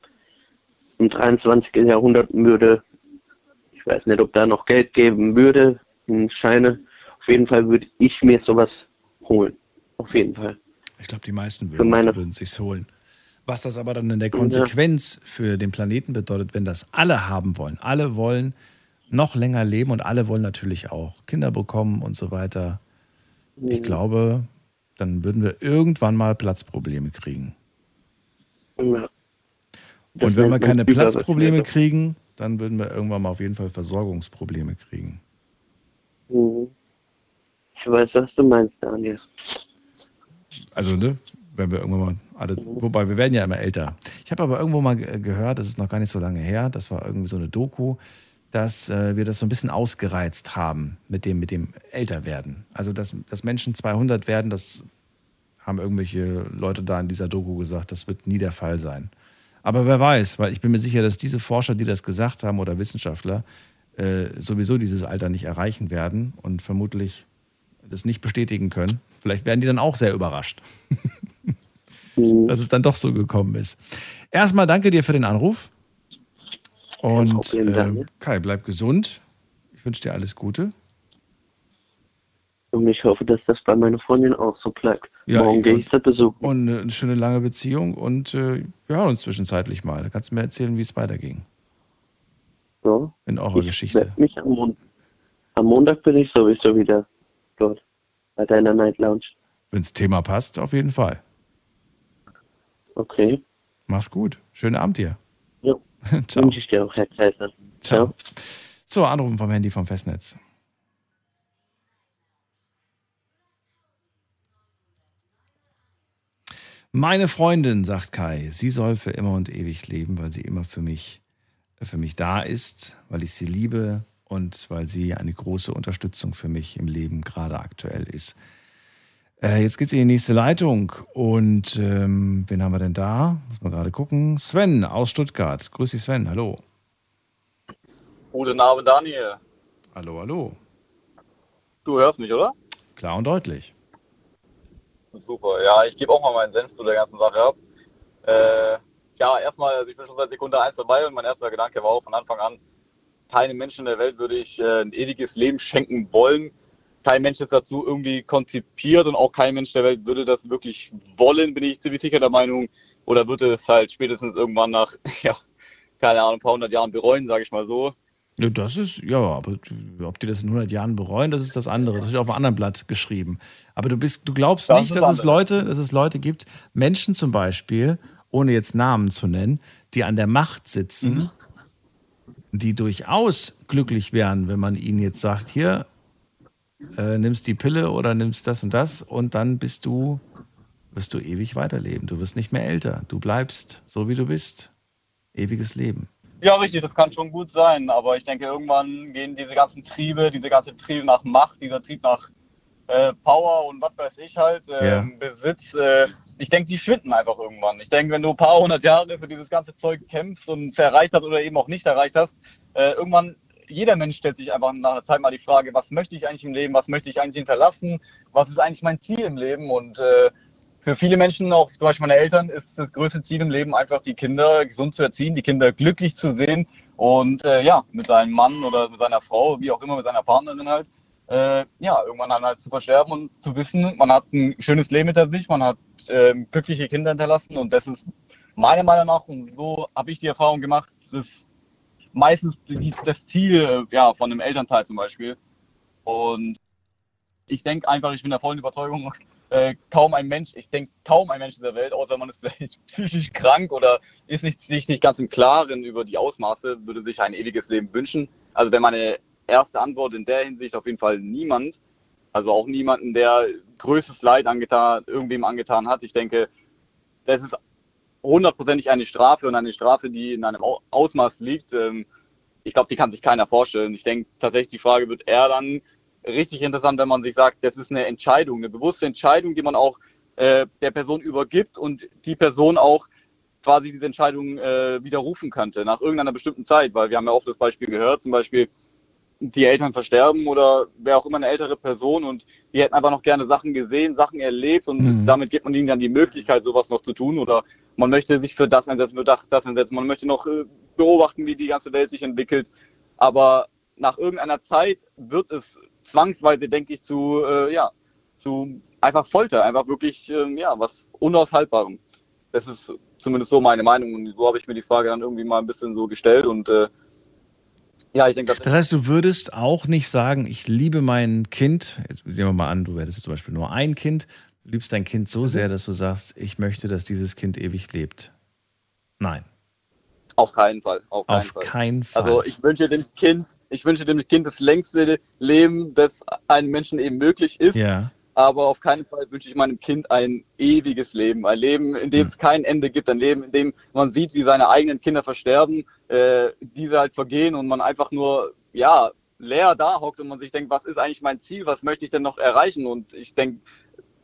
im 23. Jahrhundert würde, ich weiß nicht, ob da noch Geld geben würde, in Scheine, auf jeden Fall würde ich mir sowas holen. Auf jeden Fall. Ich glaube, die meisten würden meine- es würden sich's holen. Was das aber dann in der Konsequenz für den Planeten bedeutet, wenn das alle haben wollen. Alle wollen noch länger leben und alle wollen natürlich auch Kinder bekommen und so weiter. Ich Mhm. glaube, dann würden wir irgendwann mal Platzprobleme kriegen. Ja. Und wenn wir keine. Platzprobleme kriegen, dann würden wir irgendwann mal auf jeden Fall Versorgungsprobleme kriegen. Mhm. Ich weiß, was du meinst, Daniel. Also, ne, wenn wir irgendwann mal alle, wobei wir werden ja immer älter. Ich habe aber irgendwo mal ge- gehört, das ist noch gar nicht so lange her, das war irgendwie so eine Doku, dass äh, wir das so ein bisschen ausgereizt haben mit dem, mit dem Älterwerden. Also, dass, dass Menschen 200 werden, das haben irgendwelche Leute da in dieser Doku gesagt, das wird nie der Fall sein. Aber wer weiß, weil ich bin mir sicher, dass diese Forscher, die das gesagt haben oder Wissenschaftler, äh, sowieso dieses Alter nicht erreichen werden und vermutlich das nicht bestätigen können. Vielleicht werden die dann auch sehr überrascht, dass es dann doch so gekommen ist. Erstmal danke dir für den Anruf. Und äh. Kai, bleib gesund. Ich wünsche dir alles Gute. Und ich hoffe, dass das bei meiner Freundin auch so bleibt. Morgen gehe ich sie besuchen. Und eine schöne lange Beziehung und äh, wir hören uns zwischenzeitlich mal. Da kannst du mir erzählen, wie es weiterging Ja. in eurer Ich Geschichte. Mich am, Mon am Montag bin ich sowieso wieder dort. Bei deiner Night Lounge. Wenn das Thema passt, auf jeden Fall. Okay. Mach's gut. Schönen Abend dir. Ja. Ciao. Wünsche ich dir auch, Herr Kaiser. Ciao. So, Anrufen vom Handy vom Festnetz. Meine Freundin, sagt Kai, sie soll für immer und ewig leben, weil sie immer für mich, für mich da ist, weil ich sie liebe und weil sie eine große Unterstützung für mich im Leben gerade aktuell ist. Äh, jetzt geht's in die nächste Leitung und ähm, wen haben wir denn da? Muss man gerade gucken. Sven aus Stuttgart. Grüß dich, Sven. Hallo. Guten Abend, Daniel. Hallo, hallo. Du hörst mich, oder? Klar und deutlich. Super. Ja, ich gebe auch mal meinen Senf zu der ganzen Sache ab. Äh, ja, erstmal, also ich bin schon seit Sekunde 1 dabei und mein erster Gedanke war auch von Anfang an, keinem Menschen der Welt würde ich äh, ein ewiges Leben schenken wollen. Kein Mensch ist dazu irgendwie konzipiert und auch kein Mensch der Welt würde das wirklich wollen, bin ich ziemlich sicher der Meinung. Oder würde es halt spätestens irgendwann nach, ja, keine Ahnung, ein paar hundert Jahren bereuen, sage ich mal so. Ja, das ist, ja, aber ob die das in 100 Jahren bereuen, das ist das andere. Das ist auf einem anderen Blatt geschrieben. Aber du bist, du glaubst Das nicht, dass es. Leute, dass es Leute gibt, Menschen zum Beispiel, ohne jetzt Namen zu nennen, die an der Macht sitzen, die durchaus glücklich wären, wenn man ihnen jetzt sagt, hier, äh, nimmst die Pille oder nimmst das und das und dann bist du, wirst du ewig weiterleben. Du wirst nicht mehr älter. Du bleibst so, wie du bist. Ewiges Leben. Ja, richtig, das kann schon gut sein, aber ich denke, irgendwann gehen diese ganzen Triebe, diese ganze Triebe nach Macht, dieser Trieb nach äh, Power und was weiß ich halt, äh, Ja. Besitz, äh, ich denke, die schwinden einfach irgendwann. Ich denke, wenn du ein paar hundert Jahre für dieses ganze Zeug kämpfst und es erreicht hast oder eben auch nicht erreicht hast, äh, irgendwann, jeder Mensch stellt sich einfach nach einer Zeit mal die Frage, was möchte ich eigentlich im Leben, was möchte ich eigentlich hinterlassen, was ist eigentlich mein Ziel im Leben? Und äh, für viele Menschen, auch zum Beispiel meine Eltern, ist das größte Ziel im Leben einfach, die Kinder gesund zu erziehen, die Kinder glücklich zu sehen und äh, ja, mit seinem Mann oder mit seiner Frau, wie auch immer, mit seiner Partnerin halt, äh, ja, irgendwann dann halt zu versterben und zu wissen, man hat ein schönes Leben hinter sich, man hat ähm, glückliche Kinder hinterlassen und das ist meiner Meinung nach, und so habe ich die Erfahrung gemacht, das meistens das Ziel ja, von einem Elternteil zum Beispiel. Und ich denke einfach, ich bin der vollen Überzeugung, äh, kaum ein Mensch, ich denke kaum ein Mensch in der Welt, außer man ist vielleicht psychisch krank oder ist nicht, sich nicht ganz im Klaren über die Ausmaße, würde sich ein ewiges Leben wünschen. Also wäre meine erste Antwort in der Hinsicht auf jeden Fall niemand. Also auch niemanden, der größtes Leid angetan, irgendwem angetan hat. Ich denke, das ist hundertprozentig eine Strafe und eine Strafe, die in einem Au- Ausmaß liegt. Ähm, ich glaube, die kann sich keiner vorstellen. Ich denke tatsächlich, die Frage wird eher dann richtig interessant, wenn man sich sagt, das ist eine Entscheidung, eine bewusste Entscheidung, die man auch äh, der Person übergibt und die Person auch quasi diese Entscheidung äh, widerrufen könnte nach irgendeiner bestimmten Zeit, weil wir haben ja oft das Beispiel gehört, zum Beispiel die Eltern versterben oder wer auch immer eine ältere Person und die hätten einfach noch gerne Sachen gesehen, Sachen erlebt und Mhm. damit gibt man ihnen dann die Möglichkeit, sowas noch zu tun oder man möchte sich für das einsetzen, für das, das einsetzen, man möchte noch äh, beobachten, wie die ganze Welt sich entwickelt, aber nach irgendeiner Zeit wird es zwangsweise, denke ich, zu, äh, ja, zu einfach Folter, einfach wirklich, ähm, ja, was Unaushaltbarem. Das ist zumindest so meine Meinung und so habe ich mir die Frage dann irgendwie mal ein bisschen so gestellt und äh, ja, ich denke, das Das heißt, du würdest auch nicht sagen, ich liebe mein Kind. Jetzt nehmen wir mal an, du hättest zum Beispiel nur ein Kind. Du liebst dein Kind Mhm. so sehr, dass du sagst, ich möchte, dass dieses Kind ewig lebt. Nein. Auf keinen Fall. Auf keinen Auf Fall. keinen Fall. Also ich wünsche dem Kind, ich wünsche dem Kind das längste Leben, das einem Menschen eben möglich ist. Ja. Aber auf keinen Fall wünsche ich meinem Kind ein ewiges Leben. Ein Leben, in Hm. dem es kein Ende gibt. Ein Leben, in dem man sieht, wie seine eigenen Kinder versterben, äh, diese halt vergehen und man einfach nur, ja, leer da hockt und man sich denkt, was ist eigentlich mein Ziel? Was möchte ich denn noch erreichen? Und ich denke,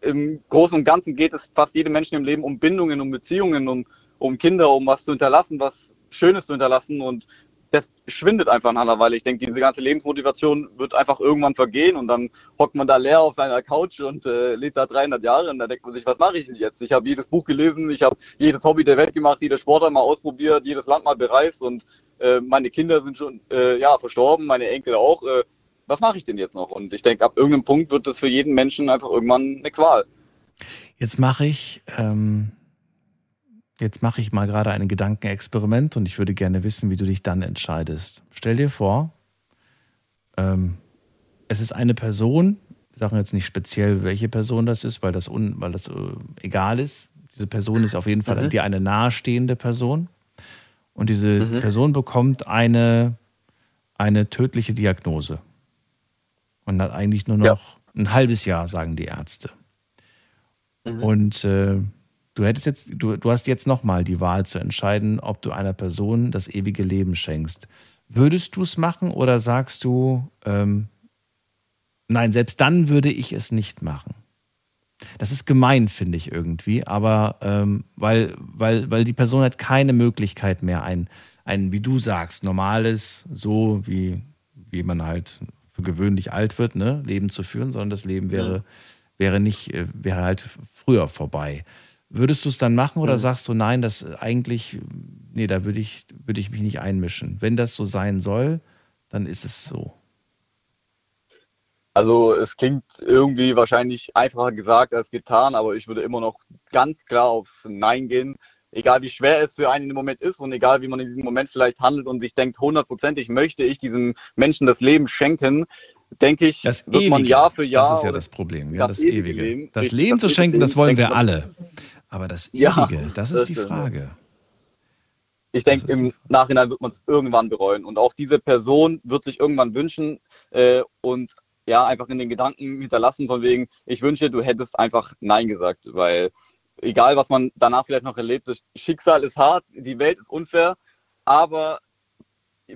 im Großen und Ganzen geht es fast jedem Menschen im Leben um Bindungen, um Beziehungen, um, um Kinder, um was zu hinterlassen, was Schönes zu hinterlassen. Und das schwindet einfach nach einer Weile. Ich denke, diese ganze Lebensmotivation wird einfach irgendwann vergehen und dann hockt man da leer auf seiner Couch und äh, lebt da 300 Jahre und da denkt man sich, was mache ich denn jetzt? Ich habe jedes Buch gelesen, ich habe jedes Hobby der Welt gemacht, jedes Sportart mal ausprobiert, jedes Land mal bereist und äh, meine Kinder sind schon äh, ja, verstorben, meine Enkel auch. Äh, was mache ich denn jetzt noch? Und ich denke, ab irgendeinem Punkt wird das für jeden Menschen einfach irgendwann eine Qual. Jetzt mache ich, ähm, jetzt mache ich mal gerade ein Gedankenexperiment und ich würde gerne wissen, wie du dich dann entscheidest. Stell dir vor, ähm, es ist eine Person, wir sagen jetzt nicht speziell, welche Person das ist, weil das, un, weil das äh, egal ist. Diese Person ist auf jeden Fall Mhm. dir eine nahestehende Person. Und diese Person bekommt eine, eine tödliche Diagnose. Und hat eigentlich nur noch ein halbes Jahr, sagen die Ärzte. Und äh, du hättest jetzt, du, du hast jetzt nochmal die Wahl zu entscheiden, ob du einer Person das ewige Leben schenkst. Würdest du es machen oder sagst du, ähm, nein, selbst dann würde ich es nicht machen? Das ist gemein, finde ich irgendwie, aber ähm, weil, weil, weil die Person hat keine Möglichkeit mehr, ein, ein, wie du sagst, normales, so wie, wie man halt für gewöhnlich alt wird, ne, Leben zu führen, sondern das Leben wäre, wäre nicht, äh, wäre halt früher vorbei. Würdest du es dann machen oder Mhm. sagst du, nein, das eigentlich, nee, da würde ich, würde ich mich nicht einmischen. Wenn das so sein soll, dann ist es so. Also es klingt irgendwie wahrscheinlich einfacher gesagt als getan, aber ich würde immer noch ganz klar aufs Nein gehen. Egal wie schwer es für einen im Moment ist und egal wie man in diesem Moment vielleicht handelt und sich denkt, hundertprozentig möchte ich diesem Menschen das Leben schenken, denke ich, Das wird man Ewige, Jahr für Jahr. das ist ja das Problem, ja, das, Ewige. Leben, das Leben das zu schenken, das wollen wir alle. Aber das Ja, Ewige, das das ist die ja. Frage. Ich denke, im Nachhinein wird man es irgendwann bereuen. Und auch diese Person wird sich irgendwann wünschen äh, und ja, einfach in den Gedanken hinterlassen, von wegen, ich wünsche, du hättest einfach Nein gesagt, weil egal, was man danach vielleicht noch erlebt, das Schicksal ist hart, die Welt ist unfair, aber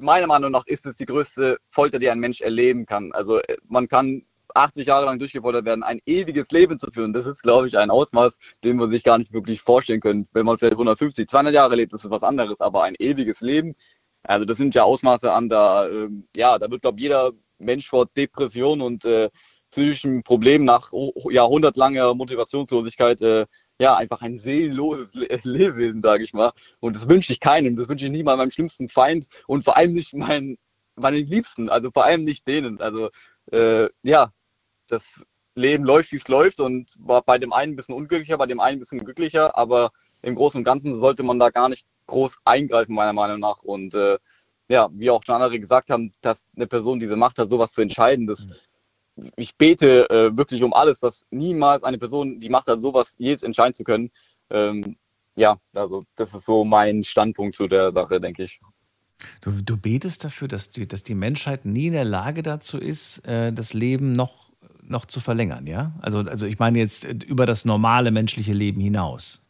meiner Meinung nach ist es die größte Folter, die ein Mensch erleben kann. Also man kann 80 Jahre lang durchgefordert werden, ein ewiges Leben zu führen. Das ist, glaube ich, ein Ausmaß, den man sich gar nicht wirklich vorstellen könnte. Wenn man vielleicht 150, 200 Jahre lebt, das ist was anderes, aber ein ewiges Leben, also das sind ja Ausmaße an, da, äh, ja, da wird, glaube ich, jeder Mensch vor Depression und äh, psychischen Problemen nach jahrhundertlanger Motivationslosigkeit äh, ja einfach ein seelenloses Le Leben, sage ich mal. Und das wünsche ich keinem. Das wünsche ich nie mal meinem schlimmsten Feind und vor allem nicht meinen, meinen Liebsten, also vor allem nicht denen. Also äh, ja, das Leben läuft, wie es läuft und war bei dem einen ein bisschen unglücklicher, bei dem einen ein bisschen glücklicher, aber im Großen und Ganzen sollte man da gar nicht groß eingreifen, meiner Meinung nach. Und äh, ja, wie auch schon andere gesagt haben, dass eine Person diese Macht hat, sowas zu entscheiden, das, mhm. Ich bete äh, wirklich um alles, dass niemals eine Person die Macht hat, sowas jetzt entscheiden zu können. Ähm, ja, also das ist so mein Standpunkt zu der Sache, denke ich. Du, du betest dafür, dass die, dass die Menschheit nie in der Lage dazu ist, äh, das Leben noch, noch zu verlängern, ja? Also, also ich meine jetzt äh, über das normale menschliche Leben hinaus.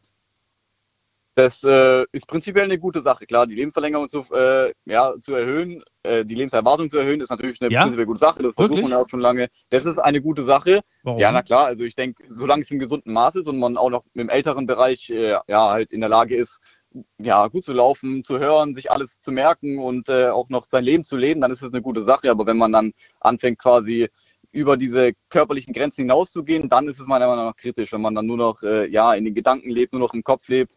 Das äh, ist prinzipiell eine gute Sache. Klar, die Lebensverlängerung zu, äh, ja, zu erhöhen, äh, die Lebenserwartung zu erhöhen, ist natürlich eine ja? prinzipiell gute Sache. Das versucht man ja auch schon lange. Das ist eine gute Sache. Warum? Ja, na klar. Also ich denke, solange es im gesunden Maß ist und man auch noch im älteren Bereich äh, ja halt in der Lage ist, ja, gut zu laufen, zu hören, sich alles zu merken und äh, auch noch sein Leben zu leben, dann ist das eine gute Sache. Aber wenn man dann anfängt quasi über diese körperlichen Grenzen hinauszugehen, dann ist es meiner Meinung nach kritisch, wenn man dann nur noch äh, ja in den Gedanken lebt, nur noch im Kopf lebt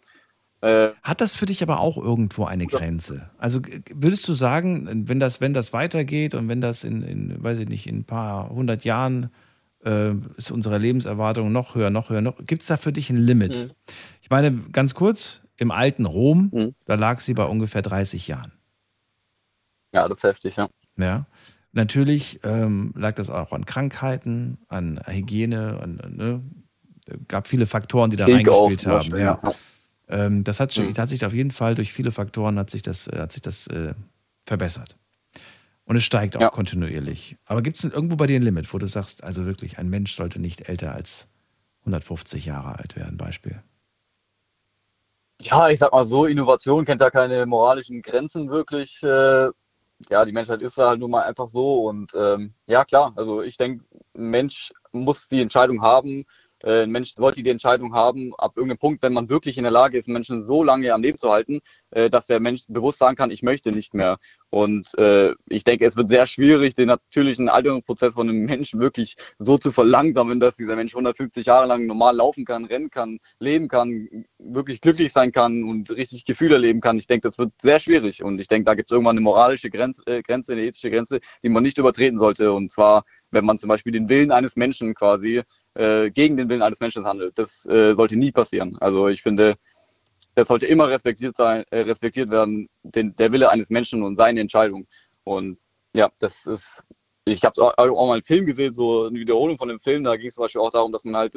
Hat das für dich aber auch irgendwo eine Grenze? Also würdest du sagen, wenn das, wenn das weitergeht und wenn das in, in weiß ich nicht, in ein paar hundert Jahren äh, ist unsere Lebenserwartung noch höher, noch höher, noch, gibt es da für dich ein Limit? Mhm. Ich meine, ganz kurz, im alten Rom, mhm. da lag sie bei ungefähr 30 Jahren. Ja, das ist heftig, ja. Ja. Natürlich ähm, lag das auch an Krankheiten, an Hygiene, an, ne? gab viele Faktoren, die da Krieg reingespielt haben. Beispiel, ja. ja. Ähm, das hat, mhm. hat sich auf jeden Fall durch viele Faktoren hat sich das, äh, hat sich das äh, verbessert. Und es steigt auch ja. kontinuierlich. Aber gibt es irgendwo bei dir ein Limit, wo du sagst, also wirklich, ein Mensch sollte nicht älter als 150 Jahre alt werden, Beispiel? Ja, ich sag mal so, Innovation kennt da keine moralischen Grenzen wirklich. Äh, ja, die Menschheit ist da halt nun mal einfach so. Und ähm, ja, klar, also ich denke, ein Mensch muss die Entscheidung haben, äh, ein Mensch sollte die Entscheidung haben, ab irgendeinem Punkt, wenn man wirklich in der Lage ist, Menschen so lange am Leben zu halten, äh, dass der Mensch bewusst sagen kann, ich möchte nicht mehr. Und äh, ich denke, es wird sehr schwierig, den natürlichen Alterungsprozess von einem Menschen wirklich so zu verlangsamen, dass dieser Mensch 150 Jahre lang normal laufen kann, rennen kann, leben kann, wirklich glücklich sein kann und richtig Gefühle erleben kann. Ich denke, das wird sehr schwierig. Und ich denke, da gibt es irgendwann eine moralische Grenze, äh, Grenze, eine ethische Grenze, die man nicht übertreten sollte. Und zwar, wenn man zum Beispiel den Willen eines Menschen quasi äh, gegen den Willen eines Menschen handelt. Das äh, sollte nie passieren. Also ich finde, das sollte immer respektiert sein, äh, respektiert werden, den, der Wille eines Menschen und seine Entscheidung. Und ja, das ist, ich habe auch, auch, mal einen Film gesehen, so eine Wiederholung von dem Film, da ging es zum Beispiel auch darum, dass man halt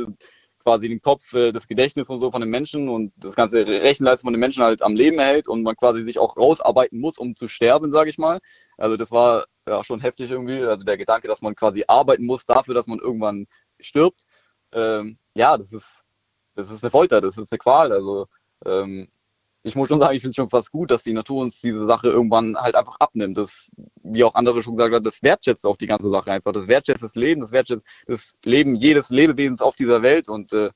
quasi den Kopf, äh, das Gedächtnis und so von den Menschen und das ganze Rechenleistung von den Menschen halt am Leben erhält und man quasi sich auch rausarbeiten muss, um zu sterben, sage ich mal. Also das war ja schon heftig irgendwie, also der Gedanke, dass man quasi arbeiten muss dafür, dass man irgendwann stirbt. Ähm, ja, das ist, das ist eine Folter, das ist eine Qual. Also ähm, ich muss schon sagen, ich finde es schon fast gut, dass die Natur uns diese Sache irgendwann halt einfach abnimmt. Das, wie auch andere schon gesagt haben, das wertschätzt auch die ganze Sache einfach. Das wertschätzt das Leben, das wertschätzt das Leben jedes Lebewesens auf dieser Welt. Und äh,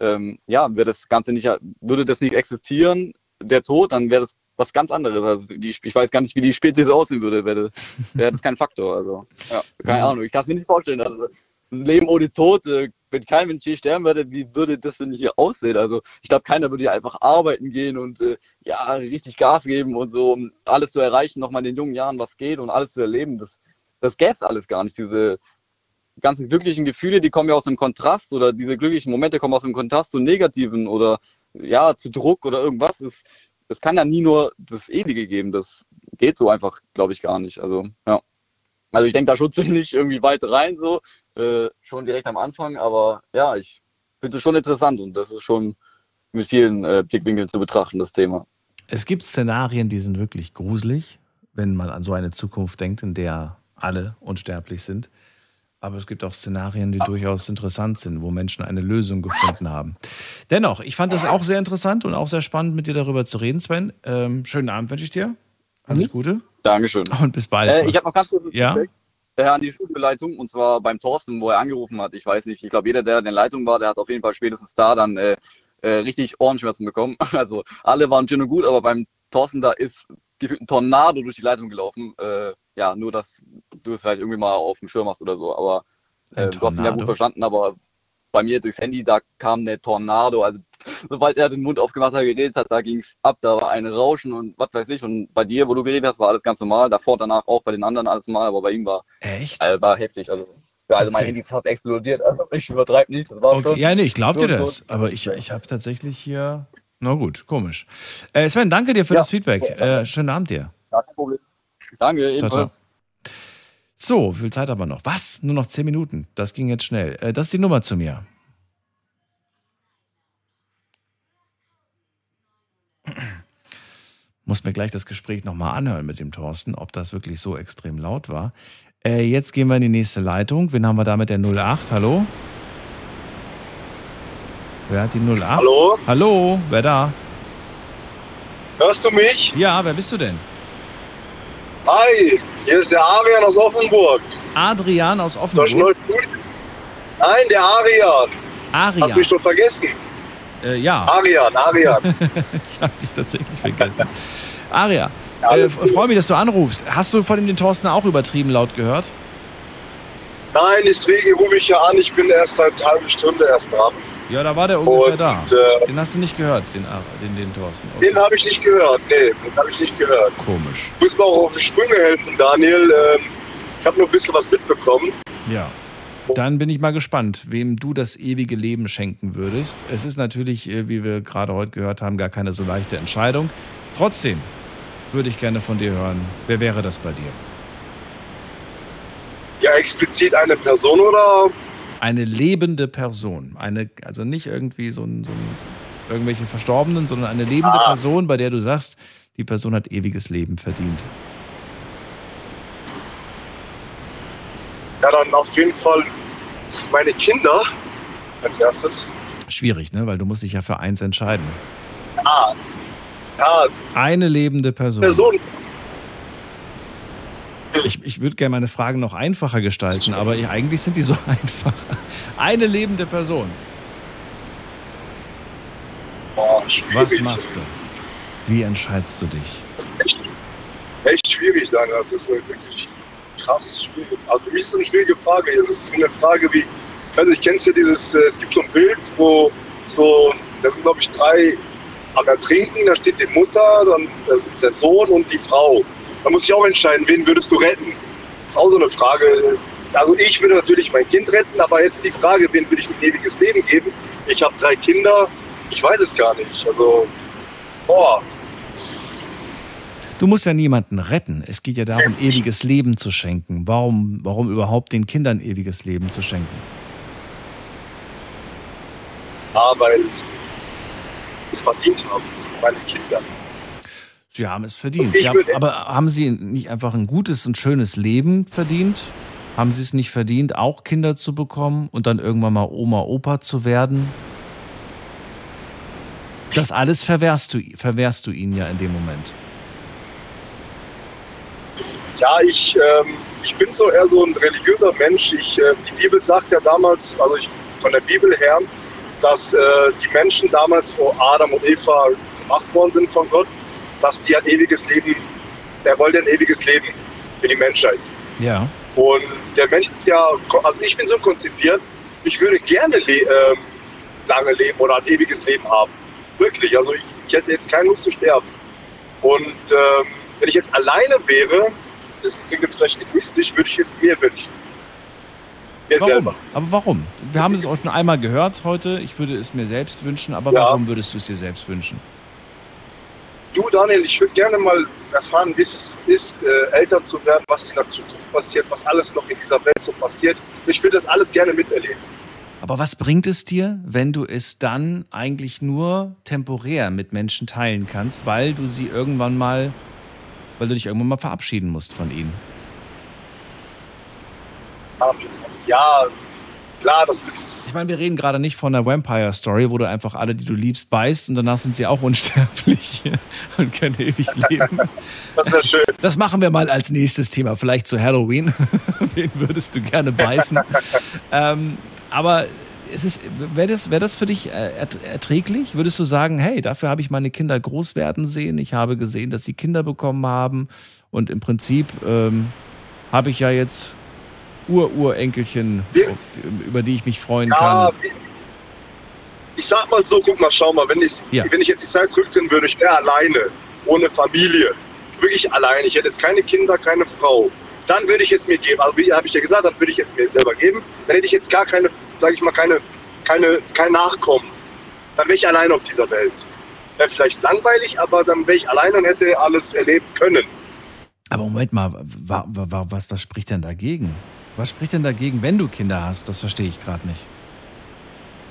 ähm, ja, wäre das Ganze nicht, würde das nicht existieren, der Tod, dann wäre das was ganz anderes. Also die, ich weiß gar nicht, wie die Spezies aussehen würde, wäre das, wär das kein Faktor. Also, ja, keine Ahnung. Ich kann es mir nicht vorstellen. Also, ein Leben ohne Tod, äh, wenn kein Mensch hier sterben würde, wie würde das denn hier aussehen? Also ich glaube, keiner würde hier einfach arbeiten gehen und äh, ja, richtig Gas geben und so, um alles zu erreichen, nochmal in den jungen Jahren, was geht und alles zu erleben. Das, das gäbe es alles gar nicht. Diese ganzen glücklichen Gefühle, die kommen ja aus einem Kontrast oder diese glücklichen Momente kommen aus einem Kontrast zu negativen oder ja, zu Druck oder irgendwas. Es, es kann ja nie nur das Ewige geben. Das geht so einfach, glaube ich, gar nicht. Also, ja. Also ich denke da schon ziemlich irgendwie weit rein, so, äh, schon direkt am Anfang, aber ja, ich finde es schon interessant und das ist schon mit vielen äh, Blickwinkeln zu betrachten, das Thema. Es gibt Szenarien, die sind wirklich gruselig, wenn man an so eine Zukunft denkt, in der alle unsterblich sind. Aber es gibt auch Szenarien, die durchaus interessant sind, wo Menschen eine Lösung gefunden haben. Dennoch, ich fand das auch sehr interessant und auch sehr spannend, mit dir darüber zu reden, Sven. Ähm, schönen Abend wünsche ich dir. Alles Gute. Dankeschön. Und bis bald. Äh, ich habe noch ganz kurz Ja? Äh, an die Schulleitung und zwar beim Thorsten, wo er angerufen hat. Ich weiß nicht, ich glaube, jeder, der in der Leitung war, der hat auf jeden Fall spätestens da dann äh, äh, richtig Ohrenschmerzen bekommen. Also alle waren schön und gut, aber beim Thorsten da ist gefühlt ein Tornado durch die Leitung gelaufen. Äh, ja, nur dass du es halt irgendwie mal auf dem Schirm hast oder so. Aber äh, du hast ihn ja gut verstanden, aber bei mir durchs Handy, da kam eine Tornado. Also sobald er den Mund aufgemacht hat, geredet hat, da ging es ab, da war ein Rauschen und was weiß ich. Und bei dir, wo du geredet hast, war alles ganz normal. Davor, danach auch bei den anderen alles normal, aber bei ihm war, Echt? äh, war heftig. Also, ja, also mein Okay. Handy ist fast explodiert. Also ich übertreibe nicht. Das war Okay. schon, Ja, nee, ich glaube dir das. Aber ich, ich habe tatsächlich hier. Na gut, komisch. Äh, Sven, danke dir für das Feedback. Äh, schönen Abend dir. Ja, kein Problem. Danke, Ciao, ebenfalls. So, viel Zeit aber noch. Was? Nur noch zehn Minuten. Das ging jetzt schnell. Äh, das ist die Nummer zu mir. Muss mir gleich das Gespräch nochmal anhören mit dem Thorsten, ob das wirklich so extrem laut war. Äh, jetzt gehen wir in die nächste Leitung. Wen haben wir da mit der 08? Hallo? Wer hat die 08? Hallo? Hallo, wer da? Hörst du mich? Ja, wer bist du denn? Hi, hier ist der Arian aus Offenburg. Adrian aus Offenburg. Nein, der Arian. Arian. Hast du mich schon vergessen? Äh, ja. Arian, Arian. ich habe dich tatsächlich vergessen. Aria, äh, freue mich, dass du anrufst. Hast du von dem den Thorsten auch übertrieben laut gehört? Nein, deswegen rufe ich ja an. Ich bin erst seit einer halben Stunde erst dran. Ja, da war der ungefähr Und, da. äh, den hast du nicht gehört, den, den, den Thorsten. Okay. Den habe ich nicht gehört. Nee, den habe ich nicht gehört. Komisch. Du musst mir auch auf die Sprünge helfen, Daniel. Ähm, ich habe nur ein bisschen was mitbekommen. Ja. Dann bin ich mal gespannt, wem du das ewige Leben schenken würdest. Es ist natürlich, äh, wie wir gerade heute gehört haben, gar keine so leichte Entscheidung. Trotzdem würde ich gerne von dir hören, wer wäre das bei dir? Ja, explizit eine Person oder? Eine lebende Person. Eine, also nicht irgendwie so ein, so ein irgendwelche Verstorbenen, sondern eine lebende Ah. Person, bei der du sagst, die Person hat ewiges Leben verdient. Ja, dann auf jeden Fall meine Kinder als erstes. Schwierig, ne? Weil du musst dich ja für eins entscheiden. Ah, ja, Eine lebende Person. Person. Ich, ich würde gerne meine Fragen noch einfacher gestalten, aber ich, eigentlich sind die so einfach. Eine lebende Person. Boah, Was machst du? Wie entscheidest du dich? Das ist echt, echt schwierig, Daniel. Das ist eine wirklich krass schwierig. Also für mich ist es eine schwierige Frage. Es ist so eine Frage wie, ich weiß nicht, kennst du dieses, äh, es gibt so ein Bild, wo so, da sind glaube ich drei am Ertrinken, da steht die Mutter, dann der Sohn und die Frau. Da muss ich auch entscheiden, wen würdest du retten? Das ist auch so eine Frage. Also ich würde natürlich mein Kind retten, aber jetzt die Frage, wen würde ich ein ewiges Leben geben? Ich habe drei Kinder, ich weiß es gar nicht. Also, boah, Du musst ja niemanden retten. Es geht ja darum, ewiges Leben zu schenken. Warum, warum überhaupt den Kindern ewiges Leben zu schenken? Ja, weil es verdient. Das sind meine Kinder. Sie haben es verdient. Haben, aber haben Sie nicht einfach ein gutes und schönes Leben verdient? Haben Sie es nicht verdient, auch Kinder zu bekommen und dann irgendwann mal Oma, Opa zu werden? Das alles verwehrst du, verwehrst du ihnen ja in dem Moment. Ja, ich, ähm, ich bin so eher so ein religiöser Mensch. Ich, äh, die Bibel sagt ja damals, also ich, von der Bibel her, dass äh, die Menschen damals, wo Adam und Eva gemacht worden sind von Gott, dass die ein ewiges Leben, der wollte ein ewiges Leben für die Menschheit. Ja. Und der Mensch ist ja, also ich bin so konzipiert, ich würde gerne le ähm, lange leben oder ein ewiges Leben haben. Wirklich. Also ich, ich hätte jetzt keine Lust zu sterben. Und ähm, wenn ich jetzt alleine wäre, das klingt jetzt vielleicht egoistisch, würde ich es mir wünschen. Mir Warum? selber. Aber warum? Wir haben es auch schon einmal gehört heute. Ich würde es mir selbst wünschen, aber Ja. warum würdest du es dir selbst wünschen? Du, Daniel, ich würde gerne mal erfahren, wie es ist, äh, älter zu werden, was in der Zukunft passiert, was alles noch in dieser Welt so passiert. Ich würde das alles gerne miterleben. Aber was bringt es dir, wenn du es dann eigentlich nur temporär mit Menschen teilen kannst, weil du sie irgendwann mal, weil du dich irgendwann mal verabschieden musst von ihnen? jetzt. Ja, klar, das ist. Ich meine, wir reden gerade nicht von einer Vampire Story, wo du einfach alle, die du liebst, beißt und danach sind sie auch unsterblich und können ewig leben. Das wäre schön. Das machen wir mal als nächstes Thema, vielleicht zu Halloween. Wen würdest du gerne beißen? ähm, aber es ist, wäre das, wär das für dich äh, ert- erträglich? Würdest du sagen, hey, dafür habe ich meine Kinder groß werden sehen, ich habe gesehen, dass sie Kinder bekommen haben und im Prinzip ähm, habe ich ja jetzt Ur-Urenkelchen, über die ich mich freuen Ja, kann. ich sag mal so, guck mal, schau mal, wenn ich, Ja. wenn ich jetzt die Zeit zurückdrehen würde, ich wäre alleine, ohne Familie, wirklich alleine. Ich hätte jetzt keine Kinder, keine Frau. Dann würde ich es mir geben. Also wie habe ich ja gesagt, dann würde ich es mir selber geben. Dann hätte ich jetzt gar keine, sage ich mal, keine, keine, kein Nachkommen. Dann wäre ich alleine auf dieser Welt. Wäre vielleicht langweilig, aber dann wäre ich alleine und hätte alles erleben können. Aber Moment mal, wa, wa, wa, was, was spricht denn dagegen? Was spricht denn dagegen, wenn du Kinder hast? Das verstehe ich gerade nicht.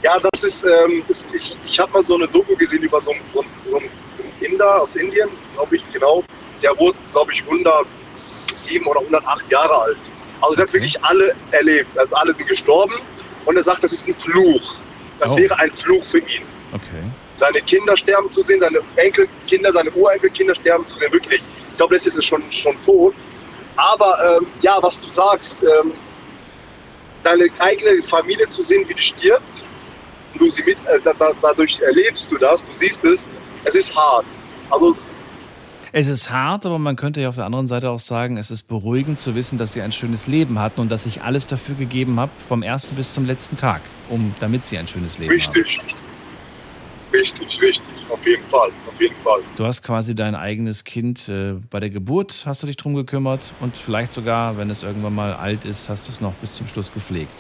Ja, das ist, ähm, ist ich, ich habe mal so eine Doku gesehen über so, einen- so, so, so einen Inder aus Indien, glaube ich, genau. Der wurde, glaube ich, 107 oder 108 Jahre alt. Also der hat wirklich alle erlebt. Also alle sind gestorben und er sagt, das ist ein Fluch. Das Oh. wäre ein Fluch für ihn. Okay. Seine Kinder sterben zu sehen, seine Enkelkinder, seine Urenkelkinder sterben zu sehen, wirklich. Ich glaube, letztes ist schon, schon tot. Aber ähm, ja, was du sagst, ähm, deine eigene Familie zu sehen, wie die stirbt, du sie mit, äh, da, da, dadurch erlebst du das, du siehst es, es ist hart. Also Es ist hart, aber man könnte ja auf der anderen Seite auch sagen, es ist beruhigend zu wissen, dass sie ein schönes Leben hatten und dass ich alles dafür gegeben habe, vom ersten bis zum letzten Tag, um, damit sie ein schönes Leben haben. richtig, richtig, richtig, auf jeden Fall, auf jeden Fall. Du hast quasi dein eigenes Kind äh, bei der Geburt, hast du dich drum gekümmert und vielleicht sogar, wenn es irgendwann mal alt ist, hast du es noch bis zum Schluss gepflegt.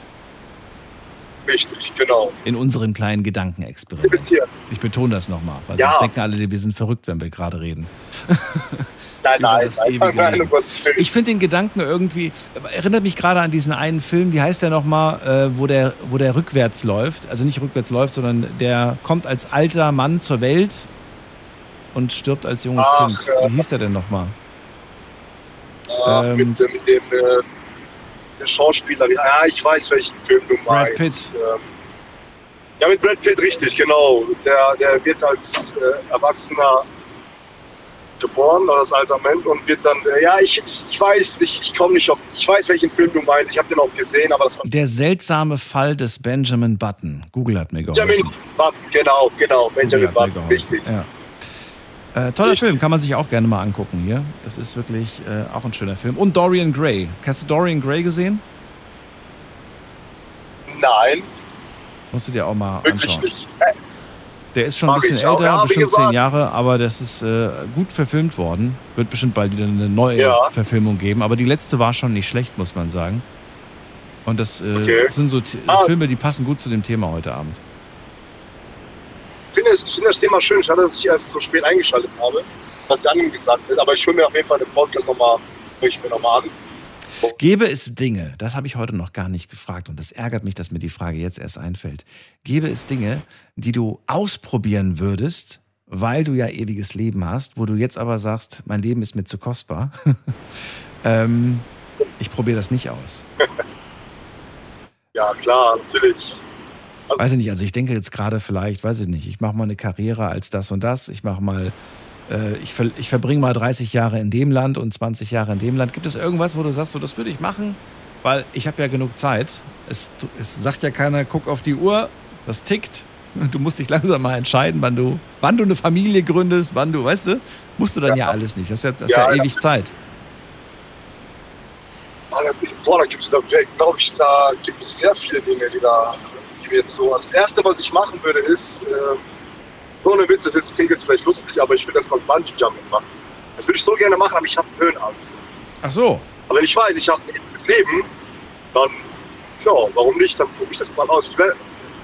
Richtig, genau. In unserem kleinen Gedankenexperiment. Ich betone das nochmal, weil Ja. sonst denken alle, wir sind verrückt, wenn wir gerade reden. Nein, nein, nein, nein, um. Ich finde den Gedanken irgendwie, erinnert mich gerade an diesen einen Film, wie heißt der nochmal, äh, wo, der, wo der rückwärts läuft, also nicht rückwärts läuft, sondern der kommt als alter Mann zur Welt und stirbt als junges Ach, Kind. Wie hieß der denn nochmal? Ähm, mit, mit dem äh, der Schauspieler, ja, ich weiß, welchen Film du Brad meinst. Pitt. Ähm, ja, mit Brad Pitt, richtig, genau. Der, der wird als äh, Erwachsener geboren, als alter Mensch und wird dann, äh, ja, ich, ich, weiß nicht, ich komme nicht auf, ich weiß, welchen Film du meinst, ich habe den auch gesehen, aber das war Der seltsame Fall des Benjamin Button. Google hat mir geholfen. Benjamin Button, genau, genau, Benjamin Button, richtig. Ja. Äh, toller Film, kann man sich auch gerne mal angucken hier. Das ist wirklich äh, auch ein schöner Film. Und Dorian Gray. Hast du Dorian Gray gesehen? Nein, Musst du dir auch mal wirklich anschauen. nicht. Der ist schon ein Mag bisschen ich auch. älter, Ja, bestimmt zehn Jahre, aber das ist äh, gut verfilmt worden. Wird bestimmt bald wieder eine neue Ja. Verfilmung geben. Aber die letzte war schon nicht schlecht, muss man sagen. Und das äh, Okay. sind so T Ah. Filme, die passen gut zu dem Thema heute Abend. Ich finde, finde das Thema schön. Schade, dass ich erst so spät eingeschaltet habe, was der andere gesagt hat. Aber ich höre mir auf jeden Fall den Podcast nochmal, höre ich mir nochmal an. Gäbe es Dinge, das habe ich heute noch gar nicht gefragt und das ärgert mich, dass mir die Frage jetzt erst einfällt. Gäbe es Dinge, die du ausprobieren würdest, weil du ja ewiges Leben hast, wo du jetzt aber sagst, mein Leben ist mir zu kostbar? ähm, ich probiere das nicht aus. Ja, klar, natürlich. Weiß ich nicht, also ich denke jetzt gerade vielleicht, weiß ich nicht, ich mache mal eine Karriere als das und das, ich mache mal, äh, ich, ver ich verbringe mal 30 Jahre in dem Land und 20 Jahre in dem Land. Gibt es irgendwas, wo du sagst, so, das würde ich machen, weil ich habe ja genug Zeit. Es, es sagt ja keiner, guck auf die Uhr, das tickt. Du musst dich langsam mal entscheiden, wann du, wann du eine Familie gründest, wann du, weißt du, musst du dann ja, alles nicht. Das ist ja, das ist ja, Ja, ewig Zeit. Ah, Boah, da gibt es, glaube ich, da gibt es sehr viele Dinge, die da, jetzt so. Das erste, was ich machen würde, ist, äh, ohne Witz, das jetzt klingt jetzt vielleicht lustig, aber ich würde das mal Bungee Jumping machen. Das würde ich so gerne machen, aber ich habe Höhenangst. Ach so. Aber wenn ich weiß, ich habe ein ewiges Leben, dann, ja, warum nicht? Dann probiere ich das mal aus. Ich will,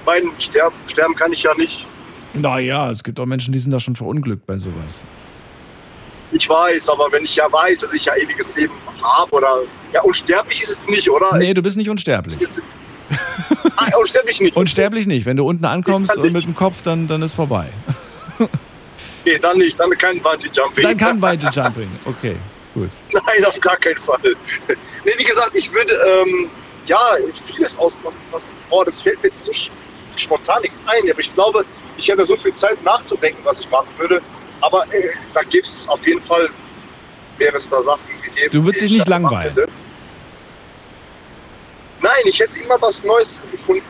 mein sterben, sterben kann ich ja nicht. Naja, es gibt auch Menschen, die sind da schon verunglückt bei sowas. Ich weiß, aber wenn ich ja weiß, dass ich ja ewiges Leben habe oder ja unsterblich ist es nicht, oder? Nee, du bist nicht unsterblich. Ah, unsterblich nicht. Unsterblich nicht. Wenn du unten ankommst und mit dem Kopf, dann, dann ist vorbei. Nee, dann nicht, dann kein Bungee Jumping. Dann kann Bungee Jumping. Okay, gut. Nein, auf gar keinen Fall. nee, wie gesagt, ich würde, ähm, ja, vieles aus, was, was, boah, das fällt mir jetzt so spontan nichts ein, aber ich glaube, ich hätte so viel Zeit nachzudenken, was ich machen würde. Aber äh, da gibt es auf jeden Fall, wäre es da Sachen gegeben. Du würdest dich nicht langweilen. Hätte. Nein, ich hätte immer was Neues gefunden.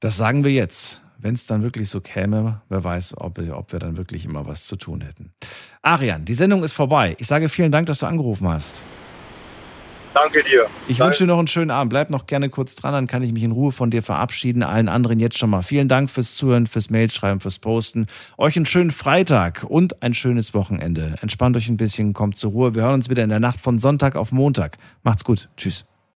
Das sagen wir jetzt. Wenn es dann wirklich so käme, wer weiß, ob, ob wir dann wirklich immer was zu tun hätten. Arian, die Sendung ist vorbei. Ich sage vielen Dank, dass du angerufen hast. Danke dir. Ich wünsche dir noch einen schönen Abend. Bleib noch gerne kurz dran, dann kann ich mich in Ruhe von dir verabschieden. Allen anderen jetzt schon mal vielen Dank fürs Zuhören, fürs Mailschreiben, fürs Posten. Euch einen schönen Freitag und ein schönes Wochenende. Entspannt euch ein bisschen, kommt zur Ruhe. Wir hören uns wieder in der Nacht von Sonntag auf Montag. Macht's gut. Tschüss.